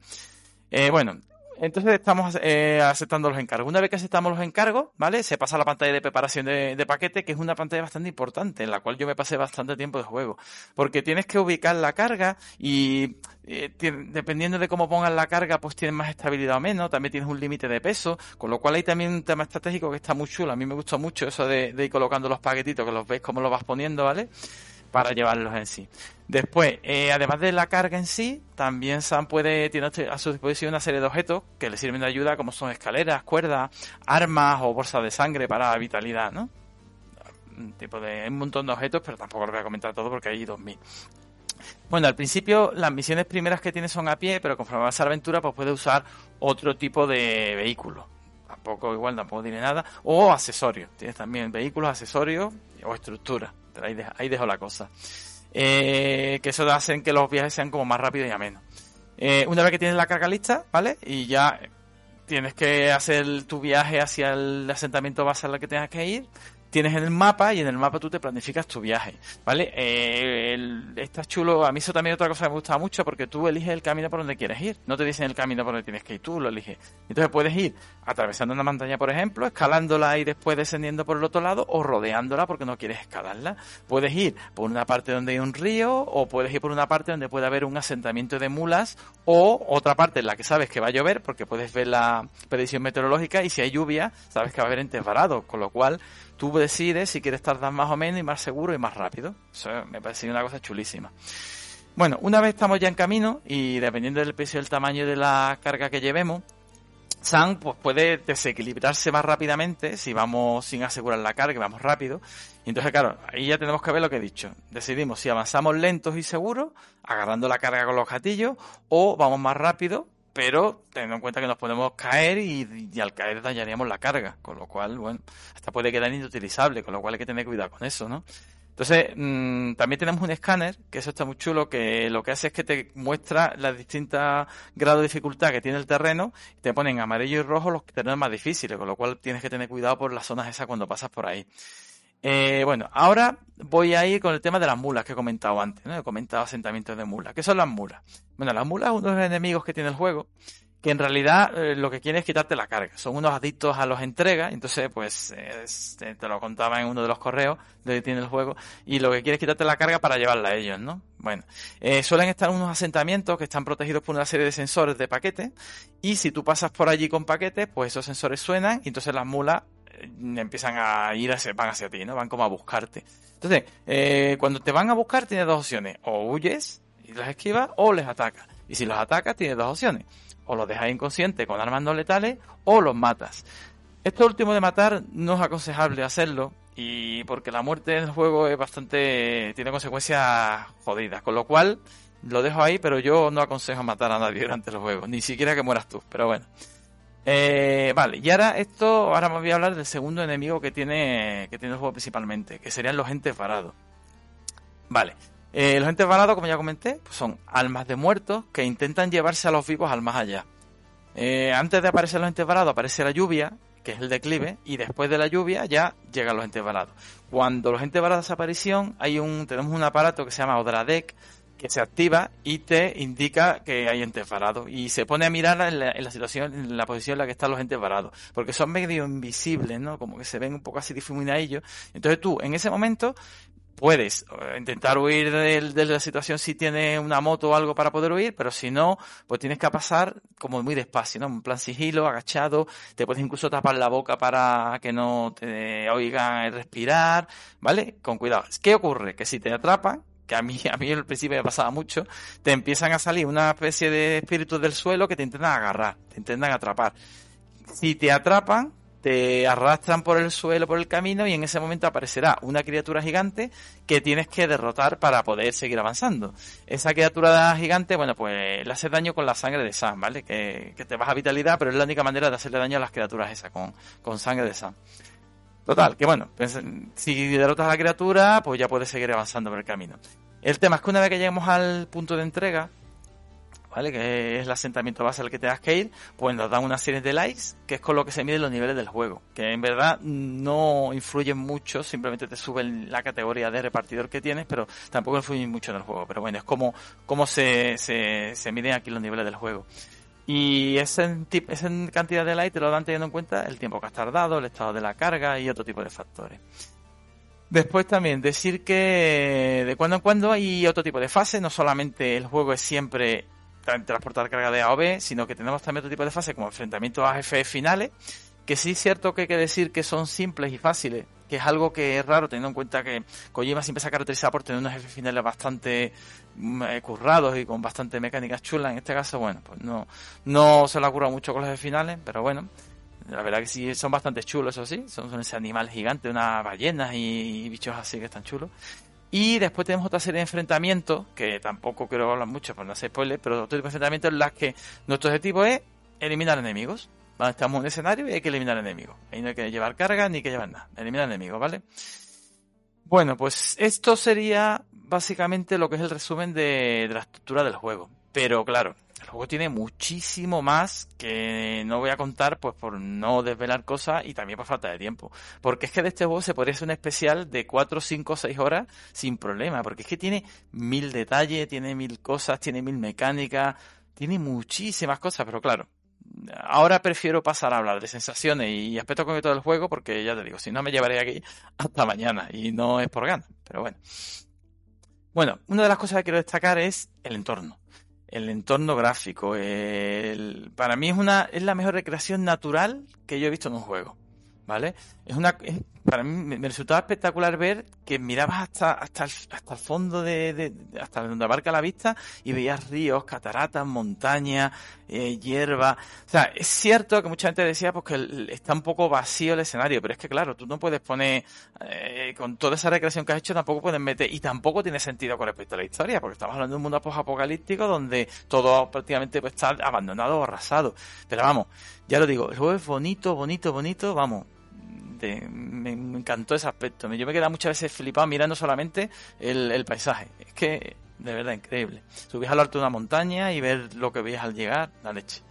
Eh, bueno, entonces estamos eh, aceptando los encargos. Una vez que aceptamos los encargos, ¿vale? Se pasa a la pantalla de preparación de, de paquete, que es una pantalla bastante importante, en la cual yo me pasé bastante tiempo de juego. Porque tienes que ubicar la carga y eh, dependiendo de cómo pongas la carga, pues tienes más estabilidad o menos. También tienes un límite de peso, con lo cual hay también un tema estratégico que está muy chulo. A mí me gustó mucho eso de, de ir colocando los paquetitos, que los ves cómo los vas poniendo, ¿vale? Para llevarlos en sí. Después, eh, además de la carga en sí, también Sam puede, tiene a su disposición una serie de objetos que le sirven de ayuda, como son escaleras, cuerdas, armas o bolsas de sangre para vitalidad, ¿no? Un tipo de, un montón de objetos, pero tampoco lo voy a comentar todo porque hay 2000. Bueno, al principio las misiones primeras que tiene son a pie, pero conforme avanza la aventura, pues puede usar otro tipo de vehículo. Tampoco, igual, tampoco tiene nada. O accesorios. Tienes también vehículos, accesorios o estructuras. Ahí, dejo, ahí dejo la cosa. Eh, que eso hacen que los viajes sean como más rápidos y amenos. Eh, una vez que tienes la carga lista, ¿vale? Y ya tienes que hacer tu viaje hacia el asentamiento base al que tengas que ir. Tienes en el mapa y en el mapa tú te planificas tu viaje, ¿vale? Eh, está chulo. A mí eso también es otra cosa que me gusta mucho porque tú eliges el camino por donde quieres ir. No te dicen el camino por donde tienes que ir, tú lo eliges. Entonces puedes ir atravesando una montaña, por ejemplo, escalándola y después descendiendo por el otro lado o rodeándola porque no quieres escalarla. Puedes ir por una parte donde hay un río o puedes ir por una parte donde puede haber un asentamiento de mulas o otra parte en la que sabes que va a llover porque puedes ver la predicción meteorológica y si hay lluvia sabes que va a haber entes varados, con lo cual tú decides si quieres tardar más o menos y más seguro y más rápido. Eso me parece una cosa chulísima. Bueno, una vez estamos ya en camino y dependiendo del peso y el tamaño de la carga que llevemos, Sam pues, puede desequilibrarse más rápidamente si vamos sin asegurar la carga y vamos rápido. Y entonces, claro, ahí ya tenemos que ver lo que he dicho. Decidimos si avanzamos lentos y seguros, agarrando la carga con los gatillos, o vamos más rápido, pero teniendo en cuenta que nos podemos caer y, y al caer dañaríamos la carga. Con lo cual, bueno, hasta puede quedar inutilizable, con lo cual hay que tener cuidado con eso, ¿no? Entonces, mm, también tenemos un escáner, que eso está muy chulo, que lo que hace es que te muestra las distintas grados de dificultad que tiene el terreno, y te ponen amarillo y rojo los terrenos más difíciles, con lo cual tienes que tener cuidado por las zonas esas cuando pasas por ahí. Eh, bueno, ahora voy a ir con el tema de las mulas que he comentado antes, ¿no? He comentado asentamientos de mulas. ¿Qué son las mulas? Bueno, las mulas es uno de los enemigos que tiene el juego, que en realidad eh, lo que quiere es quitarte la carga. Son unos adictos a los entregas, entonces pues es- te, lo contaba en uno de los correos de que tiene el juego, y lo que quiere es quitarte la carga para llevarla a ellos, ¿no? Bueno, eh, suelen estar unos asentamientos que están protegidos por una serie de sensores de paquetes, y si tú pasas por allí con paquetes, pues esos sensores suenan, y entonces las mulas eh, empiezan a ir hacia, van hacia ti, ¿no? Van como a buscarte. Entonces, eh, cuando te van a buscar tienes dos opciones, o huyes y las esquivas, o les atacas. Y si los atacas tienes dos opciones, o los dejas inconsciente con armas no letales, o los matas. Esto último de matar no es aconsejable hacerlo, y porque la muerte en el juego es bastante, tiene consecuencias jodidas, con lo cual lo dejo ahí, pero yo no aconsejo matar a nadie durante el juego, ni siquiera que mueras tú, pero bueno. Eh, vale, y ahora esto, ahora me voy a hablar del segundo enemigo que tiene, que tiene el juego principalmente, que serían los entes varados. Vale, eh, los entes varados, como ya comenté, pues son almas de muertos que intentan llevarse a los vivos al más allá. Eh, antes de aparecer los entes varados aparece la lluvia, que es el declive, y después de la lluvia ya llegan los entes varados. Cuando los entes varados aparición, hay un, tenemos un aparato que se llama Odradek, que se activa y te indica que hay entes varados. Y se pone a mirar en la, en la situación, en la posición en la que están los entes varados. Porque son medio invisibles, ¿no? Como que se ven un poco así difuminadillos. Entonces tú, en ese momento, puedes eh, intentar huir de, la situación si tienes una moto o algo para poder huir, pero si no, pues tienes que pasar como muy despacio, ¿no? En plan sigilo, agachado, te puedes incluso tapar la boca para que no te oigan respirar, ¿vale? Con cuidado. ¿Qué ocurre? Que si te atrapan, que a mí, a mí al principio me pasaba mucho, te empiezan a salir una especie de espíritus del suelo que te intentan agarrar, te intentan atrapar. si te atrapan, te arrastran por el suelo, por el camino, y en ese momento aparecerá una criatura gigante que tienes que derrotar para poder seguir avanzando. Esa criatura gigante, bueno, pues le hace daño con la sangre de Sam, ¿vale? Que, que te baja vitalidad, pero es la única manera de hacerle daño a las criaturas esas, con, con sangre de Sam. Total, que bueno, pues, si derrotas a la criatura, pues ya puedes seguir avanzando por el camino. El tema es que una vez que lleguemos al punto de entrega, ¿vale? Que es el asentamiento base al que tengas que ir, pues nos dan una serie de likes, que es con lo que se miden los niveles del juego, que en verdad no influyen mucho, simplemente te suben la categoría de repartidor que tienes, pero tampoco influyen mucho en el juego. Pero bueno, es como, como se, se, miden aquí los niveles del juego. Y esa, esa cantidad de likes te lo dan teniendo en cuenta el tiempo que has tardado, el estado de la carga y otro tipo de factores. Después también decir que de cuando en cuando hay otro tipo de fase, no solamente el juego es siempre transportar carga de A o B, sino que tenemos también otro tipo de fase como enfrentamientos a jefes finales, que sí es cierto que hay que decir que son simples y fáciles, que es algo que es raro teniendo en cuenta que Kojima siempre se ha caracterizado por tener unos jefes finales bastante mm, eh, currados y con bastante mecánicas chulas. En este caso, bueno, pues no, no se le ha currado mucho con los jefes finales, pero bueno, la verdad que sí son bastante chulos, eso sí, son, son ese animal gigante, unas ballenas y, bichos así que están chulos. Y después tenemos otra serie de enfrentamientos, que tampoco quiero hablar mucho por no hacer spoilers, pero otro tipo de enfrentamientos en las que nuestro objetivo es eliminar enemigos. ¿vale? Estamos en un escenario y hay que eliminar enemigos. Ahí no hay que llevar carga ni que llevar nada. Eliminar enemigos, ¿vale? Bueno, pues esto sería básicamente lo que es el resumen de la estructura del juego. Pero claro, el juego tiene muchísimo más que no voy a contar pues por no desvelar cosas y también por falta de tiempo. Porque es que de este juego se podría hacer un especial de 4, 5, 6 horas sin problema. Porque es que tiene mil detalles, tiene mil cosas, tiene mil mecánicas, tiene muchísimas cosas, pero claro. Ahora prefiero pasar a hablar de sensaciones y aspectos concretos del juego porque ya te digo, si no me llevaré aquí hasta mañana y no es por ganas, pero bueno. Bueno, una de las cosas que quiero destacar es el entorno el entorno gráfico. El, para mí es una es la mejor recreación natural que yo he visto en un juego. ¿Vale? Es una para mí me, resultaba espectacular ver que mirabas hasta hasta el, hasta el fondo de, de, hasta donde abarca la vista y veías ríos, cataratas, montañas, eh, hierba. O sea, es cierto que mucha gente decía pues que está un poco vacío el escenario, pero es que claro, tú no puedes poner eh, con toda esa recreación que has hecho tampoco puedes meter y tampoco tiene sentido con respecto a la historia, porque estamos hablando de un mundo apocalíptico donde todo prácticamente pues, está abandonado o arrasado. Pero vamos, ya lo digo, el juego es bonito, bonito, bonito, vamos, me, encantó ese aspecto. Yo me quedaba muchas veces flipado mirando solamente el, paisaje. Es que, de verdad, increíble. Subís a lo alto de una montaña y ver lo que veías al llegar, la leche.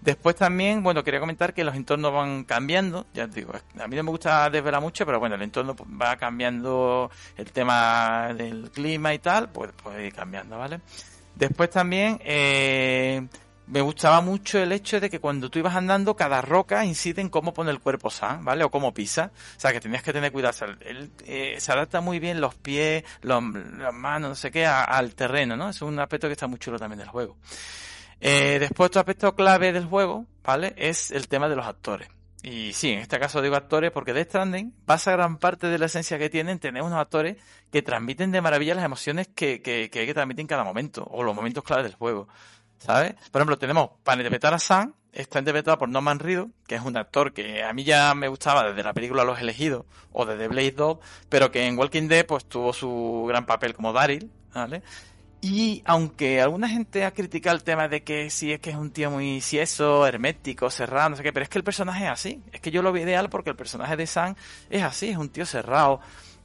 Después también, bueno, quería comentar que los entornos van cambiando. Ya digo, a mí no me gusta desvelar mucho, pero bueno, el entorno va cambiando el tema del clima y tal, pues puede ir cambiando, ¿vale? Después también, eh, me gustaba mucho el hecho de que cuando tú ibas andando, cada roca incide en cómo pone el cuerpo Sam, ¿vale? O cómo pisa. O sea, que tenías que tener cuidado. Él, eh, se adapta muy bien los pies, los, las manos, no sé qué, al terreno, ¿no? Es un aspecto que está muy chulo también del juego. Eh, después, otro aspecto clave del juego, ¿vale? Es el tema de los actores. Y sí, en este caso digo actores porque de Stranding pasa gran parte de la esencia que tienen tener unos actores que transmiten de maravilla las emociones que, que, que hay que transmitir en cada momento, o los momentos claves del juego. ¿Sabes? Por ejemplo, tenemos para interpretar a Sam, está interpretado por Norman Reedus, que es un actor que a mí ya me gustaba desde la película Los Elegidos o desde Blade 2, pero que en Walking Dead pues tuvo su gran papel como Daryl, ¿vale? Y aunque alguna gente ha criticado el tema de que sí es que es un tío muy cieso, hermético, cerrado, no sé qué, pero es que el personaje es así. Es que yo lo veo ideal porque el personaje de Sam es así, es un tío cerrado,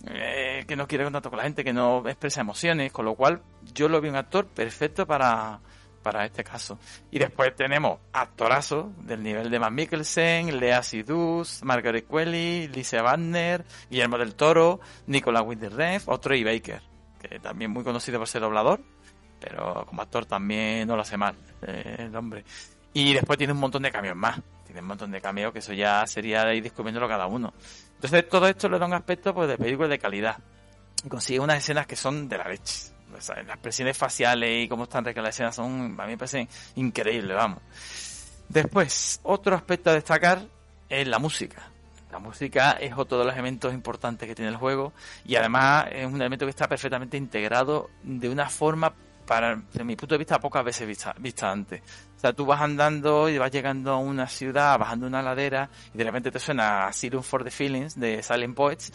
eh, que no quiere contacto con la gente, que no expresa emociones, con lo cual yo lo veo un actor perfecto para, para este caso. Y después tenemos actorazos del nivel de Matt Mikkelsen, Lea Sidus, Margaret Qualley, Lisa Wagner, Guillermo del Toro, Nicolas Winterreff o Troy Baker, que también muy conocido por ser doblador, pero como actor también no lo hace mal eh, el hombre. Y después tiene un montón de cambios más. Tiene un montón de cambios que eso ya sería ir descubriéndolo cada uno. Entonces todo esto le da un aspecto pues, de película de calidad. Consigue unas escenas que son de la leche las expresiones faciales y cómo están escenas son, a mí me parecen increíbles, vamos. Después, otro aspecto a destacar es la música. La música es otro de los elementos importantes que tiene el juego y además es un elemento que está perfectamente integrado de una forma, para, desde mi punto de vista, pocas veces vista, vista antes. sea, tú vas andando y vas llegando a una ciudad, bajando una ladera, y de repente te suena Asylum for the Feelings de Silent Poets,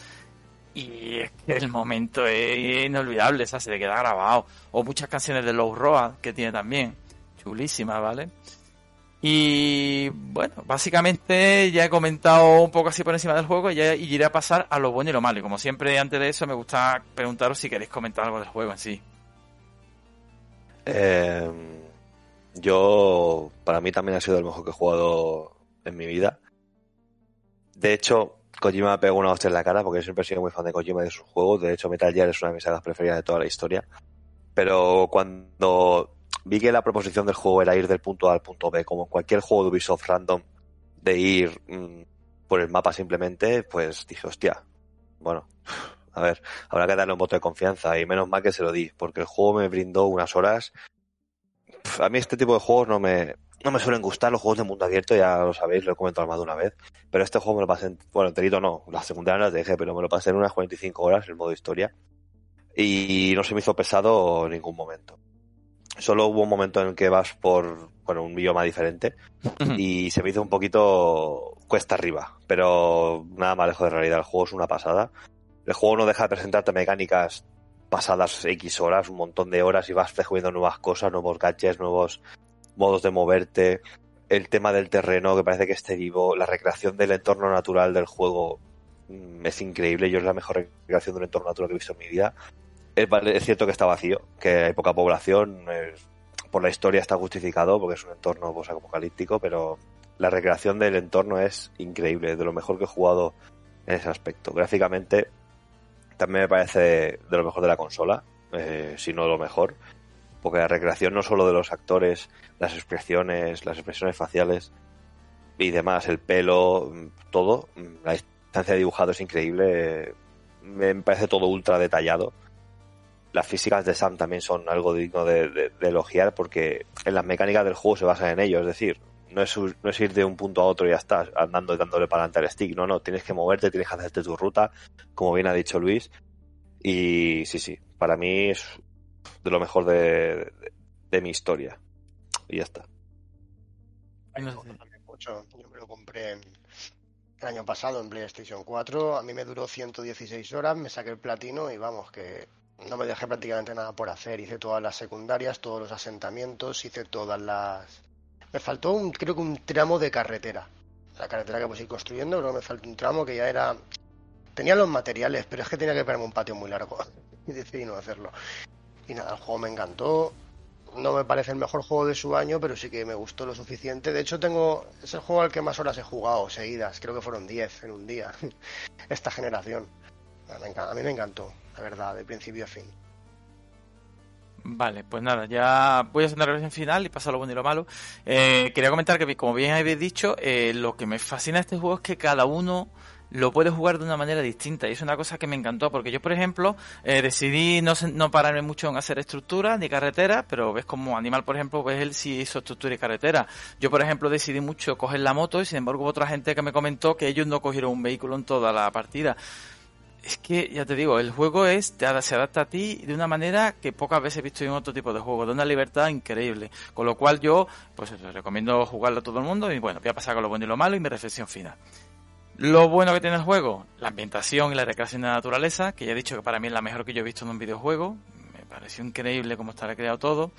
y es que el momento es inolvidable, o sea, se te queda grabado. O muchas canciones de Low Road que tiene también, chulísimas, ¿vale? Y bueno, básicamente ya he comentado un poco así por encima del juego y ya iré a pasar a lo bueno y lo malo. Y como siempre, antes de eso, me gusta preguntaros si queréis comentar algo del juego en sí. Eh, yo, para mí también ha sido el mejor que he jugado en mi vida. De hecho, Kojima pegó una hostia en la cara porque siempre he sido muy fan de Kojima y de sus juegos. De hecho, Metal Gear es una de mis sagas preferidas de toda la historia. Pero cuando vi que la proposición del juego era ir del punto A al punto B, como en cualquier juego de Ubisoft random, de ir mmm, por el mapa simplemente, pues dije, hostia, bueno, a ver, habrá que darle un voto de confianza y menos mal que se lo di, porque el juego me brindó unas horas. A mí este tipo de juegos no me, no me suelen gustar los juegos de mundo abierto, ya lo sabéis, lo he comentado más de una vez. Pero este juego me lo pasé, en, bueno, enterito no, las secundarias las dejé, pero me lo pasé en unas 45 horas, el modo historia. Y no se me hizo pesado en ningún momento. Solo hubo un momento en el que vas por, bueno, un bioma diferente y se me hizo un poquito cuesta arriba, pero nada más lejos de realidad. El juego es una pasada. El juego no deja de presentarte mecánicas pasadas X horas, un montón de horas y vas descubriendo nuevas cosas, nuevos gadgets, nuevos modos de moverte, el tema del terreno que parece que esté vivo, la recreación del entorno natural del juego mmm, es increíble. Yo es la mejor recreación de un entorno natural que he visto en mi vida. Es, cierto que está vacío, que hay poca población, es, por la historia está justificado porque es un entorno pues, apocalíptico, pero la recreación del entorno es increíble, de lo mejor que he jugado en ese aspecto. Gráficamente también me parece de lo mejor de la consola, eh, si no lo mejor porque la recreación no solo de los actores, las expresiones, las expresiones faciales y demás, el pelo, todo, la distancia de dibujado es increíble, me parece todo ultra detallado. Las físicas de Sam también son algo digno de elogiar porque en las mecánicas del juego se basan en ello, es decir, no es, no es ir de un punto a otro y ya estás andando y dándole para adelante al stick, no, no, tienes que moverte, tienes que hacerte tu ruta, como bien ha dicho Luis, y sí, sí, para mí es de lo mejor de, de, de mi historia. Y ya está. No sé. Mucho. Yo me lo compré en, el año pasado en PlayStation 4. A mí me duró 116 horas, me saqué el platino y vamos, que no me dejé prácticamente nada por hacer. Hice todas las secundarias, todos los asentamientos, hice todas las. Me faltó un, creo que un tramo de carretera. La carretera que pues ir construyendo, creo que me faltó un tramo que ya era. Tenía los materiales, pero es que tenía que ponerme un patio muy largo. y decidí no hacerlo. Y nada, el juego me encantó. No me parece el mejor juego de su año, pero sí que me gustó lo suficiente. De hecho, tengo es el juego al que más horas he jugado seguidas. Creo que fueron 10 en un día. Esta generación. A mí me encantó, la verdad, de principio a fin. Vale, pues nada, ya voy a hacer una revisión final y pasar lo bueno y lo malo. Eh, quería comentar que, como bien habéis dicho, eh, lo que me fascina de este juego es que cada uno lo puedes jugar de una manera distinta y es una cosa que me encantó porque yo por ejemplo eh, decidí no, no pararme mucho en hacer estructura ni carretera pero ves como animal por ejemplo ves él sí hizo estructura y carretera yo por ejemplo decidí mucho coger la moto y sin embargo hubo otra gente que me comentó que ellos no cogieron un vehículo en toda la partida es que, ya te digo, el juego es, te, se adapta a ti de una manera que pocas veces he visto en otro tipo de juego, de una libertad increíble. Con lo cual yo, pues recomiendo jugarlo a todo el mundo y bueno, voy a pasar con lo bueno y lo malo y mi reflexión final. Lo bueno que tiene el juego, la ambientación y la recreación de la naturaleza, que ya he dicho que para mí es la mejor que yo he visto en un videojuego. Me pareció increíble cómo está recreado todo.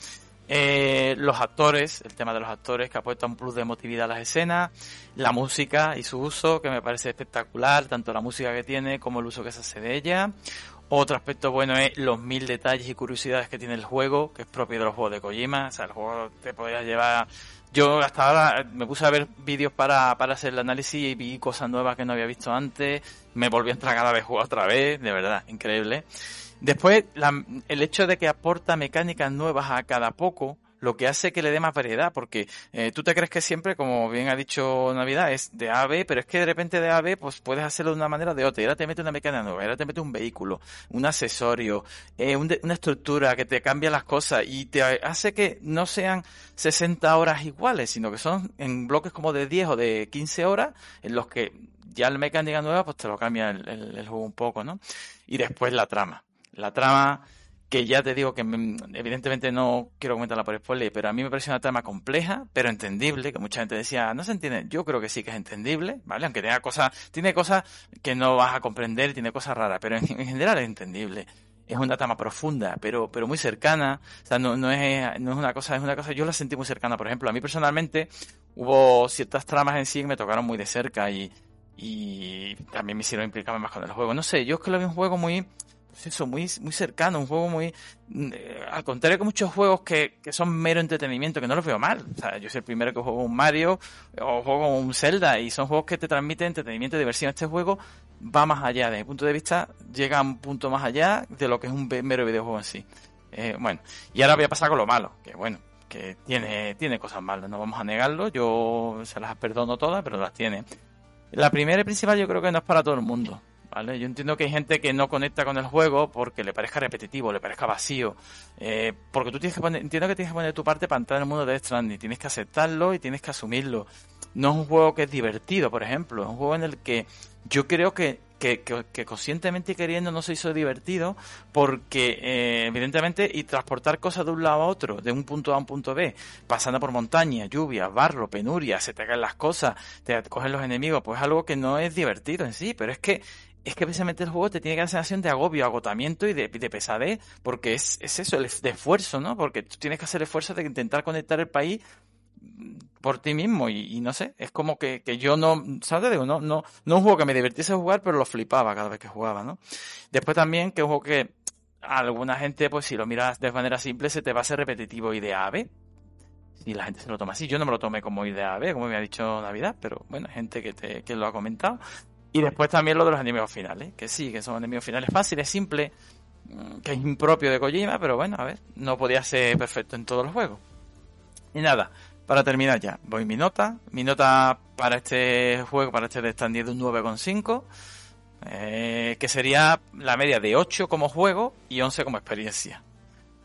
Eh, los actores, el tema de los actores que apuesta un plus de emotividad a las escenas, la música y su uso, que me parece espectacular, tanto la música que tiene como el uso que se hace de ella. Otro aspecto bueno es los mil detalles y curiosidades que tiene el juego, que es propio de los juegos de Kojima. O sea, el juego te podrías llevar yo hasta ahora me puse a ver vídeos para, para hacer el análisis y vi cosas nuevas que no había visto antes. Me volví a entrar cada vez jugar otra vez, de verdad, increíble. Después, la, el hecho de que aporta mecánicas nuevas a cada poco, lo que hace que le dé más variedad, porque eh, tú te crees que siempre, como bien ha dicho Navidad, es de A a B, pero es que de repente de A a B pues puedes hacerlo de una manera o de otra. Y ahora te mete una mecánica nueva, ahora te mete un vehículo, un accesorio, eh, un de, una estructura que te cambia las cosas y te hace que no sean 60 horas iguales, sino que son en bloques como de 10 o de 15 horas en los que ya la mecánica nueva pues te lo cambia el, el, el juego un poco, ¿no? Y después la trama. La trama que ya te digo que mm, evidentemente no quiero comentarla por spoiler, pero a mí me parece una trama compleja, pero entendible, que mucha gente decía, no se entiende, yo creo que sí que es entendible, ¿vale? Aunque tenga cosas, tiene cosas que no vas a comprender, tiene cosas raras, pero en, en general es entendible es una trama profunda, pero, pero muy cercana. O sea, no, no, es, no es una cosa, es una cosa, yo la sentí muy cercana. Por ejemplo, a mí personalmente hubo ciertas tramas en sí que me tocaron muy de cerca y, y también me hicieron implicarme más con el juego. No sé, yo es que lo vi un juego muy, pues eso, muy, muy cercano, un juego muy... eh, al contrario que muchos juegos que, que son mero entretenimiento, que no los veo mal. O sea, yo soy el primero que juego un Mario o juego un Zelda y son juegos que te transmiten entretenimiento y diversión. Este juego va más allá, desde mi punto de vista, llega a un punto más allá de lo que es un mero videojuego en sí. Eh, bueno, y ahora voy a pasar con lo malo, que bueno, que tiene, tiene cosas malas, no vamos a negarlo, yo se las perdono todas, pero las tiene. La primera y principal yo creo que no es para todo el mundo, ¿vale? Yo entiendo que hay gente que no conecta con el juego porque le parezca repetitivo, le parezca vacío, eh, porque tú tienes que poner, entiendo que tienes que poner tu parte para entrar en el mundo de Death Stranding, tienes que aceptarlo y tienes que asumirlo. No es un juego que es divertido, por ejemplo, es un juego en el que yo creo que que, que, conscientemente y queriendo no se hizo divertido porque eh, evidentemente y transportar cosas de un lado a otro, de un punto A a un punto B, pasando por montaña, lluvia, barro, penuria, se te caen las cosas, te cogen los enemigos, pues es algo que no es divertido en sí, pero es que es que precisamente el juego te tiene que dar sensación de agobio, agotamiento y de, de pesadez, porque es, es eso, el de esfuerzo, ¿no? Porque tú tienes que hacer el esfuerzo de intentar conectar el país por ti mismo y, y no sé, es como que, que yo no, ¿sabes? Te Digo, no, no, no un juego que me divirtiese jugar, pero lo flipaba cada vez que jugaba, ¿no? Después también que un juego que alguna gente, pues si lo miras de manera simple, se te va a hacer repetitivo idea A, B. Y la gente se lo toma así. Yo no me lo tomé como idea B, como me ha dicho Navidad, pero bueno, gente que, te, que lo ha comentado. Y después también lo de los enemigos finales, que sí, que son enemigos finales fáciles, simples, mm, que es impropio de Kojima, pero bueno, a ver, no podía ser perfecto en todos los juegos. Y nada, para terminar ya, voy mi nota. Mi nota para este juego, para este de Stranding es un 9,5. Eh, que sería la media de 8 como juego y 11 como experiencia.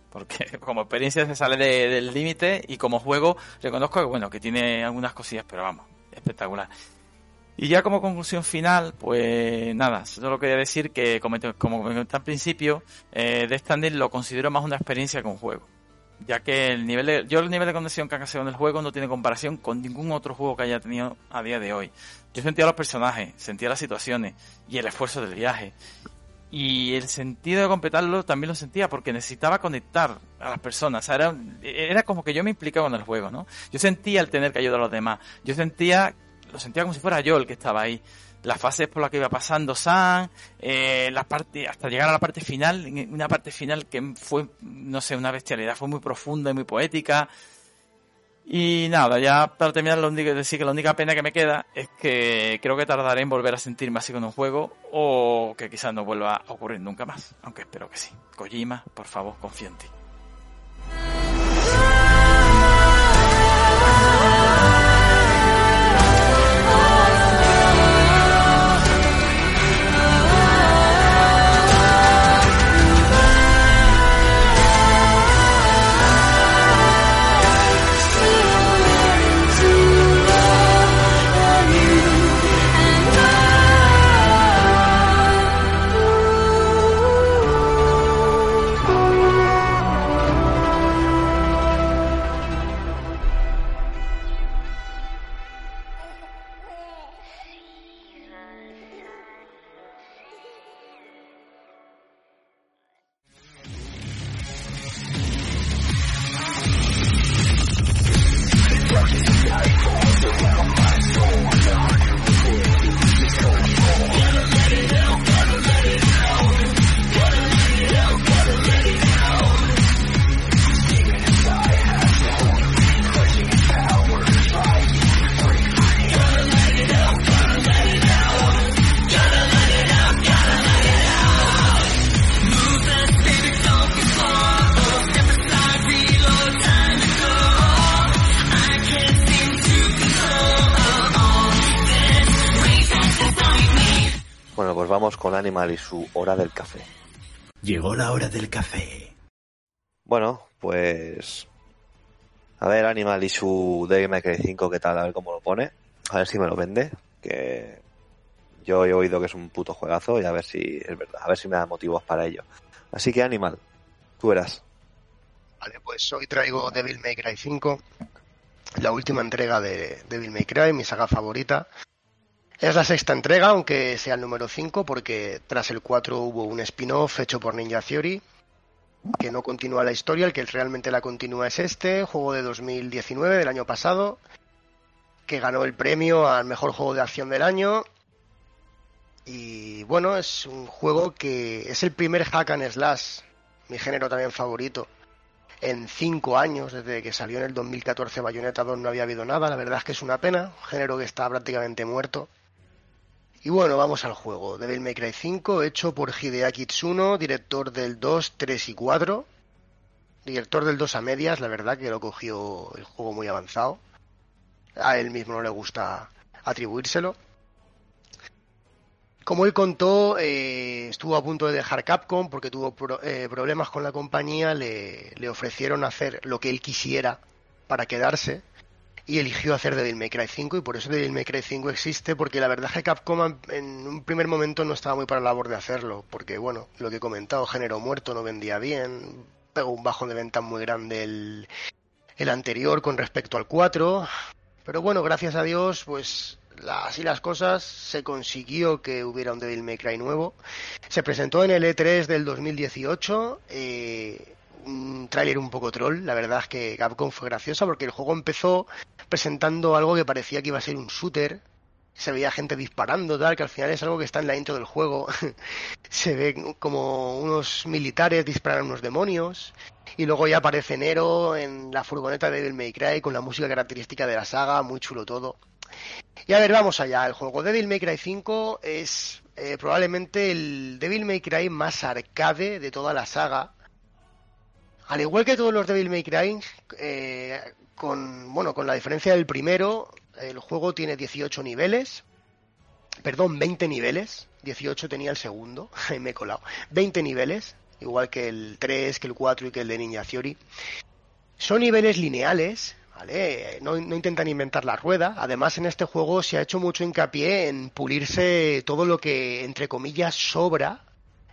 Porque como experiencia se sale de- del límite y como juego reconozco que bueno, que tiene algunas cosillas, pero vamos, espectacular. Y ya como conclusión final, pues nada, solo quería decir que como, comenté al principio, eh, Death lo considero más una experiencia que un juego ya que el nivel de, yo el nivel de conexión que ha conseguido en el juego no tiene comparación con ningún otro juego que haya tenido a día de hoy. Yo sentía los personajes, sentía las situaciones y el esfuerzo del viaje. Y el sentido de completarlo también lo sentía porque necesitaba conectar a las personas. O sea, era, era como que yo me implicaba en el juego, ¿no? Yo sentía el tener que ayudar a los demás. Yo sentía, lo sentía como si fuera yo el que estaba ahí las fases por las que iba pasando San, eh, la parte, hasta llegar a la parte final, una parte final que fue, no sé, una bestialidad, fue muy profunda y muy poética. Y nada, ya para terminar, lo único, decir que la única pena que me queda es que creo que tardaré en volver a sentirme así con un juego o que quizás no vuelva a ocurrir nunca más, aunque espero que sí. Kojima, por favor, confío en ti. Llegó la hora del café. Bueno, pues. A ver, Animal y su Devil May Cry 5, ¿qué tal? A ver cómo lo pone. A ver si me lo vende. Que yo he oído que es un puto juegazo y a ver si es verdad. A ver si me da motivos para ello. Así que, Animal, Tú eras. Vale, pues hoy traigo Devil May Cry 5, la última entrega de Devil May Cry, mi saga favorita. Es la sexta entrega, aunque sea el número 5, porque tras el 4 hubo un spin-off hecho por Ninja Theory, que no continúa la historia, el que realmente la continúa es este, juego de 2019, del año pasado, que ganó el premio al mejor juego de acción del año. Y bueno, es un juego que es el primer hack and slash, mi género también favorito, en cinco años, desde que salió en el 2014 Bayonetta 2 no había habido nada, la verdad es que es una pena, un género que está prácticamente muerto. Y bueno, vamos al juego. Devil May Cry 5, hecho por Hideaki Tsuno, director del 2, 3 y 4. Director del 2 a medias, la verdad que lo cogió el juego muy avanzado. A él mismo no le gusta atribuírselo. Como él contó, eh, estuvo a punto de dejar Capcom porque tuvo eh, problemas con la compañía, le ofrecieron hacer lo que él quisiera para quedarse y eligió hacer Devil May Cry 5 y por eso Devil May Cry 5 existe porque la verdad es que Capcom en un primer momento no estaba muy para la labor de hacerlo porque bueno, lo que he comentado, género muerto, no vendía bien, pegó un bajo de ventas muy grande el, el anterior con respecto al 4, pero bueno, gracias a Dios, pues así las cosas, se consiguió que hubiera un Devil May Cry nuevo. Se presentó en el E3 del 2018, eh, un tráiler un poco troll, la verdad es que Capcom fue graciosa porque el juego empezó presentando algo que parecía que iba a ser un shooter, se veía gente disparando, tal, que al final es algo que está en la intro del juego. se ve como unos militares disparan a unos demonios. Y luego ya aparece Nero en la furgoneta de Devil May Cry con la música característica de la saga, muy chulo todo. Y a ver, vamos allá. El juego Devil May Cry 5 es eh, probablemente el Devil May Cry más arcade de toda la saga. Al igual que todos los Devil May Cry, eh, con, bueno, con la diferencia del primero, el juego tiene 18 niveles. Perdón, 20 niveles. 18 tenía el segundo, me he colado. 20 niveles, igual que el 3, que el 4 y que el de Ninja Theory. Son niveles lineales, ¿vale? No, no intentan inventar la rueda. Además, en este juego se ha hecho mucho hincapié en pulirse todo lo que, entre comillas, sobra.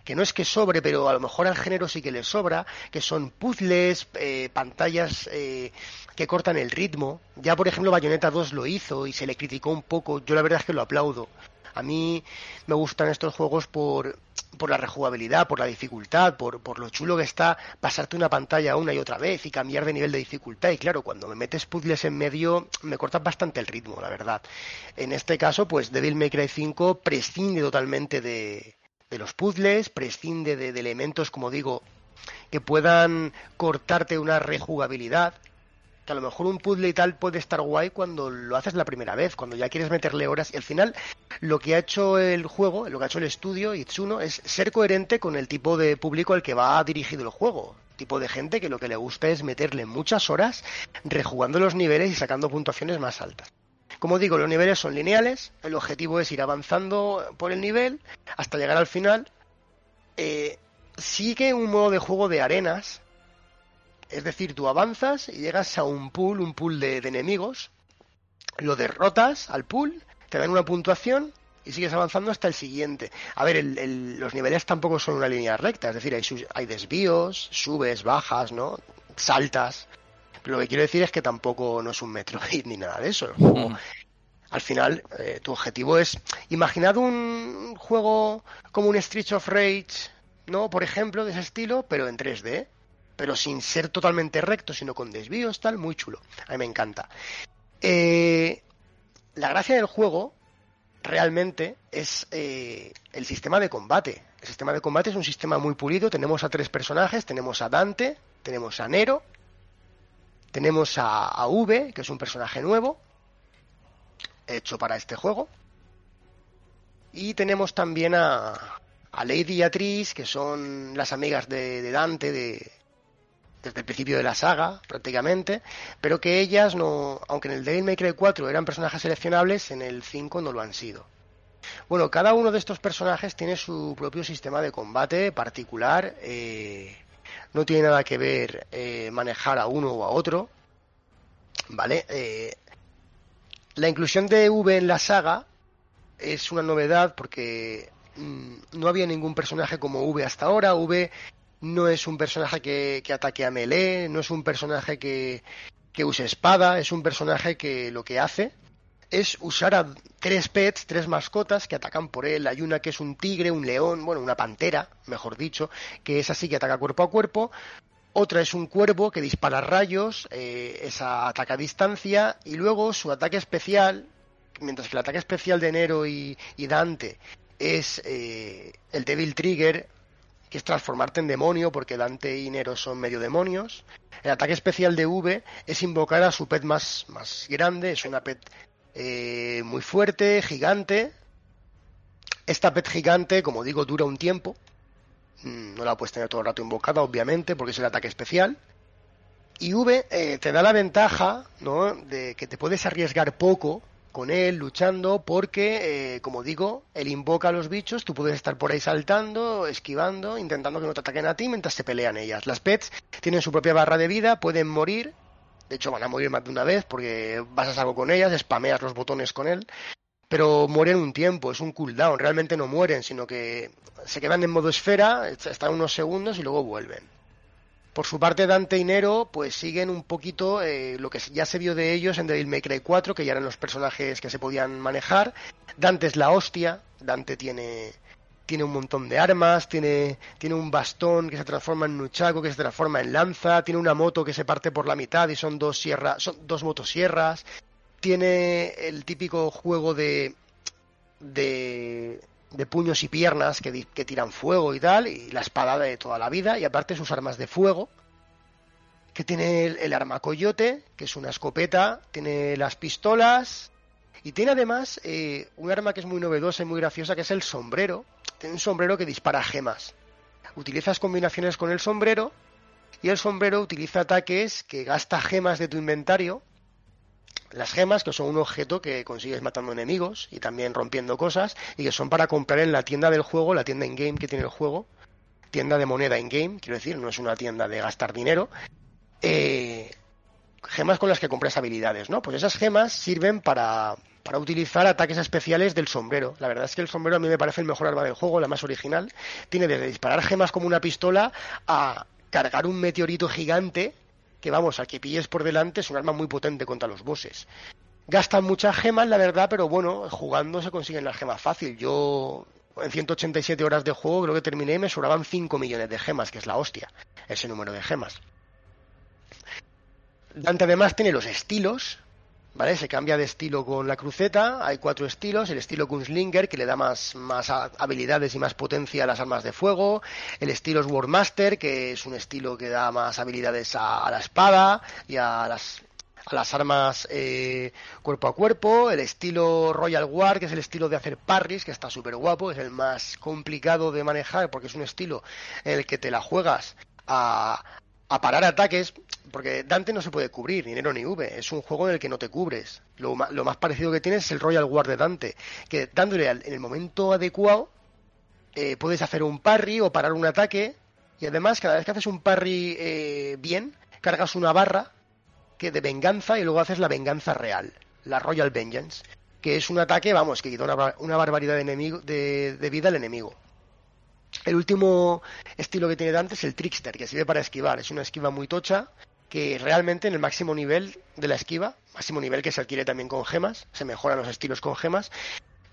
Que no es que sobre, pero a lo mejor al género sí que le sobra, que son puzzles, eh, pantallas eh, que cortan el ritmo. Ya, por ejemplo, Bayonetta 2 lo hizo y se le criticó un poco. Yo la verdad es que lo aplaudo. A mí me gustan estos juegos por, por la rejugabilidad, por la dificultad, por, por lo chulo que está pasarte una pantalla una y otra vez y cambiar de nivel de dificultad. Y claro, cuando me metes puzzles en medio, me cortas bastante el ritmo, la verdad. En este caso, pues Devil May Cry 5 prescinde totalmente de, de los puzzles, prescinde de, elementos, como digo, que puedan cortarte una rejugabilidad que a lo mejor un puzzle y tal puede estar guay cuando lo haces la primera vez, cuando ya quieres meterle horas. Y al final, lo que ha hecho el juego, lo que ha hecho el estudio, Itsuno, es ser coherente con el tipo de público al que va dirigido el juego. Tipo de gente que lo que le gusta es meterle muchas horas rejugando los niveles y sacando puntuaciones más altas. Como digo, los niveles son lineales, el objetivo es ir avanzando por el nivel hasta llegar al final. Eh, sigue un modo de juego de arenas, es decir, tú avanzas y llegas a un pool, un pool de, de enemigos, lo derrotas al pool, te dan una puntuación y sigues avanzando hasta el siguiente. A ver, el- el- los niveles tampoco son una línea recta, es decir, hay, hay desvíos, subes, bajas, ¿no? Saltas. Pero lo que quiero decir es que tampoco no es un Metroid ni nada de eso. El juego, Mm. al final, eh, tu objetivo es. Imaginad un juego como un Street of Rage, ¿no? Por ejemplo, de ese estilo, pero en 3D. Pero sin ser totalmente recto, sino con desvíos, tal, muy chulo. A mí me encanta. Eh, la gracia del juego realmente es eh, el sistema de combate. El sistema de combate es un sistema muy pulido. Tenemos a tres personajes. Tenemos a Dante, tenemos a Nero, tenemos a, V, que es un personaje nuevo, hecho para este juego. Y tenemos también a, a Lady y a que son las amigas de, de Dante de, desde el principio de la saga, prácticamente, pero que ellas no, aunque en el Devil May Cry 4 eran personajes seleccionables, en el 5 no lo han sido. Bueno, cada uno de estos personajes tiene su propio sistema de combate particular. eh, no tiene nada que ver eh, manejar a uno o a otro. ¿Vale? Eh, la inclusión de V en la saga es una novedad porque mm, no había ningún personaje como V hasta ahora. V no es un personaje que, que ataque a melee, no es un personaje que, que use espada, es un personaje que lo que hace es usar a tres pets, tres mascotas que atacan por él. Hay una que es un tigre, un león, bueno, una pantera, mejor dicho, que es así que ataca cuerpo a cuerpo. Otra es un cuervo que dispara rayos, eh, esa ataca a distancia. Y luego su ataque especial, mientras que el ataque especial de Nero y, y Dante es eh, el Devil Trigger, que es transformarte en demonio, porque Dante y Nero son medio demonios. El ataque especial de V es invocar a su pet más, más grande, es una pet eh, muy fuerte, gigante. Esta pet gigante, como digo, dura un tiempo. Mm, No la puedes tener todo el rato invocada, obviamente, porque es el ataque especial. Y V eh, te da la ventaja, ¿no? De que te puedes arriesgar poco con él luchando, porque, eh, como digo, él invoca a los bichos, tú puedes estar por ahí saltando, esquivando, intentando que no te ataquen a ti mientras se pelean ellas. Las pets tienen su propia barra de vida, pueden morir, de hecho van a morir más de una vez porque vas a algo con ellas, spameas los botones con él, pero mueren un tiempo, es un cooldown, realmente no mueren, sino que se quedan en modo esfera, están unos segundos y luego vuelven. Por su parte, Dante y Nero, pues siguen un poquito eh, lo que ya se vio de ellos en Devil May Cry 4, que ya eran los personajes que se podían manejar. Dante es la hostia, Dante tiene, tiene un montón de armas, tiene, tiene un bastón que se transforma en nuchaco, que se transforma en lanza, tiene una moto que se parte por la mitad y son dos sierras, son dos motosierras, tiene el típico juego de, de, de puños y piernas que, que tiran fuego y tal, y la espada de toda la vida, y aparte sus armas de fuego, que tiene el, el arma coyote, que es una escopeta, tiene las pistolas, y tiene además eh, un arma que es muy novedosa y muy graciosa, que es el sombrero. Un sombrero que dispara gemas. Utilizas combinaciones con el sombrero, y el sombrero utiliza ataques que gasta gemas de tu inventario, las gemas, que son un objeto que consigues matando enemigos y también rompiendo cosas, y que son para comprar en la tienda del juego, la tienda in-game que tiene el juego, tienda de moneda in-game, quiero decir, no es una tienda de gastar dinero, eh, gemas con las que compras habilidades, ¿no? Pues esas gemas sirven para, para utilizar ataques especiales del sombrero. La verdad es que el sombrero a mí me parece el mejor arma del juego, la más original. Tiene desde disparar gemas como una pistola a cargar un meteorito gigante que vamos, al que pilles por delante es un arma muy potente contra los bosses. Gastan muchas gemas, la verdad, pero bueno, jugando se consiguen las gemas fácil. Yo en 187 horas de juego creo que terminé me sobraban 5 millones de gemas, que es la hostia, ese número de gemas. Dante además tiene los estilos, ¿vale? Se cambia de estilo con la cruceta, hay cuatro estilos, el estilo Gunslinger, que le da más, más habilidades y más potencia a las armas de fuego, el estilo Swordmaster, que es un estilo que da más habilidades a, a la espada y a las, a las armas eh, cuerpo a cuerpo, el estilo Royal War, que es el estilo de hacer parries, que está súper guapo, es el más complicado de manejar porque es un estilo en el que te la juegas a, a parar ataques, porque Dante no se puede cubrir, ni Nero ni V, es un juego en el que no te cubres. Lo, lo más parecido que tienes es el Royal War de Dante, que dándole al- en el momento adecuado eh, puedes hacer un parry o parar un ataque, y además cada vez que haces un parry eh, bien, cargas una barra que de venganza y luego haces la venganza real, la Royal Vengeance, que es un ataque, vamos, que quita una, una barbaridad de, enemigo, de vida al enemigo. El último estilo que tiene Dante es el Trickster, que sirve para esquivar. Es una esquiva muy tocha, que realmente en el máximo nivel de la esquiva, máximo nivel que se adquiere también con gemas, se mejoran los estilos con gemas,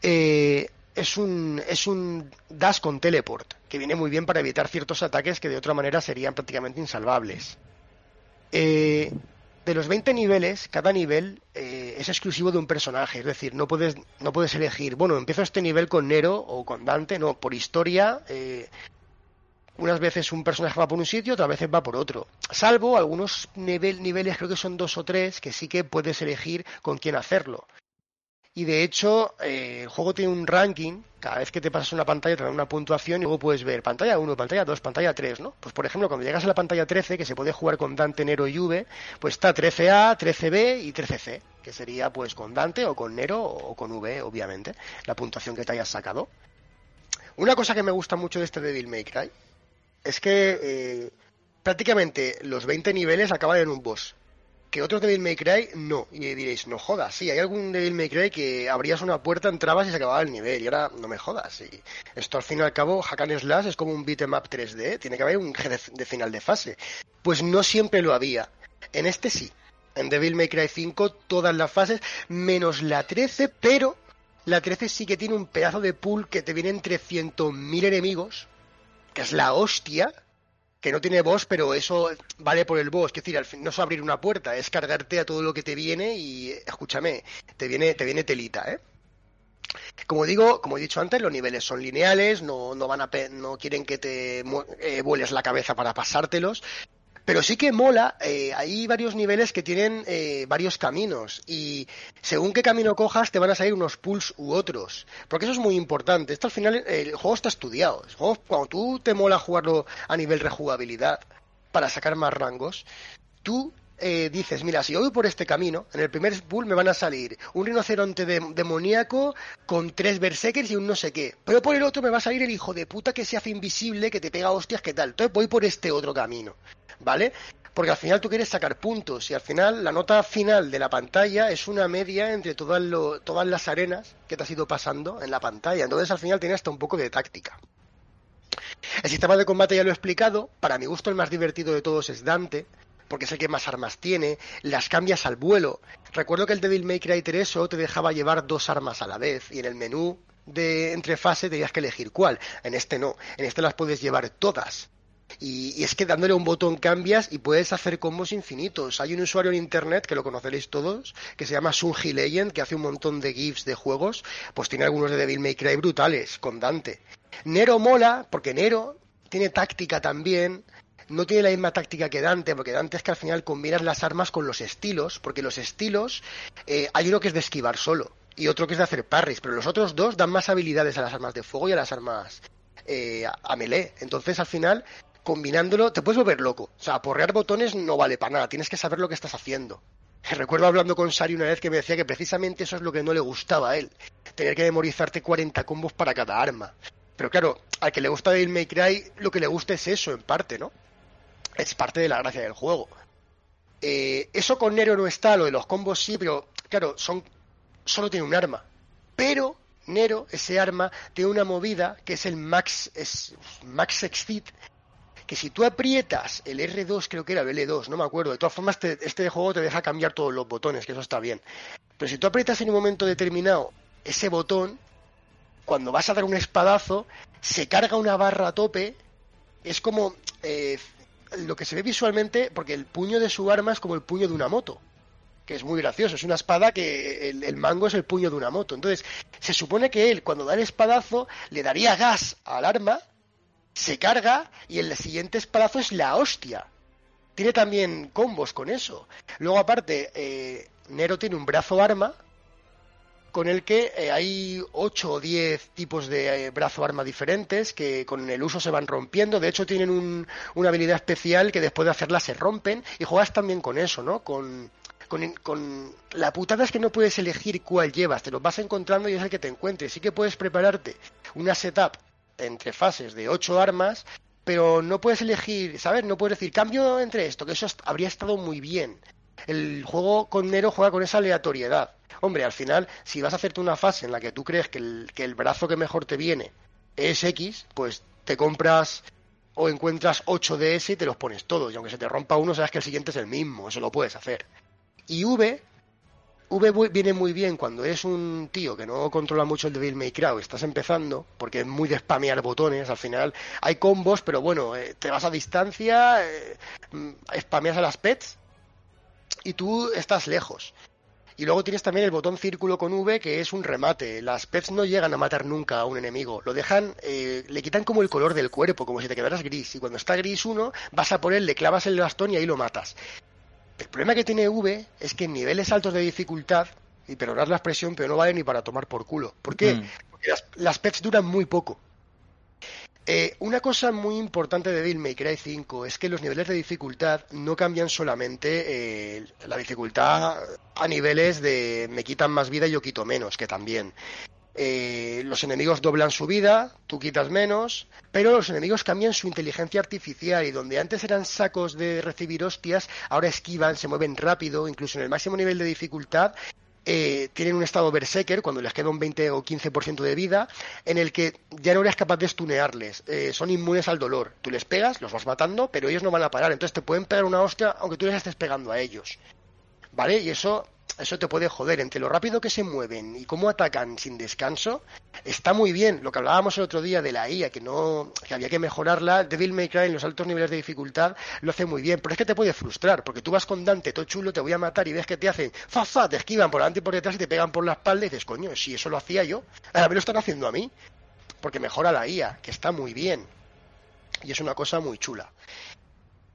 eh, es un, es un dash con teleport, que viene muy bien para evitar ciertos ataques que de otra manera serían prácticamente insalvables. Eh, de los 20 niveles, cada nivel eh, es exclusivo de un personaje, es decir, no puedes, no puedes elegir, bueno, empiezo este nivel con Nero o con Dante, no, por historia, eh, unas veces un personaje va por un sitio, otras veces va por otro. Salvo algunos nivel, niveles, creo que son dos o tres, que sí que puedes elegir con quién hacerlo. Y de hecho, eh, el juego tiene un ranking, cada vez que te pasas una pantalla te da una puntuación y luego puedes ver pantalla 1, pantalla 2, pantalla 3, ¿no? Pues por ejemplo, cuando llegas a la pantalla 13, que se puede jugar con Dante, Nero y V, pues está 13A, 13B y 13C, que sería pues con Dante o con Nero o con V, obviamente, la puntuación que te hayas sacado. Una cosa que me gusta mucho de este Devil May Cry es que eh, prácticamente los 20 niveles acaban en un boss. Que otros Devil May Cry no. Y diréis, no jodas, sí, hay algún Devil May Cry que abrías una puerta, entrabas y se acababa el nivel. Y ahora no me jodas. Y esto al fin y al cabo, Hack and Slash es como un beat'em up 3D, tiene que haber un eje de, de final de fase. Pues no siempre lo había. En este sí. En Devil May Cry 5 todas las fases, menos la 13, pero la 13 sí que tiene un pedazo de pool que te vienen 300.000 enemigos, que es la hostia, que no tiene boss, pero eso vale por el boss. Es decir, no es abrir una puerta, es cargarte a todo lo que te viene y, escúchame, te viene, te viene telita, ¿eh? Como digo, como he dicho antes, los niveles son lineales, no, no van a no quieren que te eh, vueles la cabeza para pasártelos. Pero sí que mola, eh, hay varios niveles que tienen eh, varios caminos y según qué camino cojas te van a salir unos pools u otros. Porque eso es muy importante. Esto al final el juego está estudiado. Cuando tú te mola jugarlo a nivel rejugabilidad para sacar más rangos, tú eh, dices, mira, si yo voy por este camino, en el primer pool me van a salir un rinoceronte de- demoníaco con tres berserkers y un no sé qué. Pero por el otro me va a salir el hijo de puta que se hace invisible, que te pega hostias, que tal. Entonces voy por este otro camino, ¿vale? Porque al final tú quieres sacar puntos y al final la nota final de la pantalla es una media entre todas, lo- todas las arenas que te has ido pasando en la pantalla. Entonces al final tiene hasta un poco de táctica. El sistema de combate ya lo he explicado. Para mi gusto el más divertido de todos es Dante, porque es el que más armas tiene. Las cambias al vuelo. Recuerdo que el Devil May Cry 3 solo te dejaba llevar dos armas a la vez y en el menú de entre fase tenías que elegir cuál. En este no. En este las puedes llevar todas. Y, es que dándole un botón cambias y puedes hacer combos infinitos. Hay un usuario en internet, que lo conoceréis todos, que se llama Sunji Legend, que hace un montón de GIFs de juegos, pues tiene algunos de Devil May Cry brutales, con Dante. Nero mola, porque Nero tiene táctica también, no tiene la misma táctica que Dante, porque Dante es que al final combinas las armas con los estilos, porque los estilos, eh, hay uno que es de esquivar solo y otro que es de hacer parries, pero los otros dos dan más habilidades a las armas de fuego y a las armas eh, a melee. Entonces al final, combinándolo, te puedes volver loco. O sea, aporrear botones no vale para nada, tienes que saber lo que estás haciendo. Recuerdo hablando con Sari una vez que me decía que precisamente eso es lo que no le gustaba a él, tener que memorizarte 40 combos para cada arma. Pero claro, al que le gusta Devil May Cry, lo que le gusta es eso, en parte, ¿no? Es parte de la gracia del juego. Eh, eso con Nero no está, lo de los combos sí, pero claro, son solo tiene un arma. Pero Nero, ese arma, tiene una movida que es el Max, es Max Exceed, que si tú aprietas el R2, creo que era el L2, no me acuerdo. De todas formas, te- este juego te deja cambiar todos los botones, que eso está bien. Pero si tú aprietas en un momento determinado ese botón, cuando vas a dar un espadazo, se carga una barra a tope. Es como eh, lo que se ve visualmente, porque el puño de su arma es como el puño de una moto. Que es muy gracioso. Es una espada que el, el mango es el puño de una moto. Entonces, se supone que él, cuando da el espadazo, le daría gas al arma, se carga y el siguiente espadazo es la hostia. Tiene también combos con eso. Luego, aparte, eh, Nero tiene un brazo arma con el que eh, hay 8 o 10 tipos de eh, brazo arma diferentes que con el uso se van rompiendo. De hecho, tienen un- una habilidad especial que después de hacerla se rompen y juegas también con eso, ¿no? Con, con, con- la putada es que no puedes elegir cuál llevas, te los vas encontrando y es el que te encuentres. Sí que puedes prepararte una setup entre fases de 8 armas, pero no puedes elegir, ¿sabes? No puedes decir cambio entre esto, que eso habría estado muy bien. El juego con Nero juega con esa aleatoriedad. Hombre, al final, si vas a hacerte una fase en la que tú crees que el, que el brazo que mejor te viene es X, pues te compras o encuentras 8 de ese y te los pones todos. Y aunque se te rompa uno, sabes que el siguiente es el mismo. Eso lo puedes hacer. Y V, V viene muy bien cuando es un tío que no controla mucho el Devil May Cry, estás empezando, porque es muy de spamear botones, al final hay combos, pero bueno, eh, te vas a distancia, eh, mm, spameas a las pets y tú estás lejos. Y luego tienes también el botón círculo con V, que es un remate. Las pets no llegan a matar nunca a un enemigo. Lo dejan, eh, le quitan como el color del cuerpo, como si te quedaras gris. Y cuando está gris uno, vas a por él, le clavas el bastón y ahí lo matas. El problema que tiene V es que en niveles altos de dificultad, y perdonar la expresión, pero no vale ni para tomar por culo. ¿Por qué? Mm. Porque las, las pets duran muy poco. Eh, una cosa muy importante de Devil May Cry 5 es que los niveles de dificultad no cambian solamente eh, la dificultad a niveles de me quitan más vida y yo quito menos, que también. Eh, los enemigos doblan su vida, tú quitas menos, pero los enemigos cambian su inteligencia artificial y donde antes eran sacos de recibir hostias, ahora esquivan, se mueven rápido, incluso en el máximo nivel de dificultad eh, tienen un estado berserker cuando les queda un 20 o 15% de vida, en el que ya no eres capaz de stunearles, eh, son inmunes al dolor. Tú les pegas, los vas matando, pero ellos no van a parar, entonces te pueden pegar una hostia aunque tú les estés pegando a ellos. ¿Vale? Y eso eso te puede joder. Entre lo rápido que se mueven y cómo atacan sin descanso, está muy bien. Lo que hablábamos el otro día de la IA, que no, que había que mejorarla, Devil May Cry en los altos niveles de dificultad lo hace muy bien, pero es que te puede frustrar, porque tú vas con Dante, todo chulo, te voy a matar y ves que te hacen fa fa, te esquivan por delante y por detrás y te pegan por la espalda y dices, coño, si eso lo hacía yo, ahora me lo están haciendo a mí, porque mejora la IA, que está muy bien. Y es una cosa muy chula.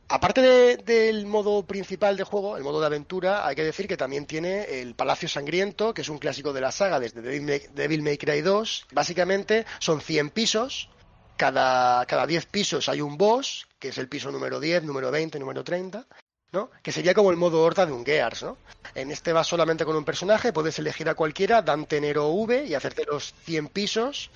Aparte del modo principal de juego, el modo de aventura, hay que decir que también tiene el Palacio Sangriento, que es un clásico de la saga desde Devil May, Cry 2. Básicamente son 100 pisos, cada, cada 10 pisos hay un boss, que es el piso número 10, número 20, número 30, ¿no? Que sería como el modo horda de un Gears, ¿no? En este vas solamente con un personaje, puedes elegir a cualquiera, Dante Nero V y hacerte los 100 pisos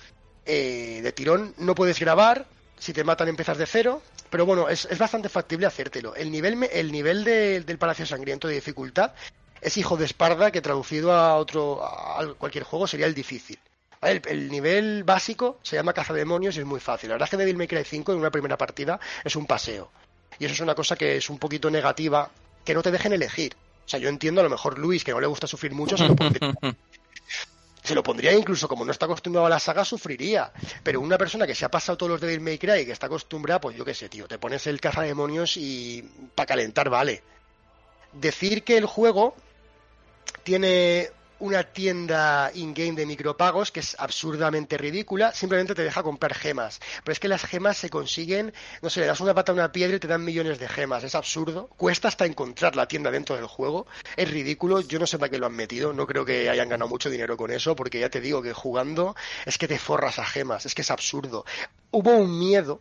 eh, de tirón. No puedes grabar, si te matan empiezas de cero, pero bueno, es, bastante factible hacértelo. El nivel, el nivel del Palacio Sangriento de dificultad es hijo de Esparda, que traducido a otro a cualquier juego sería el difícil. El, nivel básico se llama Caza Demonios y es muy fácil. La verdad es que Devil May Cry 5 en una primera partida es un paseo. Y eso es una cosa que es un poquito negativa, que no te dejen elegir. O sea, yo entiendo a lo mejor Luis, que no le gusta sufrir mucho, se lo pondría. Se lo pondría incluso como no está acostumbrado a la saga, sufriría. Pero una persona que se ha pasado todos los Devil May Cry y que está acostumbrada, pues yo qué sé, tío, te pones el caza demonios y para calentar vale. Decir que el juego tiene una tienda in-game de micropagos que es absurdamente ridícula, simplemente te deja comprar gemas. Pero es que las gemas se consiguen, no sé, le das una pata a una piedra y te dan millones de gemas. Es absurdo. Cuesta hasta encontrar la tienda dentro del juego. Es ridículo. Yo no sé para qué lo han metido. No creo que hayan ganado mucho dinero con eso, porque ya te digo que jugando es que te forras a gemas. Es que es absurdo. Hubo un miedo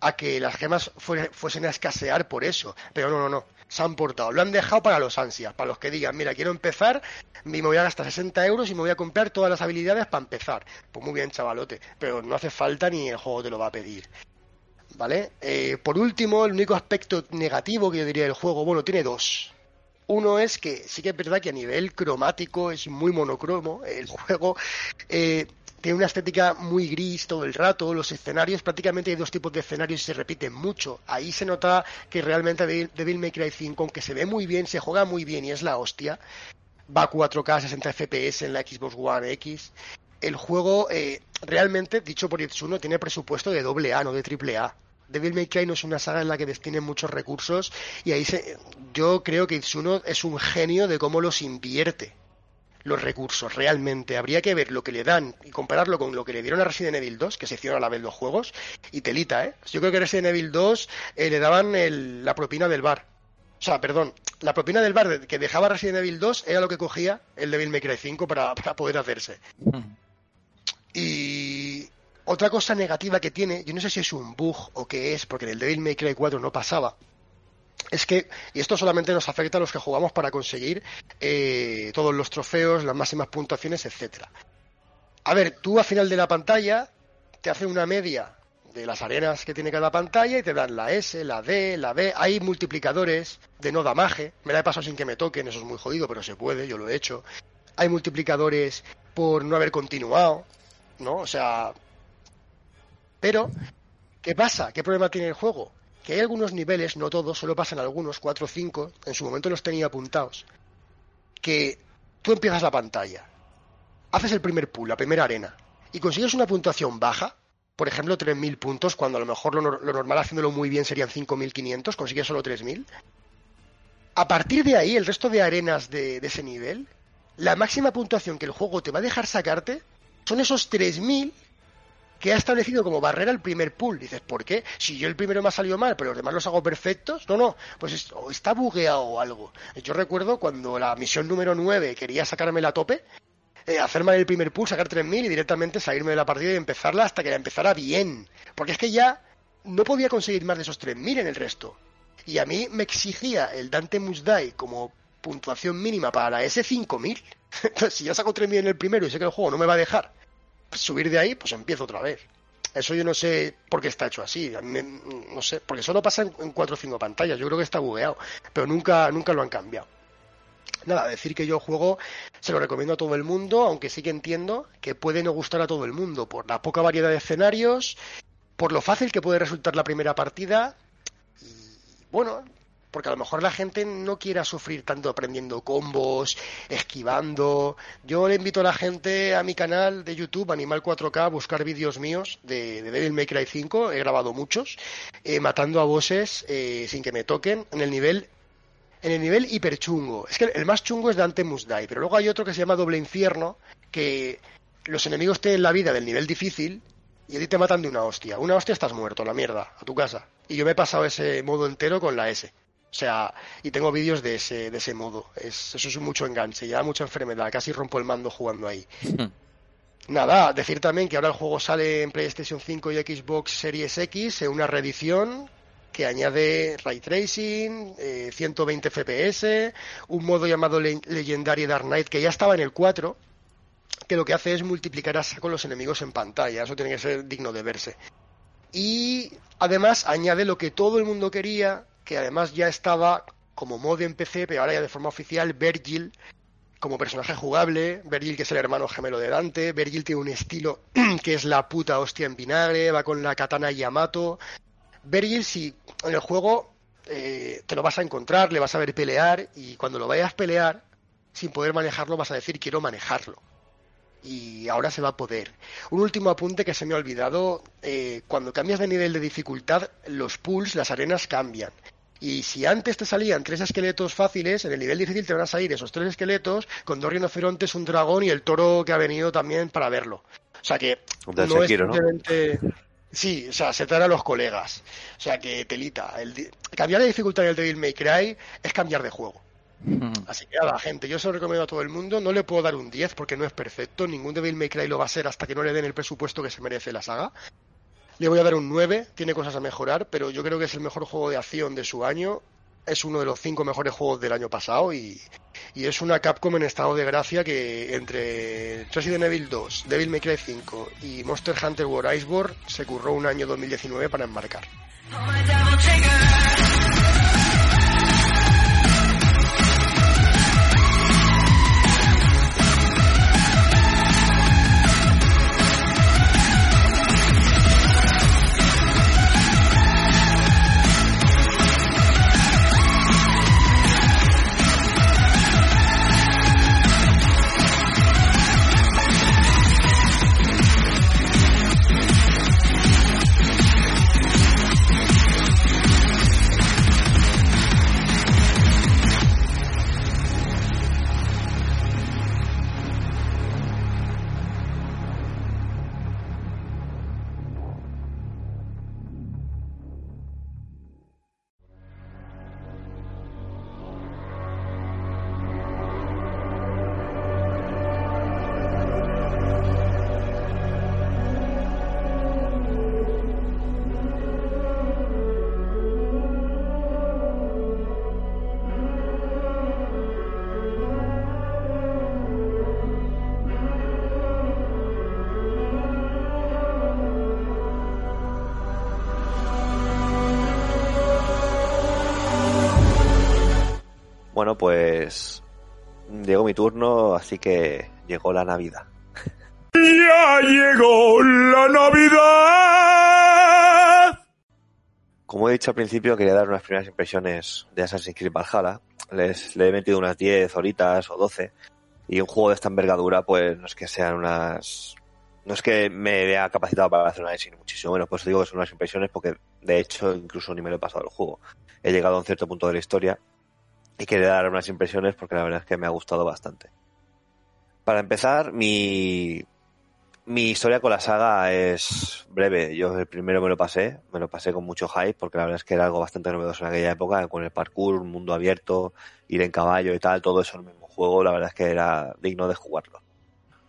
a que las gemas fuesen a escasear por eso. Pero no, no, no. Se han portado. Lo han dejado para los ansias, para los que digan, mira, quiero empezar, me voy a gastar 60 euros y me voy a comprar todas las habilidades para empezar. Pues muy bien, chavalote. Pero no hace falta ni el juego te lo va a pedir. ¿Vale? Eh, por último, el único aspecto negativo que yo diría del juego, bueno, tiene dos. Uno es que sí que es verdad que a nivel cromático es muy monocromo el juego. Eh, tiene una estética muy gris todo el rato, los escenarios, prácticamente hay dos tipos de escenarios y se repiten mucho. Ahí se nota que realmente Devil May Cry 5, aunque se ve muy bien, se juega muy bien y es la hostia, va a 4K 60 FPS en la Xbox One X. El juego eh, realmente, dicho por Itsuno, tiene presupuesto de doble A, no de triple A. Devil May Cry no es una saga en la que destinen muchos recursos y ahí se, yo creo que Itsuno es un genio de cómo los invierte los recursos realmente. Habría que ver lo que le dan y compararlo con lo que le dieron a Resident Evil 2, que se hicieron a la vez los juegos, y telita, ¿eh? Yo creo que Resident Evil 2 eh, le daban la propina del bar. O sea, perdón, la propina del bar que dejaba Resident Evil 2 era lo que cogía el Devil May Cry 5 para, para poder hacerse. Y otra cosa negativa que tiene, yo no sé si es un bug o qué es, porque en el Devil May Cry 4 no pasaba, es que, y esto solamente nos afecta a los que jugamos para conseguir eh, todos los trofeos, las máximas puntuaciones, etcétera. A ver, tú al final de la pantalla te hace una media de las arenas que tiene cada pantalla y te dan la S, la D, la B. Hay multiplicadores de no damaje. Me la he pasado sin que me toquen, eso es muy jodido, pero se puede, yo lo he hecho. Hay multiplicadores por no haber continuado, ¿no? O sea. Pero, ¿qué pasa? ¿Qué problema tiene el juego? Que hay algunos niveles, no todos, solo pasan algunos, cuatro o cinco, en su momento los tenía apuntados, que tú empiezas la pantalla, haces el primer pool, la primera arena, y consigues una puntuación baja, por ejemplo 3.000 puntos, cuando a lo mejor lo, normal haciéndolo muy bien serían 5.500, consigues solo 3.000. A partir de ahí, el resto de arenas de, de ese nivel, la máxima puntuación que el juego te va a dejar sacarte son esos 3.000 que ha establecido como barrera el primer pool. Dices, ¿por qué? Si yo el primero me ha salido mal, pero los demás los hago perfectos. No, no, pues está bugueado o algo. Yo recuerdo cuando la misión número 9 quería sacarme la tope, eh, hacerme el primer pool, sacar 3000 y directamente salirme de la partida y empezarla hasta que la empezara bien. Porque es que ya no podía conseguir más de esos 3000 en el resto. Y a mí me exigía el Dante Musdai como puntuación mínima para ese 5000. Entonces, si ya saco 3000 en el primero y sé que el juego no me va a dejar subir de ahí, pues empiezo otra vez. Eso yo no sé por qué está hecho así. No sé, porque solo pasa en, en cuatro o cinco pantallas. Yo creo que está bugueado, pero nunca, nunca lo han cambiado. Nada, decir que yo juego se lo recomiendo a todo el mundo, aunque sí que entiendo que puede no gustar a todo el mundo por la poca variedad de escenarios, por lo fácil que puede resultar la primera partida y bueno, porque a lo mejor la gente no quiera sufrir tanto aprendiendo combos, esquivando. Yo le invito a la gente a mi canal de YouTube, Animal 4K, a buscar vídeos míos de, de Devil May Cry 5, he grabado muchos, eh, matando a bosses eh, sin que me toquen en el nivel en el nivel hiper chungo. Es que el más chungo es Dante Must Die, pero luego hay otro que se llama Doble Infierno, que los enemigos tienen la vida del nivel difícil y a ti te matan de una hostia. Una hostia estás muerto, la mierda, a tu casa. Y yo me he pasado ese modo entero con la S. O sea, y tengo vídeos de ese, de ese modo. Es, eso es mucho enganche, ya mucha enfermedad. Casi rompo el mando jugando ahí. Nada, decir también que ahora el juego sale en PlayStation 5 y Xbox Series X en una reedición que añade ray tracing, eh, 120 FPS, un modo llamado Le- Legendary Dark Knight que ya estaba en el 4, que lo que hace es multiplicar a saco los enemigos en pantalla. Eso tiene que ser digno de verse. Y además añade lo que todo el mundo quería, que además ya estaba como mod en PC, pero ahora ya de forma oficial, Virgil como personaje jugable, Virgil que es el hermano gemelo de Dante, Virgil tiene un estilo que es la puta hostia en vinagre, va con la katana Yamato. Virgil si en el juego eh, te lo vas a encontrar, le vas a ver pelear y cuando lo vayas a pelear, sin poder manejarlo, vas a decir quiero manejarlo. Y ahora se va a poder. Un último apunte que se me ha olvidado, eh, cuando cambias de nivel de dificultad, los pools, las arenas cambian. Y si antes te salían tres esqueletos fáciles, en el nivel difícil te van a salir esos tres esqueletos con dos rinocerontes, un dragón y el toro que ha venido también para verlo. O sea que del no es simplemente... Sí, o sea, setar a los colegas. O sea que telita. El di- Cambiar de dificultad en el Devil May Cry es cambiar de juego. Así que nada, gente, yo se lo recomiendo a todo el mundo. No le puedo dar un 10 porque no es perfecto. Ningún Devil May Cry lo va a ser hasta que no le den el presupuesto que se merece la saga. Le voy a dar un 9, tiene cosas a mejorar, pero yo creo que es el mejor juego de acción de su año. Es uno de los cinco mejores juegos del año pasado y, es una Capcom en estado de gracia que entre Resident Evil 2, Devil May Cry 5 y Monster Hunter World Iceborne se curró un año 2019 para enmarcar. Turno, así que llegó la Navidad. ¡Ya llegó la Navidad! Como he dicho al principio, quería dar unas primeras impresiones de Assassin's Creed Valhalla. Les, le he metido unas 10 horitas o 12. Y un juego de esta envergadura, pues no es que sean unas... No es que me vea capacitado para hacer una análisis, muchísimo menos. Pues digo que son unas impresiones porque, de hecho, incluso ni me lo he pasado el juego. He llegado a un cierto punto de la historia y quería dar unas impresiones porque la verdad es que me ha gustado bastante. Para empezar, mi, mi historia con la saga es breve. Yo el primero me lo pasé, me lo pasé con mucho hype porque la verdad es que era algo bastante novedoso en aquella época, con el parkour, un mundo abierto, ir en caballo y tal, todo eso en el mismo juego, la verdad es que era digno de jugarlo.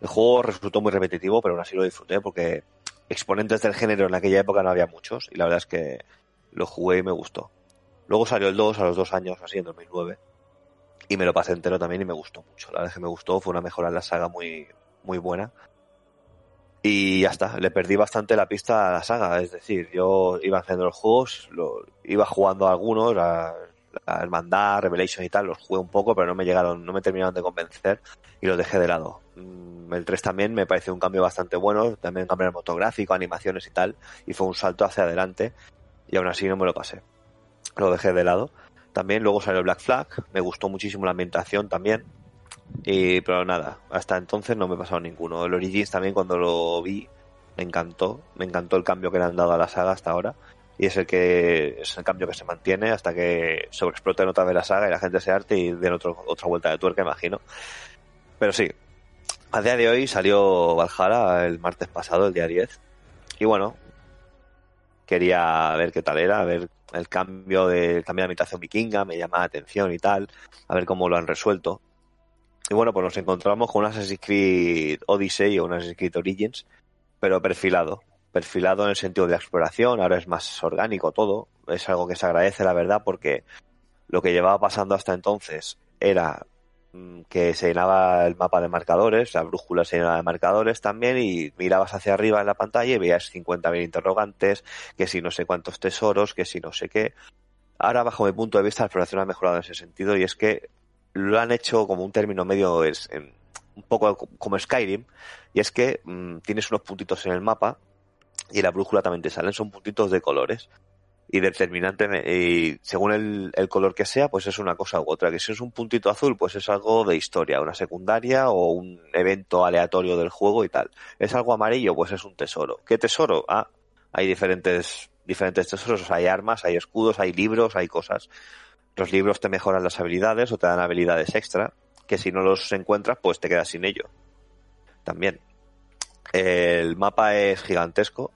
El juego resultó muy repetitivo, pero aún así lo disfruté porque exponentes del género en aquella época no había muchos y la verdad es que lo jugué y me gustó. Luego salió el 2 a los dos años, así en 2009, y me lo pasé entero también y me gustó mucho. La verdad es que me gustó, fue una mejora en la saga muy, muy buena. Y ya está, le perdí bastante la pista a la saga. Es decir, yo iba haciendo los juegos, iba jugando a algunos, a, a Hermandad, Revelation y tal, los jugué un poco, pero no me llegaron, no me terminaron de convencer y los dejé de lado. Mm, El 3 también me pareció un cambio bastante bueno, también cambio el motográfico, animaciones y tal, y fue un salto hacia adelante, y aún así no me lo pasé. Lo dejé de lado. También luego salió Black Flag, me gustó muchísimo la ambientación también, y, pero nada, hasta entonces no me he pasado ninguno. El Origins también cuando lo vi me encantó, me encantó el cambio que le han dado a la saga hasta ahora y es el que es el cambio que se mantiene hasta que sobreexploten otra vez la saga y la gente se arte y den otro, otra vuelta de tuerca, imagino. Pero sí, a día de hoy salió Valhalla el martes pasado, el día 10. Y bueno, quería ver qué tal era, a ver el cambio de, el cambio de ambientación vikinga, me llama la atención y tal, a ver cómo lo han resuelto. Y bueno, pues nos encontramos con un Assassin's Creed Odyssey o un Assassin's Creed Origins, pero perfilado. Perfilado en el sentido de exploración, ahora es más orgánico todo. Es algo que se agradece, la verdad, porque lo que llevaba pasando hasta entonces era que se llenaba el mapa de marcadores, la brújula se llenaba de marcadores también y mirabas hacia arriba en la pantalla y veías 50.000 interrogantes, que si no sé cuántos tesoros, que si no sé qué. Ahora, bajo mi punto de vista, la exploración ha mejorado en ese sentido y es que lo han hecho como un término medio, es un poco como Skyrim, y es que mm, tienes unos puntitos en el mapa y la brújula también te salen, son puntitos de colores. Y determinante, y según el, el color que sea, pues es una cosa u otra. Que si es un puntito azul, pues es algo de historia, una secundaria o un evento aleatorio del juego y tal. Es algo amarillo, pues es un tesoro. ¿Qué tesoro? Ah, hay diferentes, diferentes tesoros, hay armas, hay escudos, hay libros, hay cosas. Los libros te mejoran las habilidades o te dan habilidades extra, que si no los encuentras, pues te quedas sin ello. También. El mapa es gigantesco.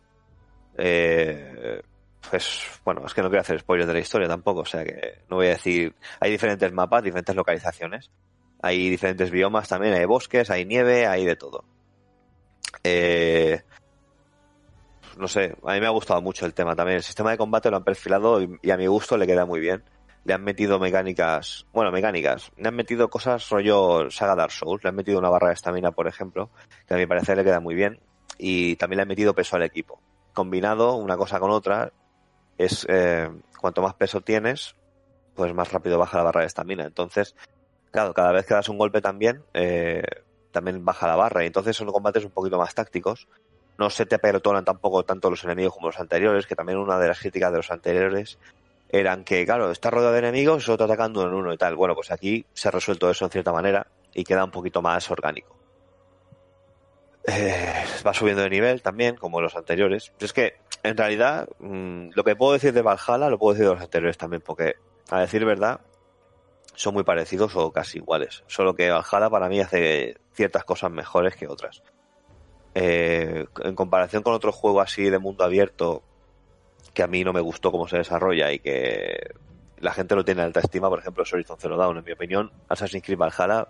Eh, pues bueno, es que no quiero hacer spoilers de la historia tampoco, o sea que no voy a decir. Hay diferentes mapas, diferentes localizaciones. Hay diferentes biomas también, hay bosques, hay nieve, hay de todo. Eh, no sé, a mí me ha gustado mucho el tema también. El sistema de combate lo han perfilado y, y a mi gusto le queda muy bien. Le han metido mecánicas, bueno, mecánicas, le han metido cosas rollo saga Dark Souls, le han metido una barra de estamina, por ejemplo, que a mi parecer le queda muy bien. Y también le han metido peso al equipo. Combinado una cosa con otra, es eh, cuanto más peso tienes, pues más rápido baja la barra de estamina. Entonces, claro, cada vez que das un golpe también, eh, también baja la barra. Y entonces son combates un poquito más tácticos. No se te apelotonan tampoco tanto los enemigos como los anteriores, que también una de las críticas de los anteriores eran que, claro, está rodeado de enemigos solo te atacando uno en uno y tal. Bueno, pues aquí se ha resuelto eso en cierta manera y queda un poquito más orgánico. Eh, va subiendo de nivel también, como los anteriores. Es que, en realidad, mmm, lo que puedo decir de Valhalla lo puedo decir de los anteriores también, porque, a decir verdad, son muy parecidos o casi iguales. Solo que Valhalla para mí hace ciertas cosas mejores que otras. Eh, en comparación con otro juego así de mundo abierto, que a mí no me gustó cómo se desarrolla y que la gente lo tiene en alta estima, por ejemplo, es Horizon Zero Dawn. En mi opinión, Assassin's Creed Valhalla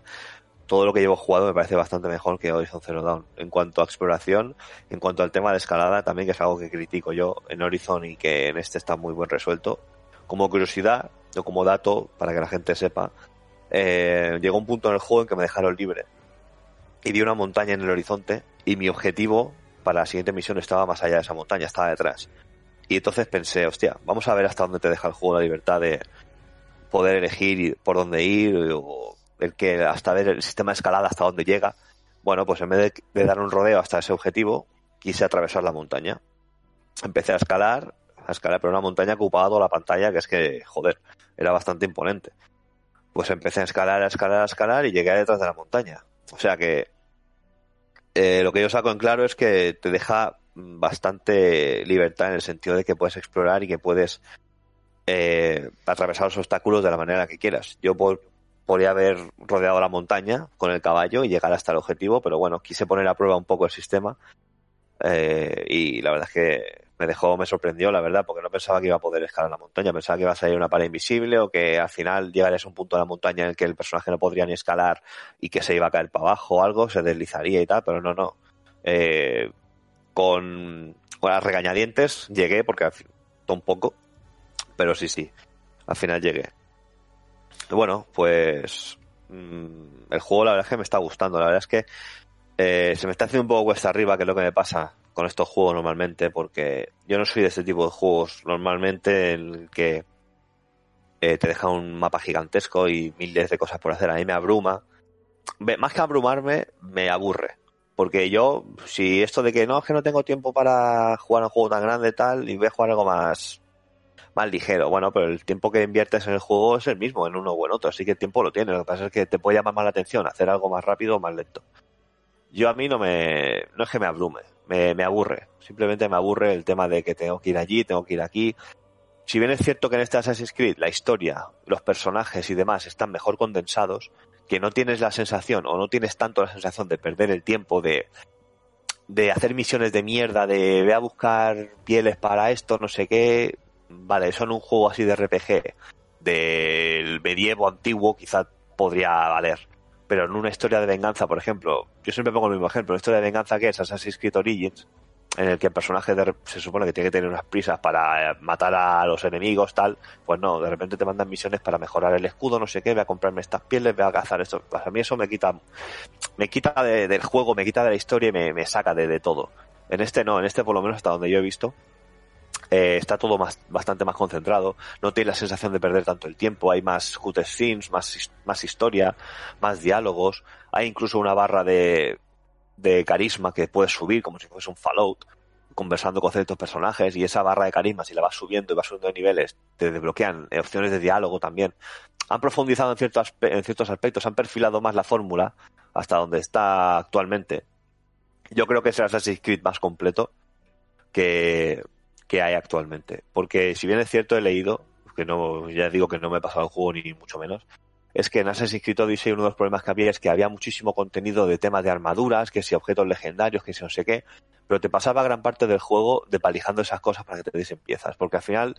todo lo que llevo jugado me parece bastante mejor que Horizon Zero Dawn. En cuanto a exploración, en cuanto al tema de escalada, también que es algo que critico yo en Horizon y que en este está muy buen resuelto. Como curiosidad, o como dato, para que la gente sepa, eh, llegó un punto en el juego en que me dejaron libre. Y vi una montaña en el horizonte y mi objetivo para la siguiente misión estaba más allá de esa montaña, estaba detrás. Y entonces pensé, hostia, vamos a ver hasta dónde te deja el juego la libertad de poder elegir por dónde ir o el que hasta ver el sistema de escalada hasta dónde llega. Bueno, pues en vez de, dar un rodeo hasta ese objetivo, quise atravesar la montaña. Empecé a escalar, a escalar, pero una montaña ocupaba toda la pantalla, que es que, joder, era bastante imponente. Pues empecé a escalar, a escalar, a escalar y llegué detrás de la montaña. O sea que eh, lo que yo saco en claro es que te deja bastante libertad en el sentido de que puedes explorar y que puedes eh, atravesar los obstáculos de la manera que quieras. Yo por, podría haber rodeado la montaña con el caballo y llegar hasta el objetivo, pero bueno, quise poner a prueba un poco el sistema eh, y la verdad es que me dejó, me sorprendió, la verdad, porque no pensaba que iba a poder escalar la montaña, pensaba que iba a salir una pared invisible o que al final llegarías a un punto de la montaña en el que el personaje no podría ni escalar y que se iba a caer para abajo o algo, se deslizaría y tal, pero no, no. Eh, con, con las regañadientes llegué porque un poco, pero sí, sí, al final llegué. Bueno, pues mmm, el juego la verdad es que me está gustando, la verdad es que Eh, se me está haciendo un poco cuesta arriba, que es lo que me pasa con estos juegos normalmente, porque yo no soy de este tipo de juegos normalmente en el que eh, te deja un mapa gigantesco y miles de cosas por hacer. A mí me abruma. Más que abrumarme, me aburre. Porque yo, si esto de que no, es que no tengo tiempo para jugar un juego tan grande tal, y voy a jugar algo más, más ligero. Bueno, pero el tiempo que inviertes en el juego es el mismo, en uno o en otro, así que el tiempo lo tiene. Lo que pasa es que te puede llamar más la atención hacer algo más rápido o más lento. Yo a mí no me, no es que me abrume, me, me aburre. Simplemente me aburre el tema de que tengo que ir allí, tengo que ir aquí. Si bien es cierto que en este Assassin's Creed la historia, los personajes y demás están mejor condensados, que no tienes la sensación o no tienes tanto la sensación de perder el tiempo de de hacer misiones de mierda, de ve a buscar pieles para esto, no sé qué. Vale, eso en un juego así de RPG del medievo antiguo quizá podría valer. Pero en una historia de venganza, por ejemplo, yo siempre pongo el mismo ejemplo, una historia de venganza que es Assassin's Creed Origins, en el que el personaje de- se supone que tiene que tener unas prisas para eh, matar a los enemigos, tal, pues no, de repente te mandan misiones para mejorar el escudo, no sé qué, voy a comprarme estas pieles, voy a cazar esto. A mí eso me quita, me quita de- del juego, me quita de la historia y me, me saca de, de todo. En este no, en este por lo menos hasta donde yo he visto, eh, está todo más, bastante más concentrado, no tiene la sensación de perder tanto el tiempo, hay más cutscenes, más, his- más historia, más diálogos, hay incluso una barra de, de carisma que puedes subir como si fuese un Fallout, conversando con ciertos personajes y esa barra de carisma, si la vas subiendo y vas subiendo de niveles, te desbloquean eh, opciones de diálogo también. Han profundizado en ciertos, en ciertos aspectos, han perfilado más la fórmula hasta donde está actualmente. Yo creo que es el Assassin's Creed más completo que, que hay actualmente. Porque si bien es cierto, he leído, que no, ya digo que no me he pasado el juego ni mucho menos, es que en Assassin's Creed Odyssey uno de los problemas que había es que había muchísimo contenido de temas de armaduras, que si objetos legendarios, que si no sé qué, pero te pasaba gran parte del juego depalijando esas cosas para que te diesen piezas, porque al final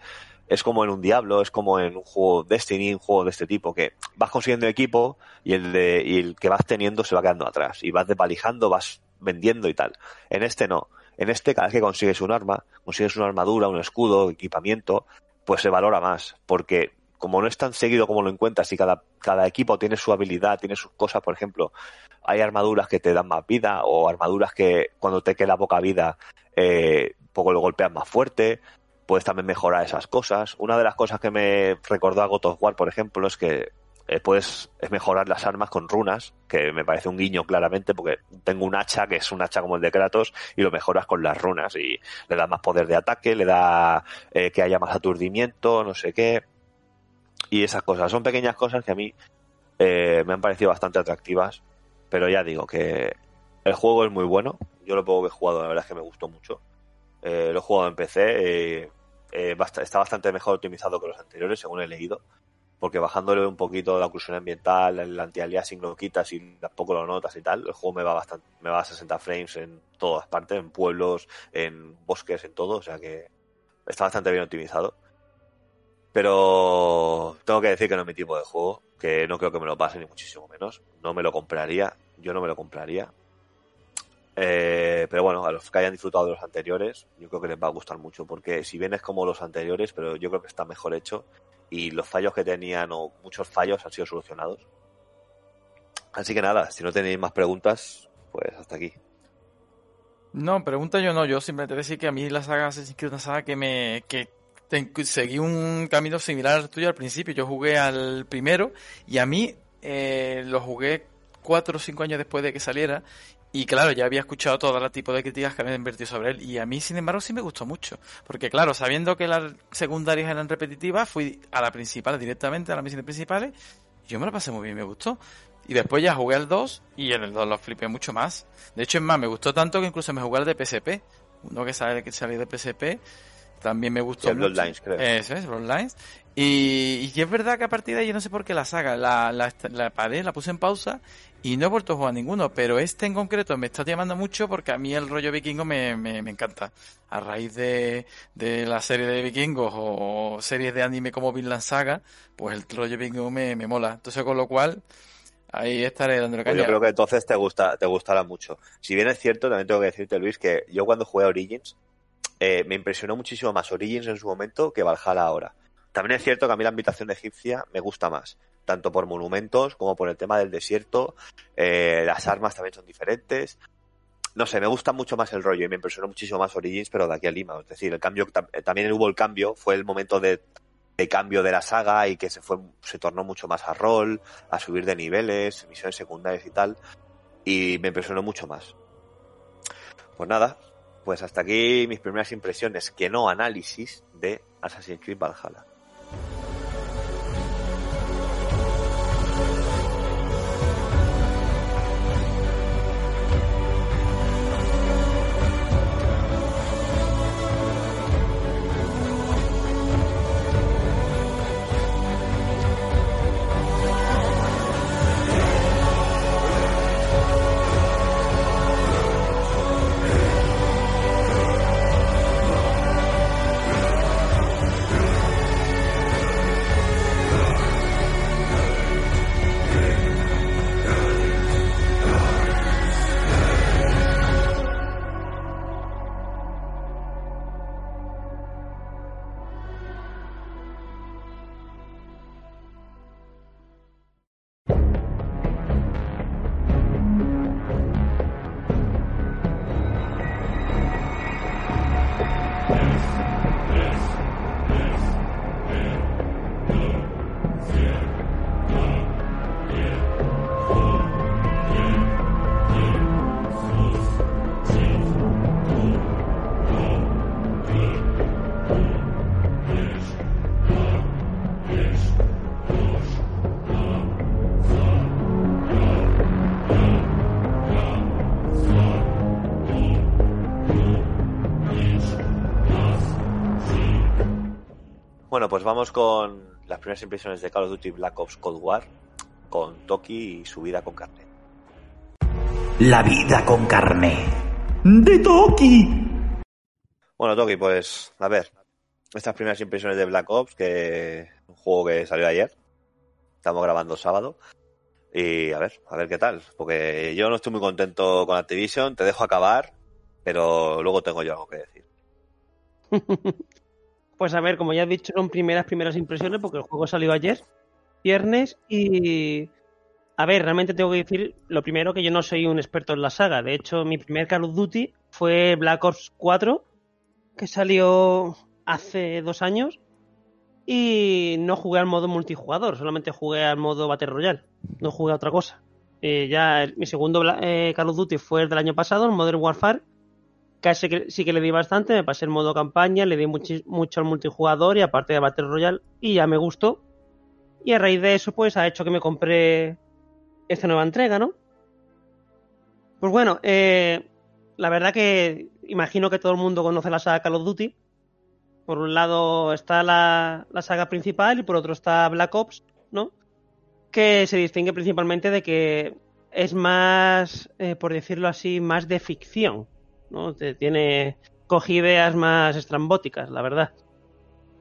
es como en un Diablo, es como en un juego Destiny, un juego de este tipo, que vas consiguiendo equipo y el, de, y el que vas teniendo se va quedando atrás, y vas depalijando, vas vendiendo y tal. En este no. En este, cada vez que consigues un arma, consigues una armadura, un escudo, equipamiento, pues se valora más, porque como no es tan seguido como lo encuentras y cada, cada equipo tiene su habilidad, tiene sus cosas, por ejemplo, hay armaduras que te dan más vida o armaduras que cuando te queda poca vida, eh, poco lo golpeas más fuerte, puedes también mejorar esas cosas. Una de las cosas que me recordó a God of War, por ejemplo, es que eh, puedes es mejorar las armas con runas, que me parece un guiño claramente, porque tengo un hacha que es un hacha como el de Kratos y lo mejoras con las runas y le da más poder de ataque, le da eh, que haya más aturdimiento, no sé qué. Y esas cosas, son pequeñas cosas que a mí eh, me han parecido bastante atractivas, pero ya digo que el juego es muy bueno, yo lo poco que he jugado la verdad es que me gustó mucho. Eh, lo he jugado en PC, eh, está bastante mejor optimizado que los anteriores, según he leído porque bajándole un poquito la oclusión ambiental, el anti-aliasing lo quitas y tampoco lo notas y tal, el juego me va bastante, me va a 60 frames en todas partes, en pueblos, en bosques, en todo, o sea que está bastante bien optimizado. Pero tengo que decir que no es mi tipo de juego, que no creo que me lo pase ni muchísimo menos, no me lo compraría, yo no me lo compraría. Eh, pero bueno, a los que hayan disfrutado de los anteriores, yo creo que les va a gustar mucho, porque si bien es como los anteriores, pero yo creo que está mejor hecho y los fallos que tenían o muchos fallos han sido solucionados. Así que nada, si no tenéis más preguntas, pues hasta aquí. No, pregunta yo no, yo simplemente decir que a mí la saga es una saga que me que seguí un camino similar al tuyo al principio. Yo jugué al primero y a mí eh, lo jugué cuatro o cinco años después de que saliera y claro, ya había escuchado todo el tipo de críticas que habían invertido sobre él y a mí, sin embargo, sí me gustó mucho. Porque claro, sabiendo que las secundarias eran repetitivas, fui a la principal directamente, a las misiones principales, y yo me la pasé muy bien, me gustó. Y después ya jugué al 2 y en el 2 lo flipé mucho más. De hecho, es más, me gustó tanto que incluso me jugué al de PSP. Uno que sale que salió de PSP. También me gustó Sí, mucho. Bloodlines, creo. Eso es, Bloodlines. Y, y es verdad que a partir de ahí yo no sé por qué la saga, la, la, la paré, la puse en pausa y no he vuelto a jugar ninguno, pero este en concreto me está llamando mucho porque a mí el rollo vikingo me, me, me encanta. A raíz de, de la serie de vikingos o series de anime como Vinland Saga, pues el rollo vikingo me, me mola. Entonces, con lo cual, ahí estaré dándole Pues caña. yo creo que entonces te gusta, te gustará mucho. Si bien es cierto, también tengo que decirte, Luis, que yo cuando jugué a Origins, eh, me impresionó muchísimo más Origins en su momento que Valhalla ahora. También es cierto que a mí la ambientación egipcia me gusta más, tanto por monumentos como por el tema del desierto. Eh, las armas también son diferentes. no sé, me gusta mucho más el rollo y me impresionó muchísimo más Origins, pero de aquí a Lima. Es decir, el cambio, eh, también hubo el cambio, fue el momento de, de cambio de la saga y que se fue, se tornó mucho más a rol, a subir de niveles, misiones secundarias y tal. Y me impresionó mucho más. Pues nada, pues hasta aquí mis primeras impresiones, que no análisis de Assassin's Creed Valhalla. Vamos con las primeras impresiones de Call of Duty Black Ops Cold War, con Toki y su vida con carne. La vida con carne. De Toki. Bueno, Toki, pues a ver, estas primeras impresiones de Black Ops, que es un juego que salió ayer, estamos grabando sábado, y a ver, a ver qué tal, porque yo no estoy muy contento con Activision, te dejo acabar, pero luego tengo yo algo que decir. Pues a ver, como ya he dicho, son primeras, primeras impresiones, porque el juego salió ayer, viernes, y... A ver, realmente tengo que decir, lo primero, que yo no soy un experto en la saga. De hecho, mi primer Call of Duty fue Black Ops 4, que salió hace dos años, y no jugué al modo multijugador, solamente jugué al modo Battle Royale, no jugué a otra cosa. Eh, ya mi segundo eh, Call of Duty fue el del año pasado, el Modern Warfare, casi sí que le di bastante, me pasé el modo campaña, le di muchi- mucho al multijugador y aparte de Battle Royale y ya me gustó. Y a raíz de eso pues ha hecho que me compré esta nueva entrega, ¿no? Pues bueno, eh, la verdad que imagino que todo el mundo conoce la saga Call of Duty. Por un lado está la, la saga principal y por otro está Black Ops, ¿no? Que se distingue principalmente de que es más, eh, por decirlo así, más de ficción. ¿No? Te- Tiene coge ideas más estrambóticas, la verdad.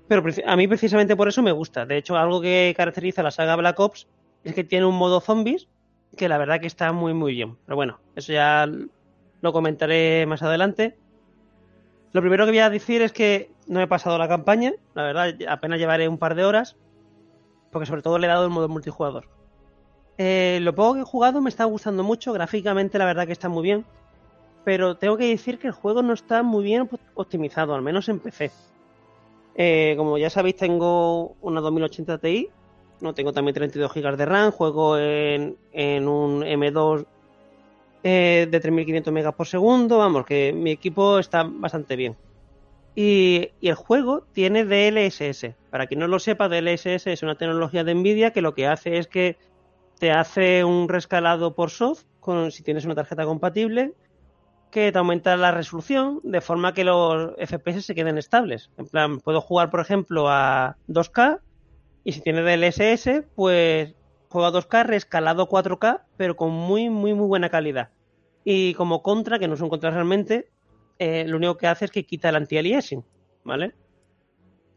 Pero a mí precisamente por eso me gusta. De hecho, algo que caracteriza a la saga Black Ops es que tiene un modo zombies que la verdad que está muy muy bien. Pero bueno, eso ya lo comentaré más adelante. Lo primero que voy a decir es que no he pasado la campaña, la verdad apenas llevaré un par de horas, porque sobre todo le he dado el modo multijugador. Eh, lo poco que he jugado me está gustando mucho, gráficamente la verdad que está muy bien, pero tengo que decir que el juego no está muy bien op- optimizado, al menos en PC. Eh, como ya sabéis, tengo una 2080 Ti, no tengo también 32 GB de RAM, juego en, en un M2 eh, de 3500 megas por segundo, vamos, que mi equipo está bastante bien. Y, el juego tiene DLSS. Para quien no lo sepa, DLSS es una tecnología de Nvidia que lo que hace es que te hace un rescalado por soft, si tienes una tarjeta compatible, que te aumenta la resolución de forma que los FPS se queden estables. En plan, puedo jugar, por ejemplo, a 2K y si tiene DLSS, pues juego a 2K rescalado 4K, pero con muy, muy, muy buena calidad. Y como contra, que no es un contra realmente, eh, lo único que hace es que quita el anti-aliasing, ¿vale?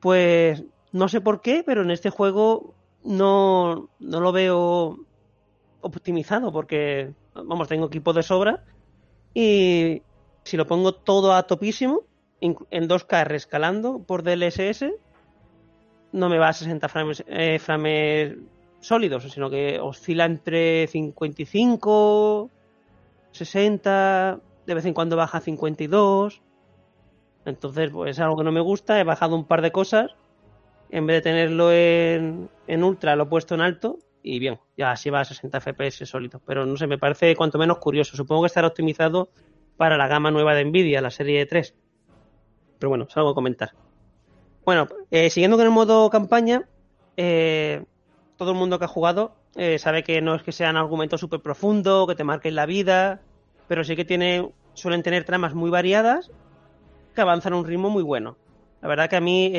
Pues no sé por qué, pero en este juego no, no lo veo optimizado porque, vamos, tengo equipo de sobra y si lo pongo todo a topísimo, en 2K rescalando por DLSS, no me va a 60 frames, eh, frames sólidos, sino que oscila entre 55, 60, de vez en cuando baja a 52. Entonces, pues es algo que no me gusta. He bajado un par de cosas. En vez de tenerlo en, en ultra, lo he puesto en alto. Y bien, ya así va a 60 FPS sólido. Pero no sé, me parece cuanto menos curioso. Supongo que estará optimizado para la gama nueva de Nvidia, la serie 3. Pero bueno, es algo a comentar. Bueno, eh, siguiendo con el modo campaña, eh, todo el mundo que ha jugado eh, sabe que no es que sean argumentos súper profundos, que te marquen la vida, pero sí que tiene, suelen tener tramas muy variadas que avanzan a un ritmo muy bueno. La verdad que a mí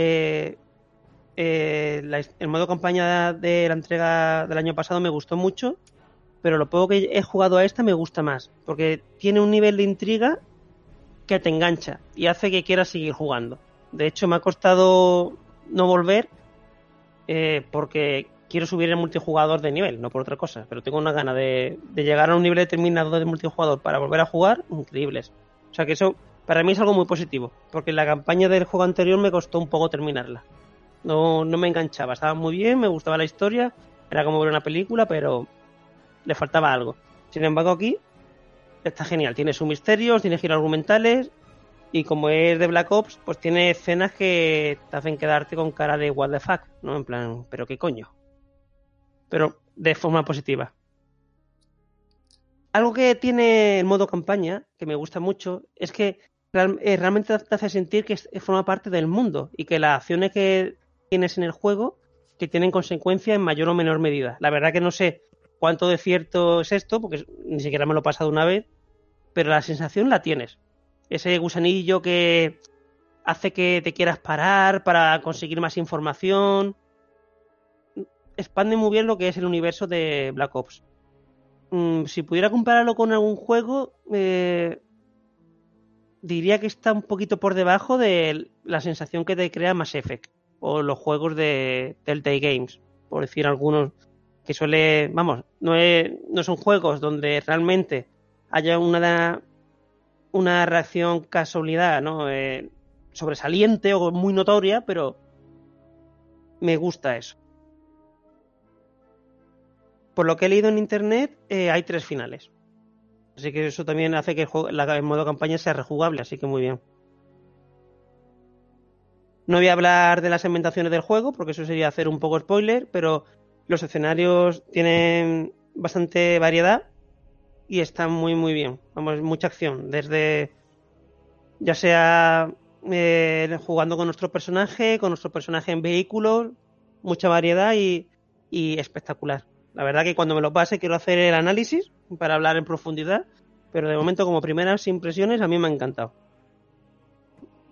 eh, la- el modo campaña de la entrega del año pasado me gustó mucho, pero lo poco que he jugado a esta me gusta más, porque tiene un nivel de intriga que te engancha y hace que quieras seguir jugando. De hecho, me ha costado no volver eh, porque quiero subir el multijugador de nivel, no por otra cosa, pero tengo una gana de, llegar a un nivel determinado de multijugador para volver a jugar, increíbles. O sea que eso para mí es algo muy positivo, porque la campaña del juego anterior me costó un poco terminarla. No, no me enganchaba, estaba muy bien, me gustaba la historia, era como ver una película, pero le faltaba algo. Sin embargo, aquí está genial, tiene sus misterios, tiene giros argumentales, y como es de Black Ops, pues tiene escenas que te hacen quedarte con cara de what the fuck, ¿no? En plan, ¿pero qué coño? Pero de forma positiva. Algo que tiene el modo campaña, que me gusta mucho, es que eh, realmente te hace sentir que forma parte del mundo y que las acciones que tienes en el juego que tienen consecuencias en mayor o menor medida. La verdad que no sé cuánto de cierto es esto, porque ni siquiera me lo he pasado una vez, pero la sensación la tienes. Ese gusanillo que hace que te quieras parar para conseguir más información. Expande muy bien lo que es el universo de Black Ops. Mm, si pudiera compararlo con algún juego, eh, diría que está un poquito por debajo de la sensación que te crea Mass Effect o los juegos de Telltale Games, por decir algunos que suele, vamos, no, es- no son juegos donde realmente haya una una reacción casualidad, ¿no? Eh, sobresaliente o muy notoria, pero me gusta eso. Por lo que he leído en internet, eh, hay tres finales. Así que eso también hace que el, juego- el modo campaña sea rejugable, así que muy bien. No voy a hablar de las ambientaciones del juego, porque eso sería hacer un poco spoiler, pero los escenarios tienen bastante variedad y están muy muy bien. Vamos, mucha acción, desde ya sea eh, jugando con nuestro personaje, con nuestro personaje en vehículos, mucha variedad y, y espectacular. La verdad que cuando me lo pase quiero hacer el análisis para hablar en profundidad, pero de momento como primeras impresiones a mí me ha encantado.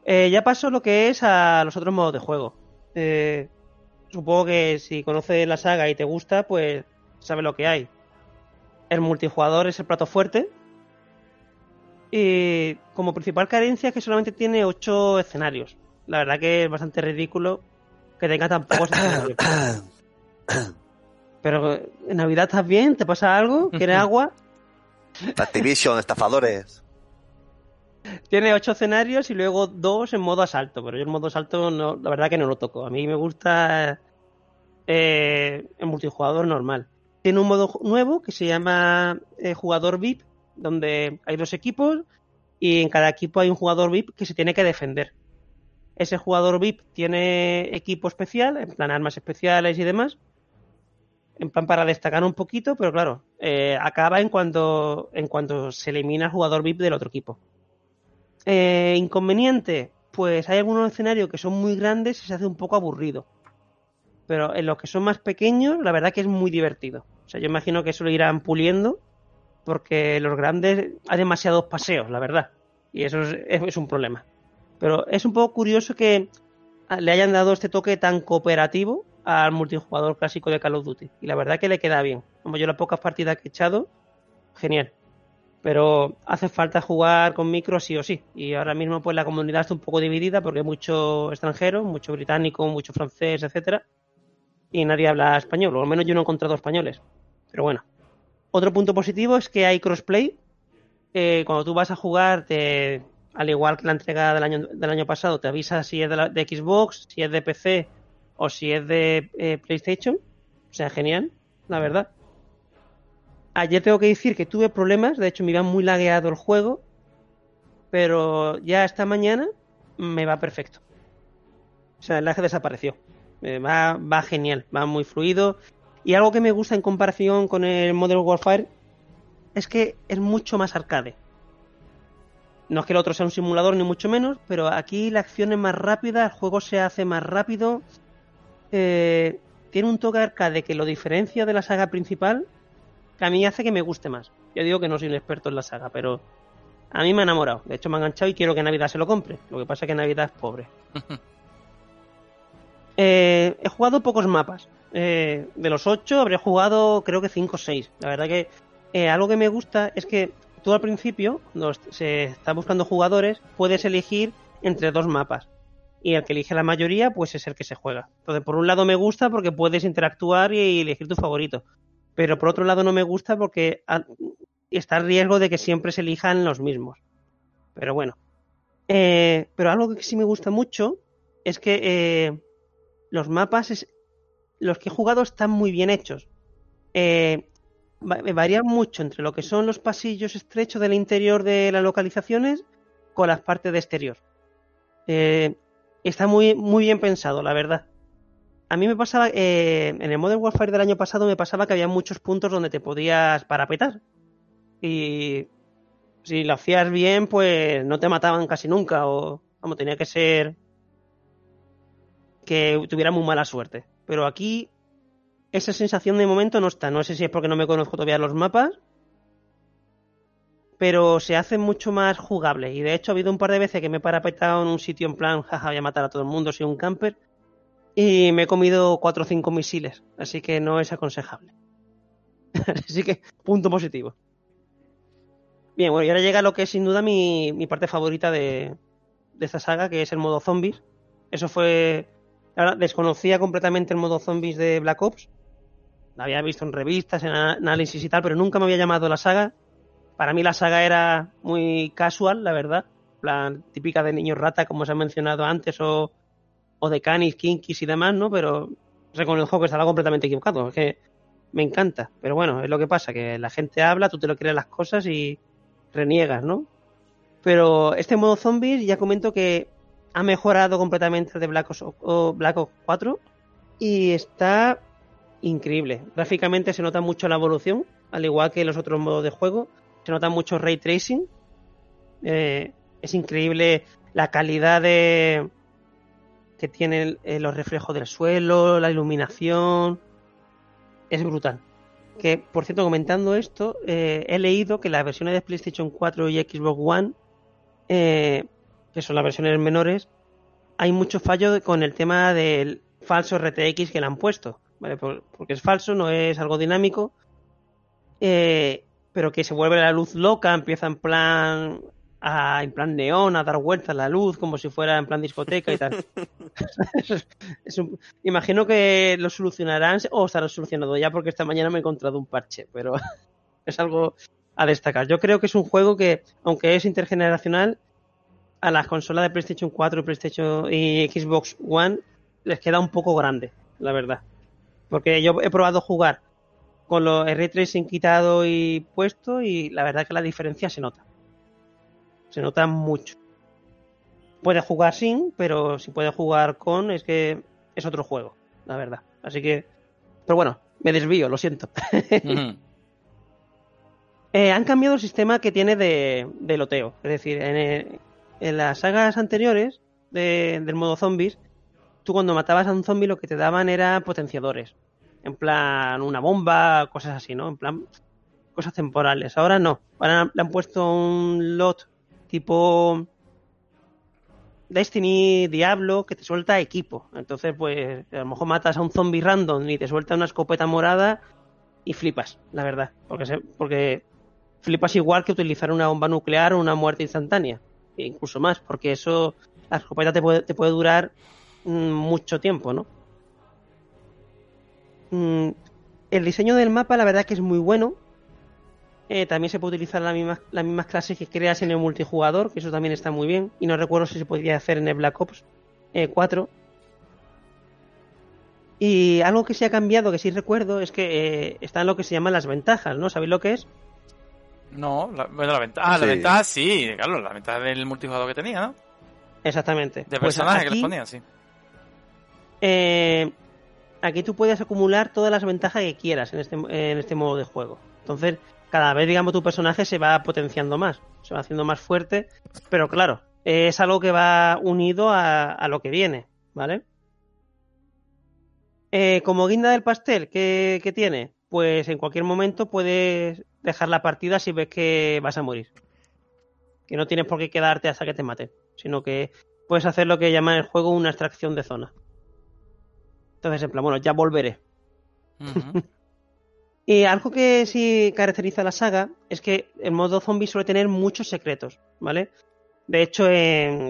Eh, ya paso lo que es a los otros modos de juego. Eh, supongo que si conoces la saga y te gusta, pues sabes lo que hay. El multijugador es el plato fuerte. Y como principal carencia es que solamente tiene 8 escenarios. La verdad que es bastante ridículo que tenga tan pocos escenarios. Pero en Navidad estás bien, te pasa algo, quieres agua. Activision, estafadores. Tiene 8 escenarios y luego dos en modo asalto. Pero yo el modo asalto no, la verdad que no lo toco. A mí me gusta eh, el multijugador normal. Tiene un modo nuevo que se llama eh, jugador VIP, donde hay dos equipos y en cada equipo hay un jugador VIP que se tiene que defender. Ese jugador VIP tiene equipo especial, en plan armas especiales y demás, en plan para destacar un poquito, pero claro, eh, acaba en cuanto, en cuanto se elimina el jugador VIP del otro equipo. Eh, inconveniente, pues hay algunos escenarios que son muy grandes y se hace un poco aburrido. Pero en los que son más pequeños, la verdad que es muy divertido. O sea, yo imagino que eso lo irán puliendo porque los grandes hay demasiados paseos, la verdad. Y eso es, es un problema. Pero es un poco curioso que le hayan dado este toque tan cooperativo al multijugador clásico de Call of Duty. Y la verdad que le queda bien. Como yo las pocas partidas que he echado, genial. Pero hace falta jugar con micro sí o sí. Y ahora mismo pues la comunidad está un poco dividida porque hay mucho extranjero, mucho británico, mucho francés, etcétera. Y nadie habla español, o al menos yo no he encontrado españoles. Pero bueno. Otro punto positivo es que hay crossplay. Cuando tú vas a jugar, te, al igual que la entrega del año, del año pasado, te avisa si es de, la- de Xbox, si es de PC o si es de eh, PlayStation. O sea, genial, la verdad. Ayer tengo que decir que tuve problemas, de hecho me iba muy lagueado el juego pero ya esta mañana me va perfecto. O sea, el lag desapareció. Eh, va, va genial, va muy fluido. Y algo que me gusta en comparación con el Modern Warfare es que es mucho más arcade. No es que el otro sea un simulador ni mucho menos, pero aquí la acción es más rápida, el juego se hace más rápido. Eh, tiene un toque arcade que lo diferencia de la saga principal, que a mí hace que me guste más. Yo digo que no soy un experto en la saga, pero a mí me ha enamorado. De hecho, me ha enganchado y quiero que Navidad se lo compre. Lo que pasa es que Navidad es pobre. Eh, he jugado pocos mapas. Eh, de los ocho habría jugado creo que cinco o seis. La verdad que eh, algo que me gusta es que tú al principio, cuando se está buscando jugadores, puedes elegir entre dos mapas. Y el que elige la mayoría, pues es el que se juega. Entonces, por un lado me gusta porque puedes interactuar y elegir tu favorito. Pero por otro lado no me gusta porque está el riesgo de que siempre se elijan los mismos. Pero bueno. Eh, pero algo que sí me gusta mucho es que eh, los mapas, es- los que he jugado están muy bien hechos. Eh, va- varían mucho entre lo que son los pasillos estrechos del interior de las localizaciones con las partes de exterior. Eh, está muy, muy bien pensado, la verdad. A mí me pasaba, eh, en el Modern Warfare del año pasado me pasaba que había muchos puntos donde te podías parapetar. Y si lo hacías bien, pues no te mataban casi nunca. O, vamos, tenía que ser que tuviera muy mala suerte. Pero aquí esa sensación de momento no está. No sé si es porque no me conozco todavía los mapas. Pero se hace mucho más jugable. Y de hecho ha habido un par de veces que me he parapetado en un sitio en plan, jaja, voy a matar a todo el mundo, soy un camper. Y me he comido 4 o 5 misiles. Así que no es aconsejable. así que, punto positivo. Bien, bueno, y ahora llega lo que es sin duda mi, parte favorita de, esta saga, que es el modo zombies. Eso fue. Ahora desconocía completamente el modo zombies de Black Ops. Lo había visto en revistas, en análisis y tal, pero nunca me había llamado la saga. Para mí la saga era muy casual, la verdad. Plan, típica de niños rata, como se ha mencionado antes, o, de canis, kinkis y demás, ¿no? Pero reconozco que estaba completamente equivocado. Es que me encanta. Pero bueno, es lo que pasa, que la gente habla, tú te lo crees las cosas y reniegas, ¿no? Pero este modo zombies ya comento que ha mejorado completamente el de Black Ops, o Black Ops 4 y está increíble. Gráficamente se nota mucho la evolución, al igual que los otros modos de juego. Se nota mucho ray tracing. Eh, es increíble la calidad de que tienen eh, los reflejos del suelo, la iluminación. Es brutal. Que, por cierto, comentando esto, eh, he leído que las versiones de PlayStation 4 y Xbox One, eh, que son las versiones menores, hay mucho fallo con el tema del falso RTX que le han puesto. Porque es falso, no es algo dinámico. eh, pero que se vuelve la luz loca, empieza en plan a, en plan neón, a dar vueltas la luz, como si fuera en plan discoteca y tal. Es un- imagino que lo solucionarán o estará solucionado ya porque esta mañana me he encontrado un parche, pero es algo a destacar. Yo creo que es un juego que, aunque es intergeneracional, a las consolas de PlayStation 4 y PlayStation y Xbox One les queda un poco grande, la verdad. Porque yo he probado jugar con los ray tracing quitado y puesto y la verdad que la diferencia se nota. Se nota mucho. Puede jugar sin, pero si puede jugar con, es que es otro juego, la verdad. Así que, pero bueno, me desvío, lo siento. Eh, han cambiado el sistema que tiene de, de loteo. Es decir, en, eh, en las sagas anteriores de- del modo zombies, tú cuando matabas a un zombie lo que te daban era potenciadores. En plan, una bomba, cosas así, ¿no? En plan, cosas temporales. Ahora no. Ahora le han puesto un lot tipo Destiny, Diablo, que te suelta equipo. Entonces, pues, a lo mejor matas a un zombie random y te suelta una escopeta morada y flipas, la verdad. Porque, se- porque flipas igual que utilizar una bomba nuclear o una muerte instantánea. E incluso más, porque eso, la escopeta te puede, te puede durar mm, mucho tiempo, ¿no? Mm, el diseño del mapa, la verdad que es muy bueno. Eh, también se puede utilizar las mismas, las mismas clases que creas en el multijugador, que eso también está muy bien. Y no recuerdo si se podía hacer en el Black Ops eh, 4. Y algo que se ha cambiado, que sí recuerdo, es que eh, están lo que se llaman las ventajas, ¿no? ¿Sabéis lo que es? No, la, bueno, la ventaja, ah, la ventaja sí, claro, la ventaja del multijugador que tenía, ¿no? Exactamente. De Pues personajes que aquí, les ponían, sí. eh, aquí tú puedes acumular todas las ventajas que quieras en este, en este modo de juego. Entonces, cada vez, digamos, tu personaje se va potenciando más, se va haciendo más fuerte, pero claro, es algo que va unido a, a lo que viene, ¿vale? Eh, como guinda del pastel, ¿qué, qué tiene? Pues en cualquier momento puedes dejar la partida si ves que vas a morir. Que no tienes por qué quedarte hasta que te maten, sino que puedes hacer lo que llama el juego una extracción de zona. Entonces, en plan, bueno, ya volveré. Ujú. Y algo que sí caracteriza a la saga es que el modo zombie suele tener muchos secretos, ¿vale? De hecho,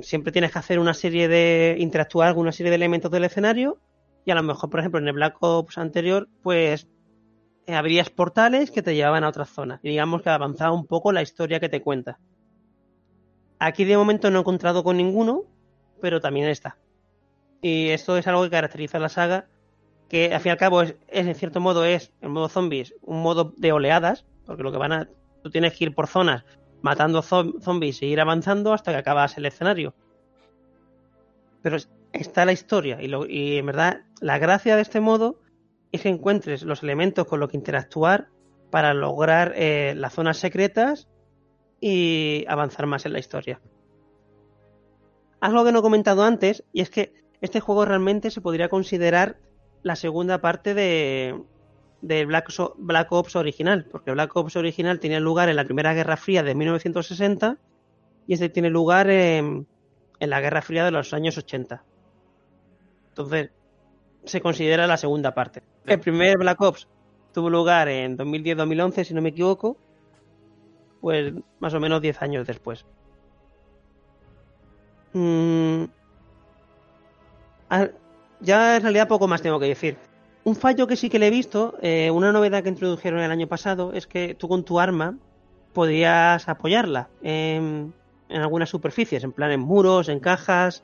siempre tienes que hacer una serie de. interactuar con una serie de elementos del escenario. Y a lo mejor, por ejemplo, en el Black Ops anterior, pues eh, abrías portales que te llevaban a otras zonas. Y digamos que avanzaba un poco la historia que te cuenta. Aquí de momento no he encontrado con ninguno, pero también está. Y esto es algo que caracteriza a la saga que al fin y al cabo es, en cierto modo es el modo zombies un modo de oleadas porque lo que van a tú tienes que ir por zonas matando zom- zombies e ir avanzando hasta que acabas el escenario. Pero es- está la historia y en verdad la gracia de este modo es que encuentres los elementos con los que interactuar para lograr eh, las zonas secretas y avanzar más en la historia. Algo que no he comentado antes y es que este juego realmente se podría considerar la segunda parte de, de Black, Ops original, porque Black Ops original tenía lugar en la Primera Guerra Fría de 1960 y este tiene lugar en, en la Guerra Fría de los años 80. Entonces, se considera la segunda parte. El primer Black Ops tuvo lugar en 2010-2011, si no me equivoco, pues más o menos 10 años después. Mm, ah, ya en realidad poco más tengo que decir. Un fallo que sí que le he visto, eh, una novedad que introdujeron el año pasado, es que tú con tu arma podías apoyarla en, en algunas superficies, en plan en muros, en cajas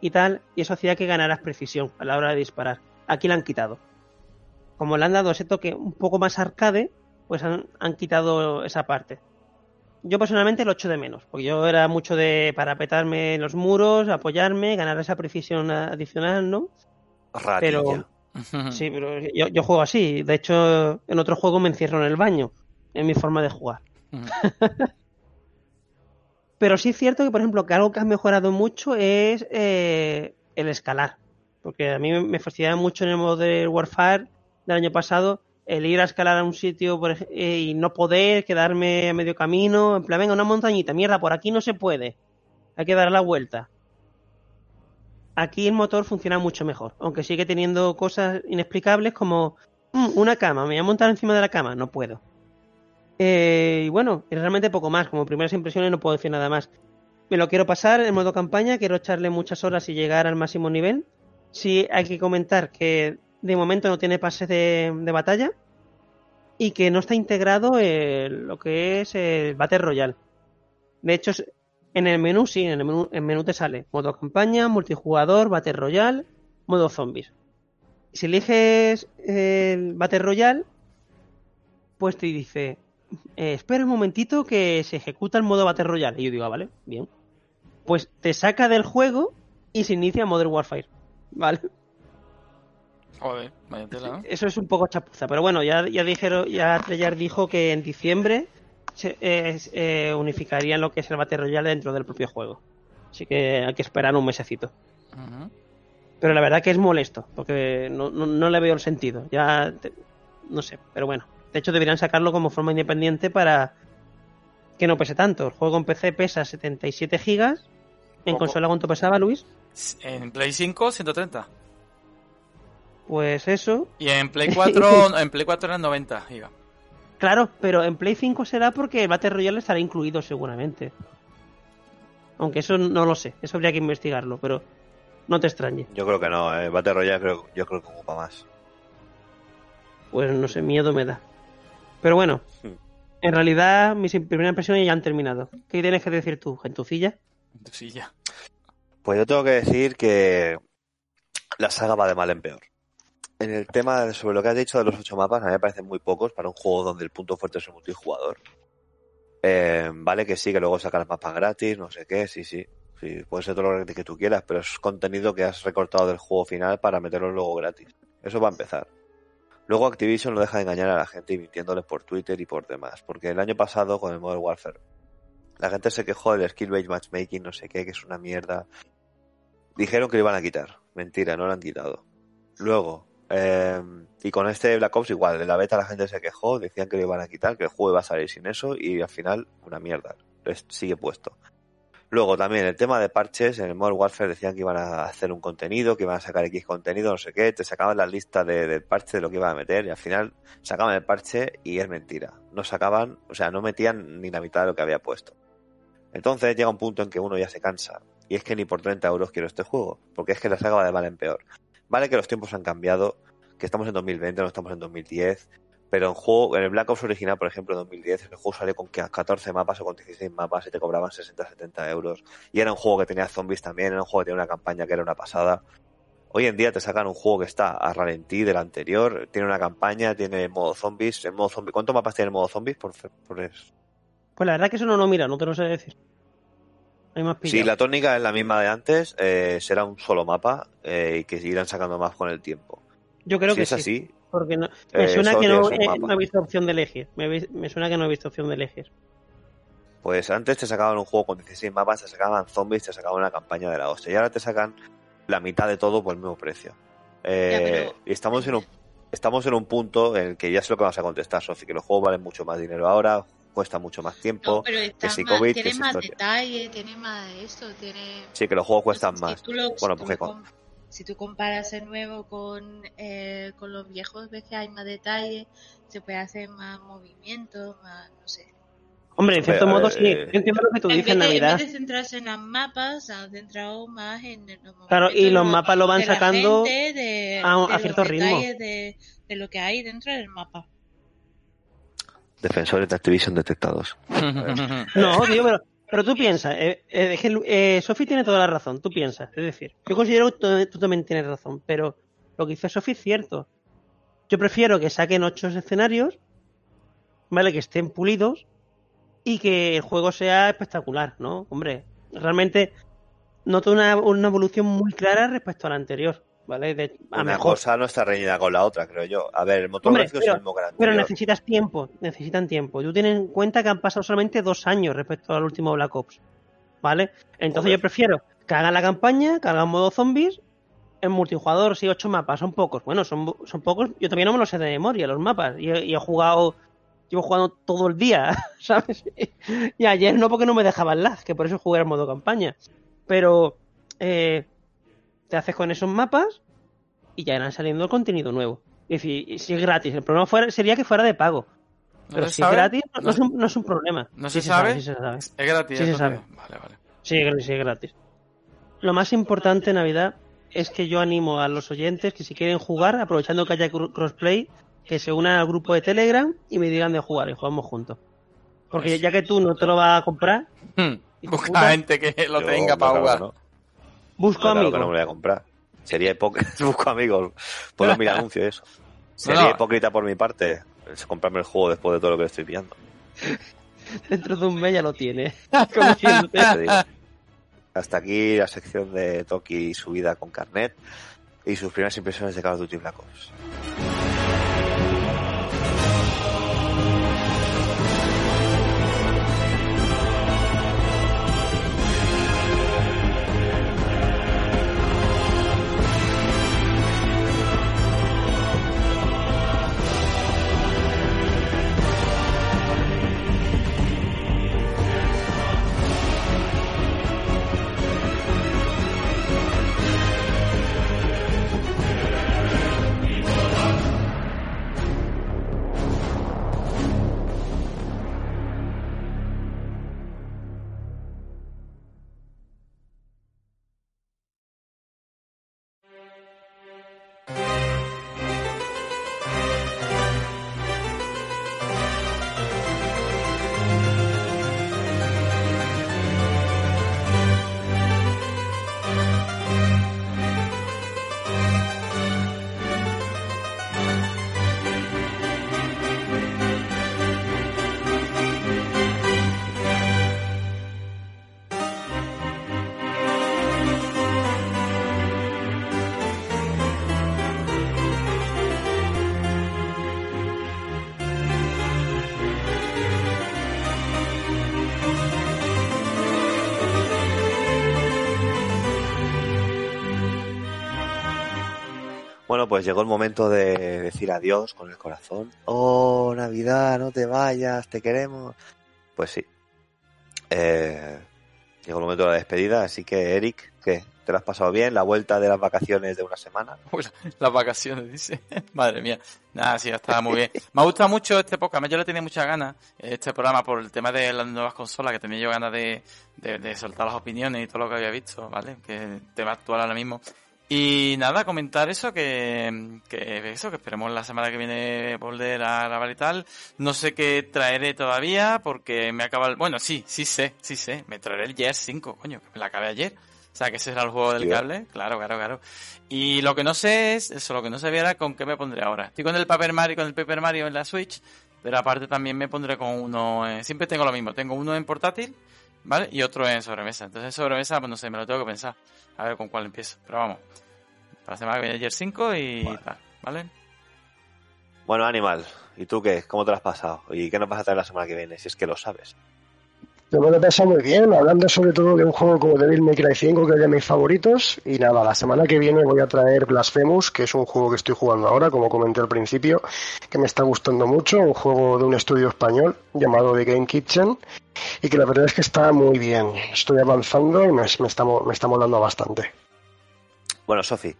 y tal, y eso hacía que ganaras precisión a la hora de disparar. Aquí la han quitado. Como le han dado ese toque un poco más arcade, pues han, han quitado esa parte. Yo personalmente lo echo de menos, porque yo era mucho de parapetarme en los muros, apoyarme, ganar esa precisión adicional, ¿no? Ratilla. Pero sí, pero yo, yo juego así. De hecho, en otro juego me encierro en el baño, en mi forma de jugar. Pero sí es cierto que, por ejemplo, que algo que ha mejorado mucho es eh, el escalar. Porque a mí me fastidiaba mucho en el modo de Warfare del año pasado el ir a escalar a un sitio eh, y no poder quedarme a medio camino. En plan, venga, una montañita, mierda, por aquí no se puede. Hay que dar la vuelta. Aquí el motor funciona mucho mejor, aunque sigue teniendo cosas inexplicables como "Mm, una cama, me voy a montar encima de la cama, no puedo. Eh, y bueno, y realmente poco más, como primeras impresiones no puedo decir nada más. Me lo quiero pasar en modo campaña, quiero echarle muchas horas y llegar al máximo nivel. Sí hay que comentar que de momento no tiene pases de, batalla y que no está integrado en lo que es el Battle Royale. De hecho, en el menú sí, en el menú, te sale modo campaña, multijugador, Battle Royale, modo zombies. Si eliges el Battle Royale, pues te dice, eh, espera un momentito que se ejecuta el modo Battle Royale. Y yo digo, ah, vale, bien. Pues te saca del juego y se inicia Modern Warfare. ¿Vale? Joder, vaya tela, ¿no? Eso es un poco chapuza. Pero bueno, ya, ya dijeron, ya Treyarch dijo que en diciembre se, eh, eh, unificarían lo que es el Battle Royale dentro del propio juego. Así que hay que esperar un mesecito. Pero la verdad que es molesto, porque no, no, no le veo el sentido. Ya, te- no sé, pero bueno. De hecho, deberían sacarlo como forma independiente para que no pese tanto. El juego en PC pesa 77 gigas. ¿En Poco. consola cuánto pesaba, Luis? En Play 5, 130. Pues eso. Y en Play 4, en Play 4 eran 90 gigas. Claro, pero en Play 5 será porque el Battle Royale estará incluido seguramente. Aunque eso no lo sé, eso habría que investigarlo, pero no te extrañe. Yo creo que no, eh. Battle Royale creo, yo creo que ocupa más. Pues no sé, miedo me da. Pero bueno, en realidad mis primeras impresiones ya han terminado. ¿Qué tienes que decir tú, gentucilla? Sí, ya. Pues yo tengo que decir que la saga va de mal en peor. En el tema sobre lo que has dicho de los ocho mapas, a mí me parecen muy pocos para un juego donde el punto fuerte es el multijugador. Eh, vale que sí, que luego sacan mapas gratis, no sé qué, sí, sí. Sí, puede ser todo lo gratis que tú quieras, pero es contenido que has recortado del juego final para meterlo luego gratis. Eso va a empezar. Luego Activision no deja de engañar a la gente y mintiéndoles por Twitter y por demás. Porque el año pasado con el Modern Warfare, la gente se quejó del skill-based matchmaking, no sé qué, que es una mierda. Dijeron que lo iban a quitar. Mentira, no lo han quitado. Luego, eh, y con este Black Ops igual, en la beta la gente se quejó, decían que lo iban a quitar, que el juego iba a salir sin eso y al final una mierda. Es- sigue puesto. Luego también el tema de parches, en el Modern Warfare decían que iban a hacer un contenido, que iban a sacar X contenido, no sé qué, te sacaban la lista de, del parche de lo que iban a meter y al final sacaban el parche y es mentira. No sacaban, o sea, no metían ni la mitad de lo que había puesto. Entonces llega un punto en que uno ya se cansa. Y es que ni por 30 euros quiero este juego, porque es que la saga va de mal en peor. Vale que los tiempos han cambiado, que estamos en 2020, no estamos en 2010, pero en juego, en el Black Ops original, por ejemplo, en 2010, el juego salió con 14 mapas o con 16 mapas y te cobraban 60-70 euros. Y era un juego que tenía zombies también, era un juego que tenía una campaña que era una pasada. Hoy en día te sacan un juego que está a ralentí del anterior, tiene una campaña, tiene modo zombies, el modo zombie. ¿Cuántos mapas tiene el modo zombies? Por, por? Pues la verdad que eso no lo mira, no te lo sé decir. Pillado. la tónica es la misma de antes, eh, será un solo mapa eh, y que irán sacando más con el tiempo. Yo creo si que es sí. así, Porque no- me eh, suena que no, eh, he visto opción de elegir. Me, suena que no he visto opción de elegir. pues antes te sacaban un juego con 16 mapas, te sacaban zombies, te sacaban una campaña de la hostia. Y ahora te sacan la mitad de todo por el mismo precio. Eh, Ya, pero- Y estamos en un estamos en un punto en el que ya sé lo que vas a contestar, Sofi, que los juegos valen mucho más dinero ahora, cuesta mucho más tiempo. No, pero está si más- COVID, que tiene más historia. detalle, tiene más esto, tiene... Sí, que los juegos cuestan si más. tú lo- Bueno, si tú con- com- si tú comparas el nuevo con, eh, con los viejos, ves que hay más detalle, se puede hacer más movimiento, más, no sé. Hombre, en cierto modo eh, sí. Yo entiendo lo que tú en, dices vez en de, en Navidad. vez de centrarse en los mapas, se han centrado más en los Claro, y los mapas lo van de sacando gente, de, a de cierto ritmo. detalles De, de lo que hay dentro del mapa. Defensores de Activision detectados. No, tío, pero, pero tú piensas, eh, eh, eh, Sofi tiene toda la razón, tú piensas. Es decir, yo considero que tú, también tienes razón, pero lo que dice Sofi es cierto. Yo prefiero que saquen ocho escenarios, ¿vale? Que estén pulidos y que el juego sea espectacular, ¿no? Hombre, realmente noto una, una evolución muy clara respecto al anterior, ¿vale? De, a Una mejor. cosa no está reñida con la otra, creo yo. A ver, el motor Hombre, gráfico es pero- el mismo el Pero necesitas tiempo, necesitan tiempo. Tú tienes en cuenta que han pasado solamente dos años respecto al último Black Ops. ¿Vale? Entonces yo prefiero que hagan la campaña, que hagan modo zombies. En multijugador, sí, ocho mapas, son pocos. Bueno, son, son pocos. Yo también no me los sé de memoria, los mapas. Y, he- jugado. Llevo jugando todo el día, ¿sabes? Y ayer no porque no me dejaban lag, que por eso jugué al modo campaña. Pero eh, te haces con esos mapas y ya irán saliendo el contenido nuevo. Es decir, y si es gratis, el problema fuera- sería que fuera de pago. ¿No Pero se si es gratis, no, ¿No es un, no es un problema. ¿No Sí se sabe? sí se sabe. Es gratis. Sí se sabe. Vale, vale. Sí, sí, es gratis. Lo más importante en Navidad es que yo animo a los oyentes que si quieren jugar, aprovechando que haya cr- crossplay, que se unan al grupo de Telegram y me digan de jugar y jugamos juntos. Porque ya que tú no te lo vas a comprar, Hmm, gente que lo Yo, tenga claro para que no. busco Claro que amigos. no me lo voy a comprar. Sería hipócrita. Busco amigos. Puedo mirar anuncio eso. Sería no. hipócrita por mi parte comprarme el juego después de todo lo que le estoy pillando. Dentro de un mes ya lo tiene. Hasta aquí la sección de Toki y su vida con Carnet y sus primeras impresiones de Call of Duty Black Ops. Pues llegó el momento de decir adiós con el corazón. Oh, Navidad, no te vayas, te queremos. Pues sí. Eh, llegó el momento de la despedida, así que Eric, ¿qué? ¿Te lo has pasado bien? ¿La vuelta de las vacaciones de una semana? Uy, las vacaciones, dice. Madre mía. Nada, sí, estaba muy bien. Me ha gustado mucho este podcast. Yo le tenía muchas ganas, este programa, por el tema de las nuevas consolas, que tenía yo ganas de, de, de soltar las opiniones y todo lo que había visto, ¿vale? Que tema actual ahora mismo. Y nada, comentar eso, que, que eso, que esperemos la semana que viene volver a grabar y tal. No sé qué traeré todavía, porque me acaba el... Bueno, sí, sí sé, sí sé. Me traeré el Gears 5, coño, que me la acabé ayer. O sea, que ese será el juego del cable. Claro, claro, claro. Y lo que no sé es, eso, lo que no sabía era con qué me pondré ahora. Estoy con el Paper Mario, con el Paper Mario en la Switch, pero aparte también me pondré con uno, eh, siempre tengo lo mismo, tengo uno en portátil, ¿vale? Y otro en sobremesa. Entonces sobremesa, pues no sé, me lo tengo que pensar. A ver con cuál empiezo. Pero vamos. Para la semana que viene ayer 5 y Vale. tal, ¿vale? Bueno, Animal, ¿y tú qué? ¿Cómo te lo has pasado? ¿Y qué nos vas a traer la semana que viene? Si es que lo sabes. Yo me lo he pasado muy bien, hablando sobre todo de un juego como Devil May Cry 5, que es de mis favoritos. Y nada, la semana que viene voy a traer Blasphemous, que es un juego que estoy jugando ahora, como comenté al principio, que me está gustando mucho, un juego de un estudio español llamado The Game Kitchen, y que la verdad es que está muy bien. Estoy avanzando y me, me está, me está molando bastante. Bueno, Sofi,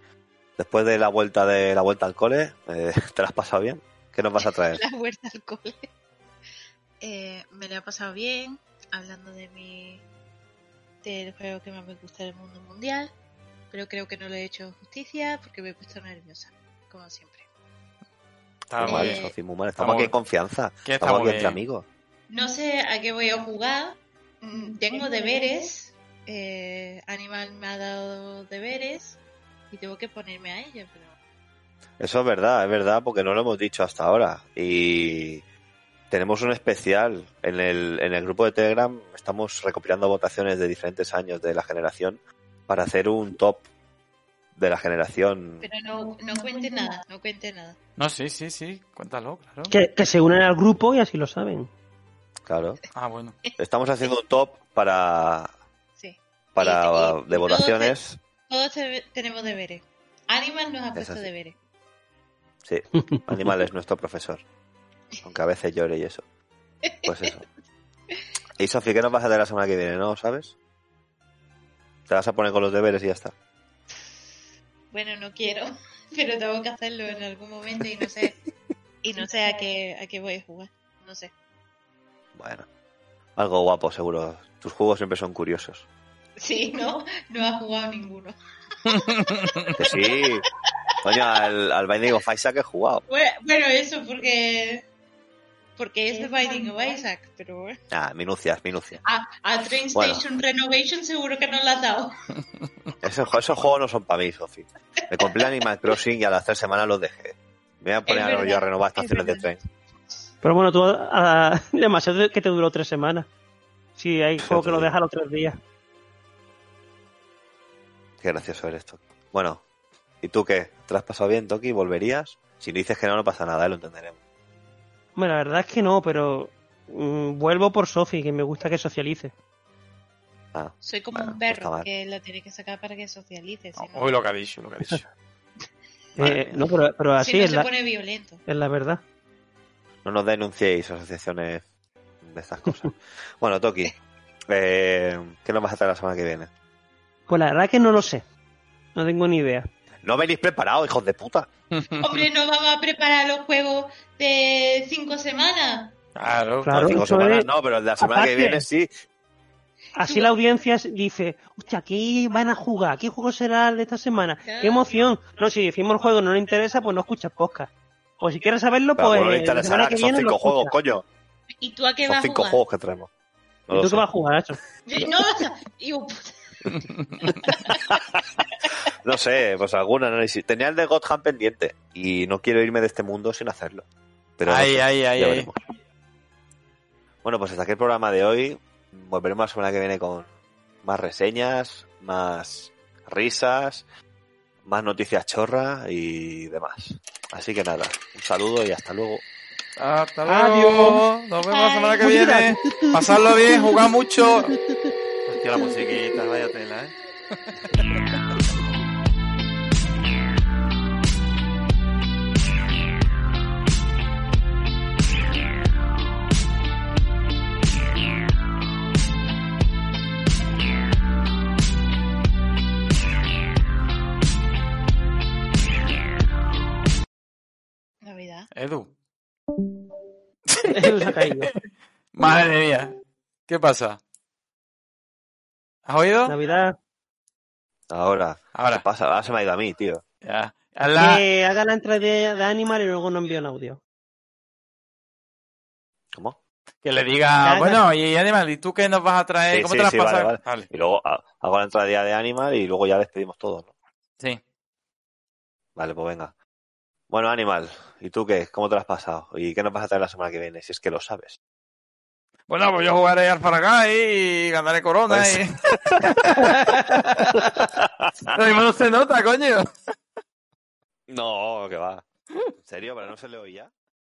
después de la vuelta de la vuelta al cole, eh, ¿te lo has pasado bien? ¿Qué nos vas a traer? La vuelta al cole. Eh, me lo he pasado bien, hablando de mi del juego que más me gusta del mundo mundial, pero creo que no le he hecho justicia porque me he puesto nerviosa, como siempre. Está mal, Eh, muy mal. estamos- Estamos aquí en confianza. ¿Qué Estamos aquí estamos entre amigos. No sé a qué voy a jugar, mm, tengo deberes, eh, Animal me ha dado deberes y tengo que ponerme a ello, pero Eso es verdad, es verdad, porque no lo hemos dicho hasta ahora. Y tenemos un especial en el, en el grupo de Telegram. Estamos recopilando votaciones de diferentes años de la generación para hacer un top de la generación. pero no, no cuente nada, no cuente nada. No, sí, sí, sí, cuéntalo, claro. Que, que se unen al grupo y así lo saben. Claro. Ah, bueno. Estamos haciendo un top para, Sí. para Y- y- de votaciones. Todos te- tenemos deberes. Animal nos ha puesto deberes. Sí, Animal es nuestro profesor. Aunque a veces llore y eso. Pues eso. Y Sofi, ¿qué nos vas a hacer la semana que viene? ¿No sabes? Te vas a poner con los deberes y ya está. Bueno, no quiero, pero tengo que hacerlo en algún momento y no sé y no sé a qué a qué voy a jugar. No sé. Bueno, algo guapo seguro. Tus juegos siempre son curiosos. Sí, no, no ha jugado ninguno. Que sí. Coño, al, al Binding of Isaac he jugado. Bueno, bueno, eso porque porque es de Binding of Isaac, pero bueno. Ah, minucias, minucias. A, a Train Bueno. Station Renovation seguro que no la has dado. Esos, esos juegos no son para mí, Sofi. Me compré Animal Crossing y a las tres semanas los dejé. Me voy a poner ahora yo a renovar es estaciones de tren. Pero bueno, tú ah, demasiado que te duró tres semanas. Si hay Sí, juego que lo otro deja los tres días. Qué gracioso eres, Toki. Bueno, ¿y tú qué? ¿Te lo has pasado bien, Toki? ¿Volverías? Si no dices que no, no pasa nada, ¿eh? lo entenderemos. Bueno, la verdad es que no, pero mm, vuelvo por Sofi, que me gusta que socialice. Ah, Soy como Bueno, un perro que lo tiene que sacar para que socialice. No, Hoy lo que ha dicho, lo que ha dicho. Eh, no, pero, pero así si no es, se la, pone violento. es la verdad. no nos denunciéis asociaciones de estas cosas. bueno, Toki, eh, ¿qué nos vas a traer la semana que viene? Pues la verdad que no lo sé. No tengo ni idea. No venís preparados, hijos de puta. Hombre, no vamos a preparar los juegos de cinco semanas. Claro, Claro. No, cinco semanas es- no, pero la semana que viene sí. Así la audiencia dice, hostia, ¿qué van a jugar? ¿Qué juego será el de esta semana? ¡Qué emoción! No, si decimos el juego no nos interesa, pues no escuchas podcast. O si quieres saberlo, Pero pues bueno, la interesará semana que que son cinco juegos, coño. ¿Y tú a qué Son vas a cinco jugar? juegos que traemos. No ¿Y tú qué vas a jugar, Nacho? No puta. No sé, pues alguna análisis. Tenía el de Gotham pendiente y no quiero irme de este mundo sin hacerlo. Pero no Ahí, sé, ahí, ahí, ya ahí. veremos. Bueno, pues hasta aquí el programa de hoy. Volveremos la semana que viene con más reseñas, más risas, más noticias chorra y demás. Así que nada, un saludo y hasta luego. Hasta luego. Adiós. Nos vemos la semana que Ay. viene. Pasarlo bien, jugar mucho. La musiquita, vaya tela, ¿eh? Navidad. Edu. Madre mía. ¿Qué pasa? ¿Has oído? Navidad. Ahora. ¿Qué Ahora, pasa? Ahora se me ha ido a mí, tío. ya. Que haga la entrada de, de Animal y luego no envío un audio. ¿Cómo? Que le diga, bueno, y Animal, ¿y tú qué nos vas a traer? Sí, ¿Cómo sí, te las sí, pasas? vale, vale. Y luego ha- hago la entrada de Animal y luego ya despedimos todos, ¿no? Sí. Vale, pues venga. Bueno, Animal, ¿y tú qué? ¿Cómo te lo has pasado? ¿Y qué nos vas a traer la semana que viene? Si es que lo sabes. Bueno, pues yo jugaré al Faragay y ganaré corona Pues- y... Lo mismo no se nota, coño. No, que va. ¿En serio? ¿Pero no se le oía?